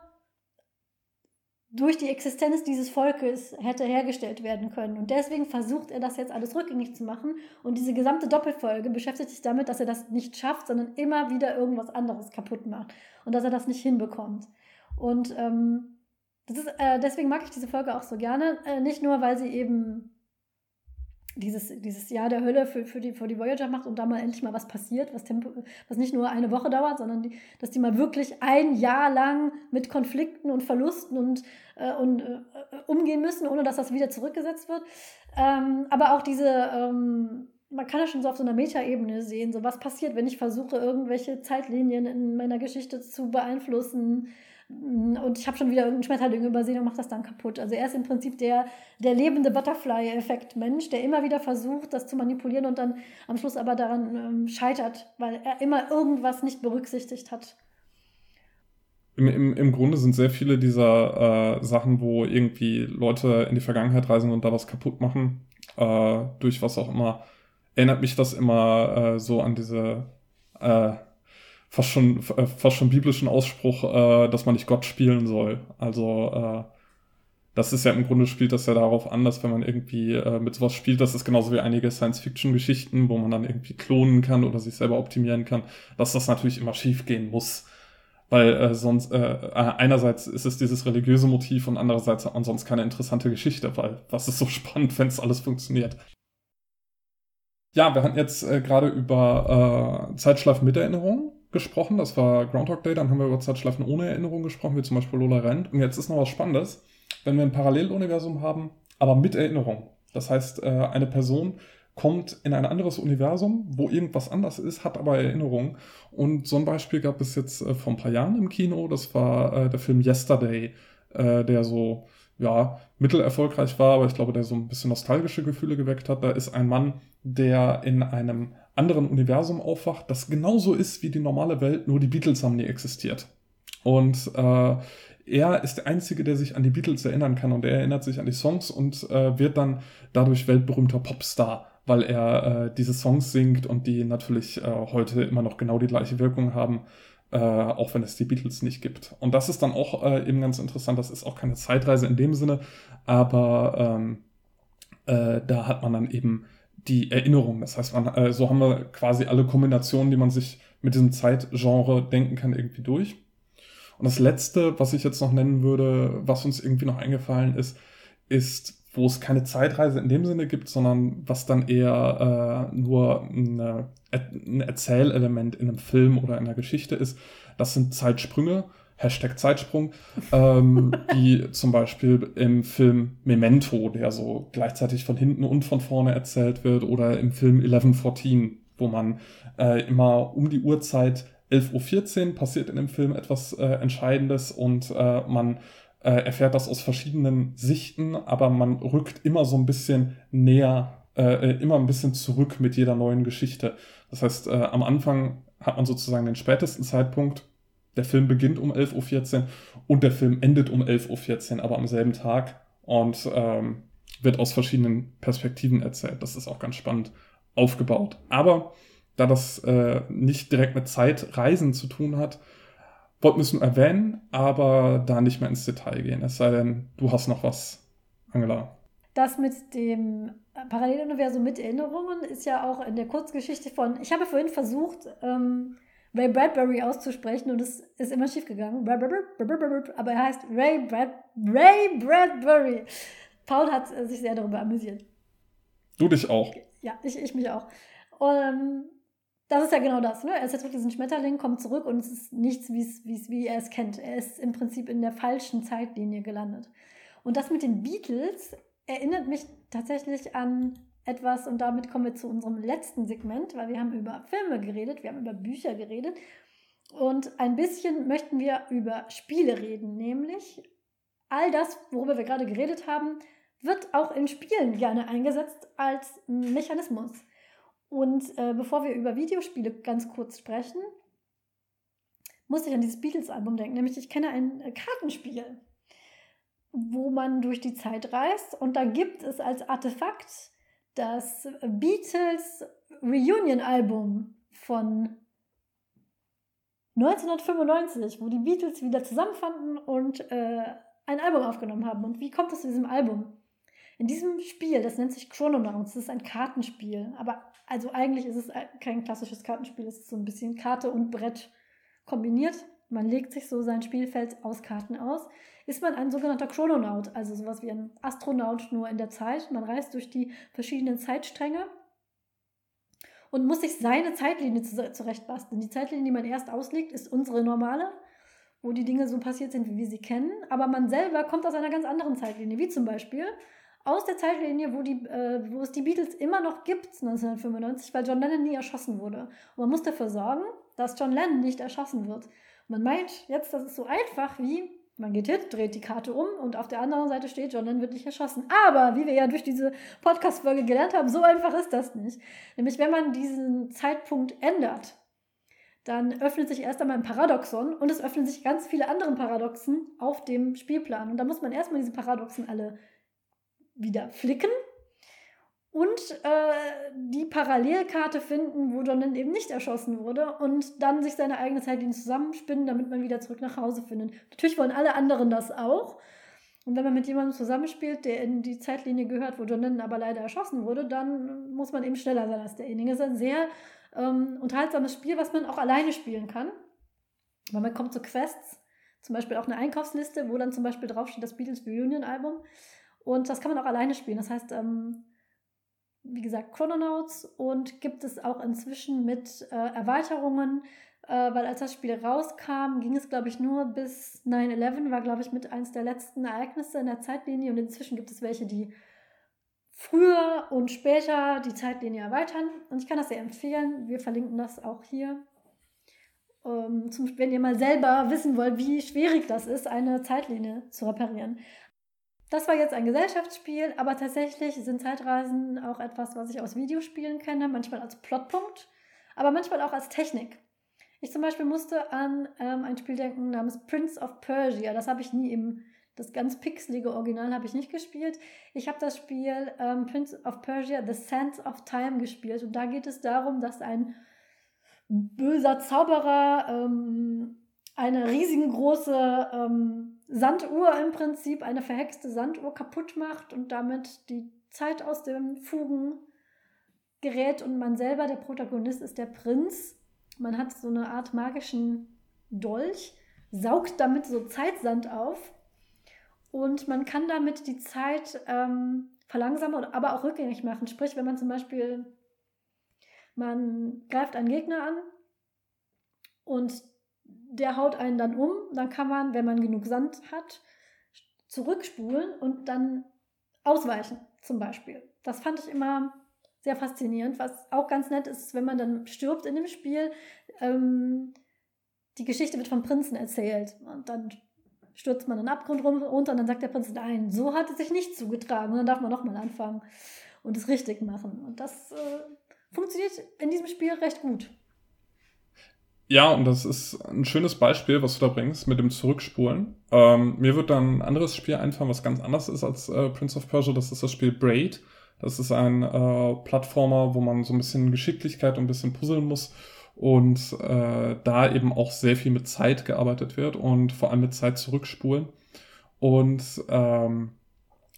durch die Existenz dieses Volkes hätte hergestellt werden können. Und deswegen versucht er das jetzt alles rückgängig zu machen. Und diese gesamte Doppelfolge beschäftigt sich damit, dass er das nicht schafft, sondern immer wieder irgendwas anderes kaputt macht. Und dass er das nicht hinbekommt. Und ähm, ist, äh, deswegen mag ich diese Folge auch so gerne. Äh, nicht nur, weil sie eben dieses, dieses Jahr der Hölle für, für, die, für die Voyager macht und da mal endlich mal was passiert, was, Tempo, was nicht nur eine Woche dauert, sondern die, dass die mal wirklich ein Jahr lang mit Konflikten und Verlusten und, äh, und äh, umgehen müssen, ohne dass das wieder zurückgesetzt wird. Ähm, aber auch diese, ähm, man kann ja schon so auf so einer Metaebene sehen, so was passiert, wenn ich versuche, irgendwelche Zeitlinien in meiner Geschichte zu beeinflussen und ich habe schon wieder irgendeinen Schmetterling übersehen und mache das dann kaputt. Also er ist im Prinzip der, der lebende Butterfly-Effekt-Mensch, der immer wieder versucht, das zu manipulieren und dann am Schluss aber daran ähm, scheitert, weil er immer irgendwas nicht berücksichtigt hat. Im, im, Im Grunde sind sehr viele dieser äh, Sachen, wo irgendwie Leute in die Vergangenheit reisen und da was kaputt machen, äh, durch was auch immer, erinnert mich das immer äh, so an diese äh, fast schon, äh, fast schon biblischen Ausspruch, äh, dass man nicht Gott spielen soll. Also äh, das ist ja im Grunde spielt das ja darauf an, dass wenn man irgendwie äh, mit sowas spielt, das ist genauso wie einige Science-Fiction-Geschichten, wo man dann irgendwie klonen kann oder sich selber optimieren kann, dass das natürlich immer schief gehen muss. Weil äh, sonst, äh, äh einerseits ist es dieses religiöse Motiv und andererseits hat man sonst keine interessante Geschichte, weil was ist so spannend, wenn es alles funktioniert. Ja, wir hatten jetzt äh, gerade über äh, Zeitschleifen mit Erinnerung gesprochen. Das war Groundhog Day. Dann haben wir über Zeitschleifen ohne Erinnerung gesprochen, wie zum Beispiel Lola Rent. Und jetzt ist noch was Spannendes. Wenn wir ein Paralleluniversum haben, aber mit Erinnerung. Das heißt, äh, eine Person kommt in ein anderes Universum, wo irgendwas anders ist, hat aber Erinnerung. Und so ein Beispiel gab es jetzt äh, vor ein paar Jahren im Kino. Das war äh, der Film Yesterday, der so ja, mittelerfolgreich war, aber ich glaube, der so ein bisschen nostalgische Gefühle geweckt hat. Da ist ein Mann, der in einem anderen Universum aufwacht, das genauso ist wie die normale Welt, nur die Beatles haben nie existiert. Und äh, er ist der Einzige, der sich an die Beatles erinnern kann und er erinnert sich an die Songs und äh, wird dann dadurch weltberühmter Popstar, weil er äh, diese Songs singt und die natürlich äh, heute immer noch genau die gleiche Wirkung haben, äh, auch wenn es die Beatles nicht gibt. Und das ist dann auch äh, eben ganz interessant, das ist auch keine Zeitreise in dem Sinne, aber ähm, äh, da hat man dann eben die Erinnerung. Das heißt, man, äh, so haben wir quasi alle Kombinationen, die man sich mit diesem Zeitgenre denken kann, irgendwie durch. Und das letzte, was ich jetzt noch nennen würde, was uns irgendwie noch eingefallen ist, ist, wo es keine Zeitreise in dem Sinne gibt, sondern was dann eher äh, nur eine, ein Erzählelement in einem Film oder in einer Geschichte ist. Das sind Zeitsprünge Hashtag Zeitsprung, ähm, wie zum Beispiel im Film Memento, der so gleichzeitig von hinten und von vorne erzählt wird, oder im Film 1114, wo man äh, immer um die Uhrzeit 11.14 Uhr passiert in dem Film etwas äh, Entscheidendes und äh, man äh, erfährt das aus verschiedenen Sichten, aber man rückt immer so ein bisschen näher, äh, äh, immer ein bisschen zurück mit jeder neuen Geschichte. Das heißt, am Anfang hat man sozusagen den spätesten Zeitpunkt der Film beginnt um 11.14 Uhr und der Film endet um 11.14 Uhr, aber am selben Tag und ähm, wird aus verschiedenen Perspektiven erzählt. Das ist auch ganz spannend aufgebaut. Aber da das äh, nicht direkt mit Zeitreisen zu tun hat, wollten wir es nur erwähnen, aber da nicht mehr ins Detail gehen. Es sei denn, du hast noch was, Angela. Das mit dem Paralleluniversum mit Erinnerungen ist ja auch in der Kurzgeschichte von. Ich habe vorhin versucht, ähm, Ray Bradbury auszusprechen und es ist immer schief gegangen. Aber er heißt Ray, Brad, Ray Bradbury. Paul hat sich sehr darüber amüsiert. Du dich auch. Ja, ich, ich mich auch. Und das ist ja genau das. Ne? Er ist jetzt wirklich diesen Schmetterling, kommt zurück und es ist nichts, wie's, wie's, wie er es kennt. Er ist im Prinzip in der falschen Zeitlinie gelandet. Und das mit den Beatles erinnert mich tatsächlich an etwas und damit kommen wir zu unserem letzten Segment, weil wir haben über Filme geredet, wir haben über Bücher geredet und ein bisschen möchten wir über Spiele reden, nämlich all das, worüber wir gerade geredet haben, wird auch in Spielen gerne eingesetzt als Mechanismus. Und äh, bevor wir über Videospiele ganz kurz sprechen, muss ich an dieses Beatles-Album denken. Nämlich, ich kenne ein äh, Kartenspiel, wo man durch die Zeit reist und da gibt es als Artefakt das Beatles Reunion-Album von 1995, wo die Beatles wieder zusammenfanden und äh, ein Album aufgenommen haben. Und wie kommt es zu diesem Album? In diesem Spiel, das nennt sich Chrononauts, das ist ein Kartenspiel. Aber also eigentlich ist es kein klassisches Kartenspiel, es ist so ein bisschen Karte und Brett kombiniert. Man legt sich so sein Spielfeld aus Karten aus. Ist man ein sogenannter Chrononaut, also sowas wie ein Astronaut nur in der Zeit. Man reist durch die verschiedenen Zeitstränge und muss sich seine Zeitlinie zurechtbasteln. Die Zeitlinie, die man erst auslegt, ist unsere normale, wo die Dinge so passiert sind, wie wir sie kennen. Aber man selber kommt aus einer ganz anderen Zeitlinie, wie zum Beispiel aus der Zeitlinie, wo, die, äh, wo es die Beatles immer noch gibt, 1995, weil John Lennon nie erschossen wurde. Und man muss dafür sorgen, dass John Lennon nicht erschossen wird. Man meint jetzt, das ist so einfach wie, man geht hin, dreht die Karte um und auf der anderen Seite steht, John Lennon wird nicht erschossen. Aber, wie wir ja durch diese Podcast-Folge gelernt haben, so einfach ist das nicht. Nämlich, wenn man diesen Zeitpunkt ändert, dann öffnet sich erst einmal ein Paradoxon und es öffnen sich ganz viele andere Paradoxen auf dem Spielplan. Und da muss man erstmal diese Paradoxen alle wieder flicken und äh, die Parallelkarte finden, wo John eben nicht erschossen wurde und dann sich seine eigene Zeitlinie zusammenspinnen, damit man wieder zurück nach Hause findet. Natürlich wollen alle anderen das auch. Und wenn man mit jemandem zusammenspielt, der in die Zeitlinie gehört, wo John aber leider erschossen wurde, dann muss man eben schneller sein als derjenige. Das ist ein sehr ähm, unterhaltsames Spiel, was man auch alleine spielen kann. Weil man kommt zu Quests, zum Beispiel auch eine Einkaufsliste, wo dann zum Beispiel draufsteht das Beatles Reunion Album. Und das kann man auch alleine spielen. Das heißt, ähm, wie gesagt, Chrononauts und gibt es auch inzwischen mit äh, Erweiterungen, äh, weil als das Spiel rauskam, ging es, glaube ich, nur bis 9-11, war, glaube ich, mit eins der letzten Ereignisse in der Zeitlinie und inzwischen gibt es welche, die früher und später die Zeitlinie erweitern und ich kann das sehr empfehlen. Wir verlinken das auch hier. Ähm, zum, wenn ihr mal selber wissen wollt, wie schwierig das ist, eine Zeitlinie zu reparieren. Das war jetzt ein Gesellschaftsspiel, aber tatsächlich sind Zeitreisen auch etwas, was ich aus Videospielen kenne, manchmal als Plotpunkt, aber manchmal auch als Technik. Ich zum Beispiel musste an ähm, ein Spiel denken namens Prince of Persia. Das habe ich nie im, das ganz pixelige Original habe ich nicht gespielt. Ich habe das Spiel ähm, Prince of Persia The Sands of Time gespielt und da geht es darum, dass ein böser Zauberer ähm, eine riesengroße ähm, Sanduhr im Prinzip, eine verhexte Sanduhr kaputt macht und damit die Zeit aus den Fugen gerät und man selber, der Protagonist, ist der Prinz. Man hat so eine Art magischen Dolch, saugt damit so Zeitsand auf und man kann damit die Zeit ähm, verlangsamen, aber auch rückgängig machen. Sprich, wenn man zum Beispiel, man greift einen Gegner an und der haut einen dann um. Dann kann man, wenn man genug Sand hat, zurückspulen und dann ausweichen, zum Beispiel. Das fand ich immer sehr faszinierend. Was auch ganz nett ist, wenn man dann stirbt in dem Spiel, ähm, die Geschichte wird vom Prinzen erzählt. Und dann stürzt man den Abgrund runter und dann sagt der Prinz, nein, so hat es sich nicht zugetragen. Und dann darf man nochmal anfangen und es richtig machen. Und das äh, funktioniert in diesem Spiel recht gut. Ja, und das ist ein schönes Beispiel, was du da bringst mit dem Zurückspulen. Ähm, mir wird dann ein anderes Spiel einfallen, was ganz anders ist als äh, Prince of Persia. Das ist das Spiel Braid. Das ist ein äh, Plattformer, wo man so ein bisschen Geschicklichkeit und ein bisschen puzzeln muss und äh, da eben auch sehr viel mit Zeit gearbeitet wird und vor allem mit Zeit zurückspulen. Und ähm,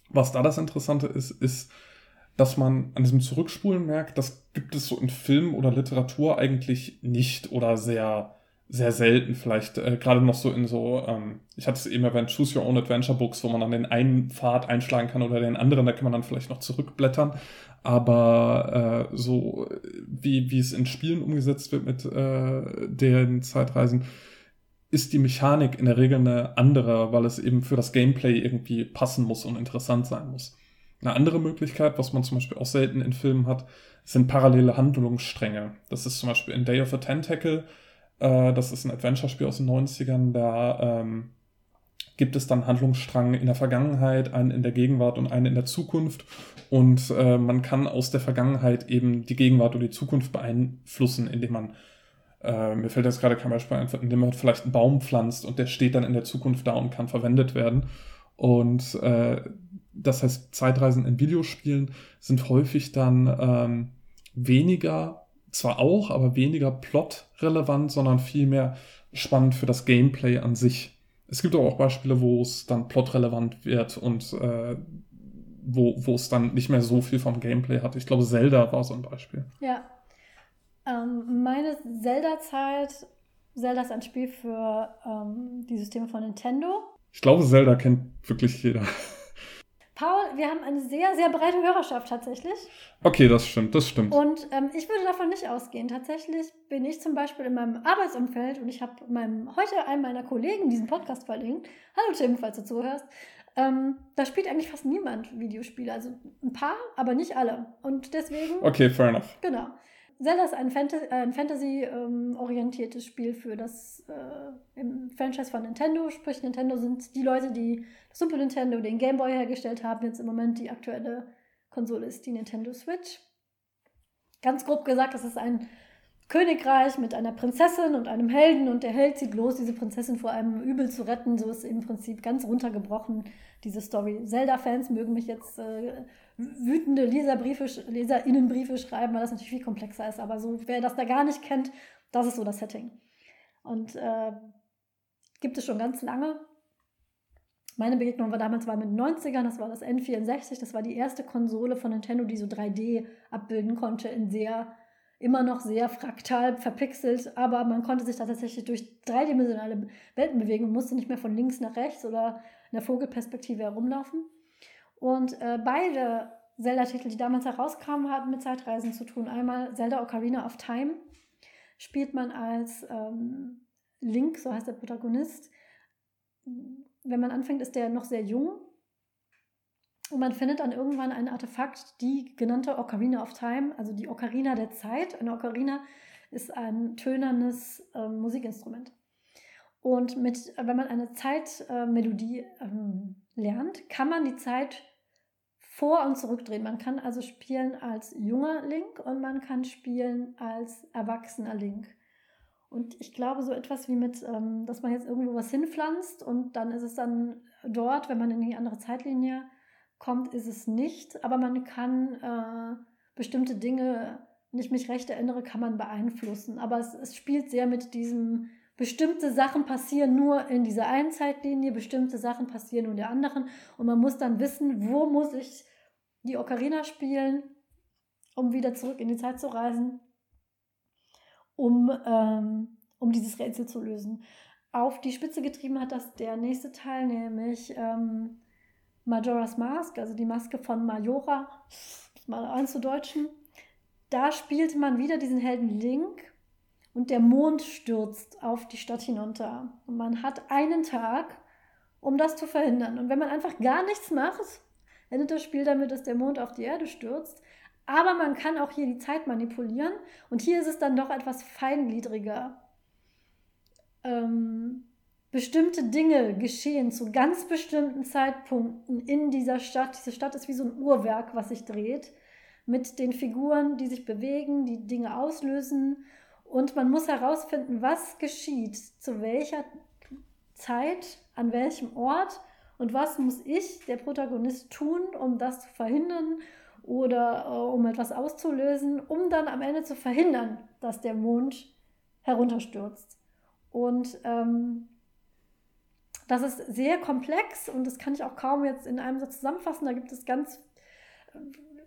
was da das Interessante ist, ist, dass man an diesem Zurückspulen merkt, das gibt es so in Film oder Literatur eigentlich nicht oder sehr, sehr selten. Vielleicht äh, gerade noch so in so, ähm, ich hatte es eben erwähnt, Choose Your Own Adventure Books, wo man dann den einen Pfad einschlagen kann oder den anderen, da kann man dann vielleicht noch zurückblättern. Aber äh, so wie, wie es in Spielen umgesetzt wird mit äh, den Zeitreisen, ist die Mechanik in der Regel eine andere, weil es eben für das Gameplay irgendwie passen muss und interessant sein muss. Eine andere Möglichkeit, was man zum Beispiel auch selten in Filmen hat, sind parallele Handlungsstränge. Das ist zum Beispiel in Day of a Tentacle, äh, das ist ein Adventure-Spiel aus den 90ern, da ähm, gibt es dann Handlungsstrang in der Vergangenheit, einen in der Gegenwart und einen in der Zukunft. Und äh, man kann aus der Vergangenheit eben die Gegenwart und die Zukunft beeinflussen, indem man, äh, mir fällt jetzt gerade kein Beispiel ein, indem man vielleicht einen Baum pflanzt und der steht dann in der Zukunft da und kann verwendet werden. Und äh, das heißt, Zeitreisen in Videospielen sind häufig dann ähm, weniger, zwar auch, aber weniger plot-relevant, sondern vielmehr spannend für das Gameplay an sich. Es gibt aber auch Beispiele, wo es dann plot-relevant wird und äh, wo, wo es dann nicht mehr so viel vom Gameplay hat. Ich glaube, Zelda war so ein Beispiel. Ja. Ähm, meine Zelda-Zeit, Zelda ist ein Spiel für ähm, die Systeme von Nintendo. Ich glaube, Zelda kennt wirklich jeder. Paul, wir haben eine sehr, sehr breite Hörerschaft tatsächlich. Okay, das stimmt, das stimmt. Und ähm, ich würde davon nicht ausgehen. Tatsächlich bin ich zum Beispiel in meinem Arbeitsumfeld und ich habe meinem heute einem meiner Kollegen diesen Podcast verlinkt. Hallo Tim, falls du zuhörst. Ähm, da spielt eigentlich fast niemand Videospiele. Also ein paar, aber nicht alle. Und deswegen. Okay, fair enough. Genau. Zelda ist ein, Fant äh, ein Fantasy-orientiertes Spiel für das äh, im Franchise von Nintendo. Sprich, Nintendo sind die Leute, die Super Nintendo, den Game Boy hergestellt haben. Jetzt im Moment die aktuelle Konsole ist die Nintendo Switch. Ganz grob gesagt, das ist ein Königreich mit einer Prinzessin und einem Helden und der Held zieht los, diese Prinzessin vor einem Übel zu retten. So ist im Prinzip ganz runtergebrochen diese Story. Zelda-Fans mögen mich jetzt äh, wütende Leserbriefe, Leserinnenbriefe schreiben, weil das natürlich viel komplexer ist. Aber so, wer das da gar nicht kennt, das ist so das Setting. Und äh, gibt es schon ganz lange. Meine Begegnung war damals war mit den 90ern, das war das N64, das war die erste Konsole von Nintendo, die so 3D abbilden konnte in sehr immer noch sehr fraktal verpixelt, aber man konnte sich da tatsächlich durch dreidimensionale Welten bewegen und musste nicht mehr von links nach rechts oder in der Vogelperspektive herumlaufen. Und äh, beide Zelda-Titel, die damals herauskamen, hatten mit Zeitreisen zu tun. Einmal Zelda Ocarina of Time spielt man als ähm, Link, so heißt der Protagonist. Wenn man anfängt, ist der noch sehr jung und man findet dann irgendwann ein Artefakt, die genannte Ocarina of Time, also die Ocarina der Zeit. Eine Ocarina ist ein tönernes äh, Musikinstrument. Und mit, wenn man eine Zeitmelodie äh, ähm, lernt, kann man die Zeit vor- und zurückdrehen. Man kann also spielen als junger Link und man kann spielen als erwachsener Link. Und ich glaube, so etwas wie mit, ähm, dass man jetzt irgendwo was hinpflanzt und dann ist es dann dort, wenn man in die andere Zeitlinie kommt, ist es nicht, aber man kann äh, bestimmte Dinge, wenn ich mich recht erinnere, kann man beeinflussen. Aber es, es spielt sehr mit diesem, bestimmte Sachen passieren nur in dieser einen Zeitlinie, bestimmte Sachen passieren nur in der anderen. Und man muss dann wissen, wo muss ich die Ocarina spielen, um wieder zurück in die Zeit zu reisen, um, ähm, um dieses Rätsel zu lösen. Auf die Spitze getrieben hat das der nächste Teil, nämlich ähm, Majora's Mask, also die Maske von Majora, mal einzudeutschen. Da spielte man wieder diesen Helden Link und der Mond stürzt auf die Stadt hinunter. Und man hat einen Tag, um das zu verhindern. Und wenn man einfach gar nichts macht, endet das Spiel damit, dass der Mond auf die Erde stürzt. Aber man kann auch hier die Zeit manipulieren. Und hier ist es dann doch etwas feingliedriger. Ähm, bestimmte Dinge geschehen zu ganz bestimmten Zeitpunkten in dieser Stadt. Diese Stadt ist wie so ein Uhrwerk, was sich dreht, mit den Figuren, die sich bewegen, die Dinge auslösen. Und man muss herausfinden, was geschieht, zu welcher Zeit, an welchem Ort und was muss ich, der Protagonist, tun, um das zu verhindern oder äh, um etwas auszulösen, um dann am Ende zu verhindern, dass der Mond herunterstürzt. Und ähm, das ist sehr komplex und das kann ich auch kaum jetzt in einem Satz zusammenfassen. Da gibt es ganz äh,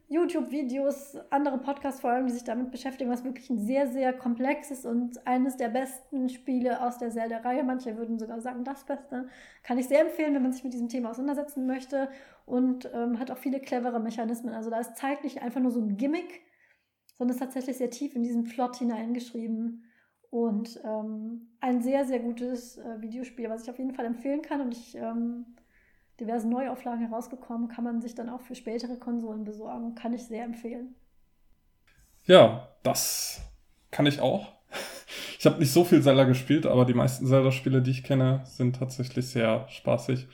YouTube-Videos, andere Podcast-Folgen, die sich damit beschäftigen, was wirklich ein sehr, sehr komplexes und eines der besten Spiele aus der Zelda-Reihe. Manche würden sogar sagen, das Beste. Kann ich sehr empfehlen, wenn man sich mit diesem Thema auseinandersetzen möchte und ähm, hat auch viele clevere Mechanismen. Also da ist Zeit nicht einfach nur so ein Gimmick, sondern ist tatsächlich sehr tief in diesen Plot hineingeschrieben. Und ähm, ein sehr, sehr gutes äh, Videospiel, was ich auf jeden Fall empfehlen kann. Und ich ähm, diversen Neuauflagen herausgekommen, kann man sich dann auch für spätere Konsolen besorgen. Kann ich sehr empfehlen. Ja, das kann ich auch. Ich habe nicht so viel Zelda gespielt, aber die meisten Zelda-Spiele, die ich kenne, sind tatsächlich sehr spaßig.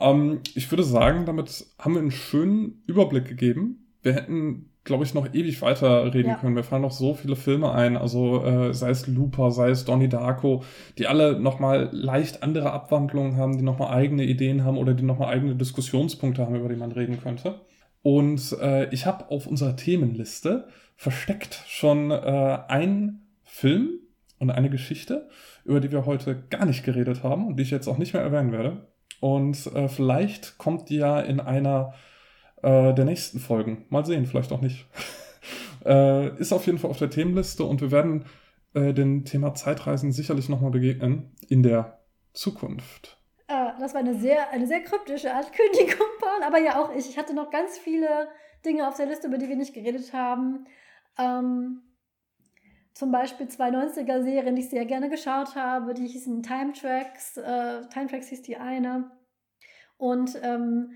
Ähm, ich würde sagen, damit haben wir einen schönen Überblick gegeben. Wir hätten glaube ich, noch ewig weiter reden ja. können. Mir fallen noch so viele Filme ein, also äh, sei es Looper, sei es Donnie Darko, die alle nochmal leicht andere Abwandlungen haben, die nochmal eigene Ideen haben oder die nochmal eigene Diskussionspunkte haben, über die man reden könnte. Und äh, ich habe auf unserer Themenliste versteckt schon äh, einen Film und eine Geschichte, über die wir heute gar nicht geredet haben und die ich jetzt auch nicht mehr erwähnen werde. Und äh, vielleicht kommt die ja in einer äh, der nächsten Folgen. Mal sehen, vielleicht auch nicht. äh, ist auf jeden Fall auf der Themenliste und wir werden äh, dem Thema Zeitreisen sicherlich nochmal begegnen in der Zukunft. Äh, das war eine sehr, eine sehr kryptische Ankündigung, Paul, aber ja auch ich. Ich hatte noch ganz viele Dinge auf der Liste, über die wir nicht geredet haben. Ähm, zum Beispiel zwei 90er-Serien, die ich sehr gerne geschaut habe, die hießen Time Tracks. Äh, Time Tracks hieß die eine. Und ähm,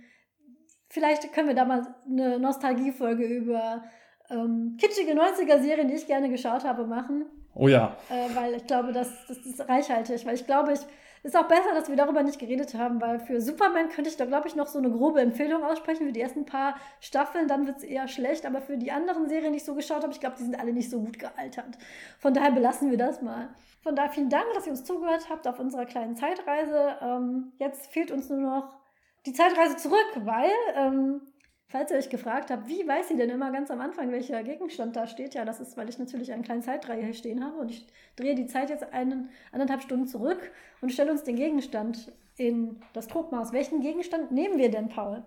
vielleicht können wir da mal eine Nostalgiefolge über ähm, kitschige 90er-Serien, die ich gerne geschaut habe, machen. Oh ja. Äh, weil ich glaube, das, das ist reichhaltig. Weil ich glaube, es ist auch besser, dass wir darüber nicht geredet haben, weil für Superman könnte ich da, glaube ich, noch so eine grobe Empfehlung aussprechen für die ersten paar Staffeln. Dann wird es eher schlecht. Aber für die anderen Serien, die ich so geschaut habe, ich glaube, die sind alle nicht so gut gealtert. Von daher belassen wir das mal. Von daher vielen Dank, dass ihr uns zugehört habt auf unserer kleinen Zeitreise. Ähm, jetzt fehlt uns nur noch die Zeitreise zurück, weil, ähm, falls ihr euch gefragt habt, wie weiß sie denn immer ganz am Anfang, welcher Gegenstand da steht? Ja, das ist, weil ich natürlich einen kleinen Zeitreihe hier stehen habe und ich drehe die Zeit jetzt einen, anderthalb Stunden zurück und stelle uns den Gegenstand in das Tropenhaus. Welchen Gegenstand nehmen wir denn, Paul?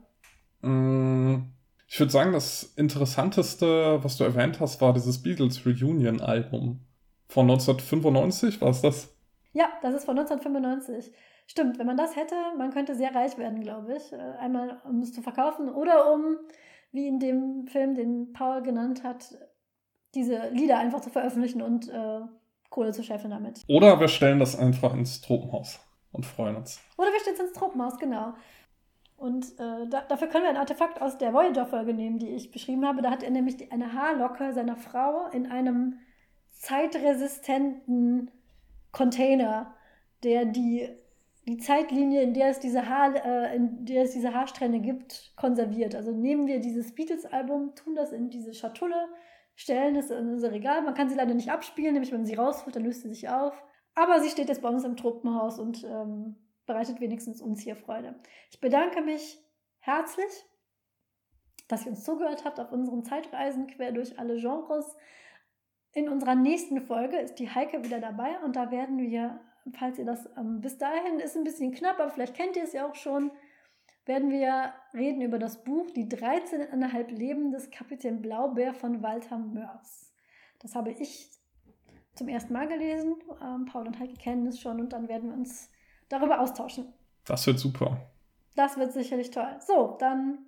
Mm, ich würde sagen, das Interessanteste, was du erwähnt hast, war dieses Beatles Reunion-Album von 1995, war es das? Ja, das ist von 1995. Stimmt, wenn man das hätte, man könnte sehr reich werden, glaube ich. Äh, einmal, um es zu verkaufen oder um, wie in dem Film, den Paul genannt hat, diese Lieder einfach zu veröffentlichen und äh, Kohle zu scheffeln damit. Oder wir stellen das einfach ins Tropenhaus und freuen uns. Oder wir stellen es ins Tropenhaus, genau. Und äh, da, dafür können wir ein Artefakt aus der Voyager-Folge nehmen, die ich beschrieben habe. Da hat er nämlich die, eine Haarlocke seiner Frau in einem zeitresistenten Container, der die die Zeitlinie, in der es diese, Haar, äh, in der es diese Haarsträhne gibt, konserviert. Also nehmen wir dieses Beatles-Album, tun das in diese Schatulle, stellen es in unser Regal. Man kann sie leider nicht abspielen, nämlich wenn man sie rausholt, dann löst sie sich auf. Aber sie steht jetzt bei uns im Truppenhaus und ähm, bereitet wenigstens uns hier Freude. Ich bedanke mich herzlich, dass ihr uns zugehört habt auf unseren Zeitreisen quer durch alle Genres. In unserer nächsten Folge ist die Heike wieder dabei und da werden wir falls ihr das ähm, bis dahin ist ein bisschen knapp, aber vielleicht kennt ihr es ja auch schon, werden wir reden über das Buch Die 13,5 Leben des Kapitän Blaubeer von Walter Mörs. Das habe ich zum ersten Mal gelesen. Ähm, Paul und Heike kennen es schon und dann werden wir uns darüber austauschen. Das wird super. Das wird sicherlich toll. So, dann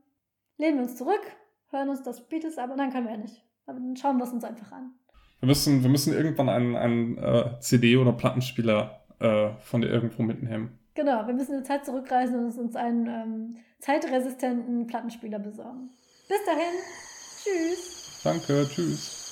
lehnen wir uns zurück, hören uns das Beatles ab und dann können wir ja nicht. Aber dann schauen wir es uns einfach an. Wir müssen, wir müssen irgendwann einen, einen äh, CD- oder Plattenspieler äh, von dir irgendwo mitnehmen. Genau, wir müssen in die Zeit zurückreisen und uns einen ähm, zeitresistenten Plattenspieler besorgen. Bis dahin, tschüss. Danke, tschüss.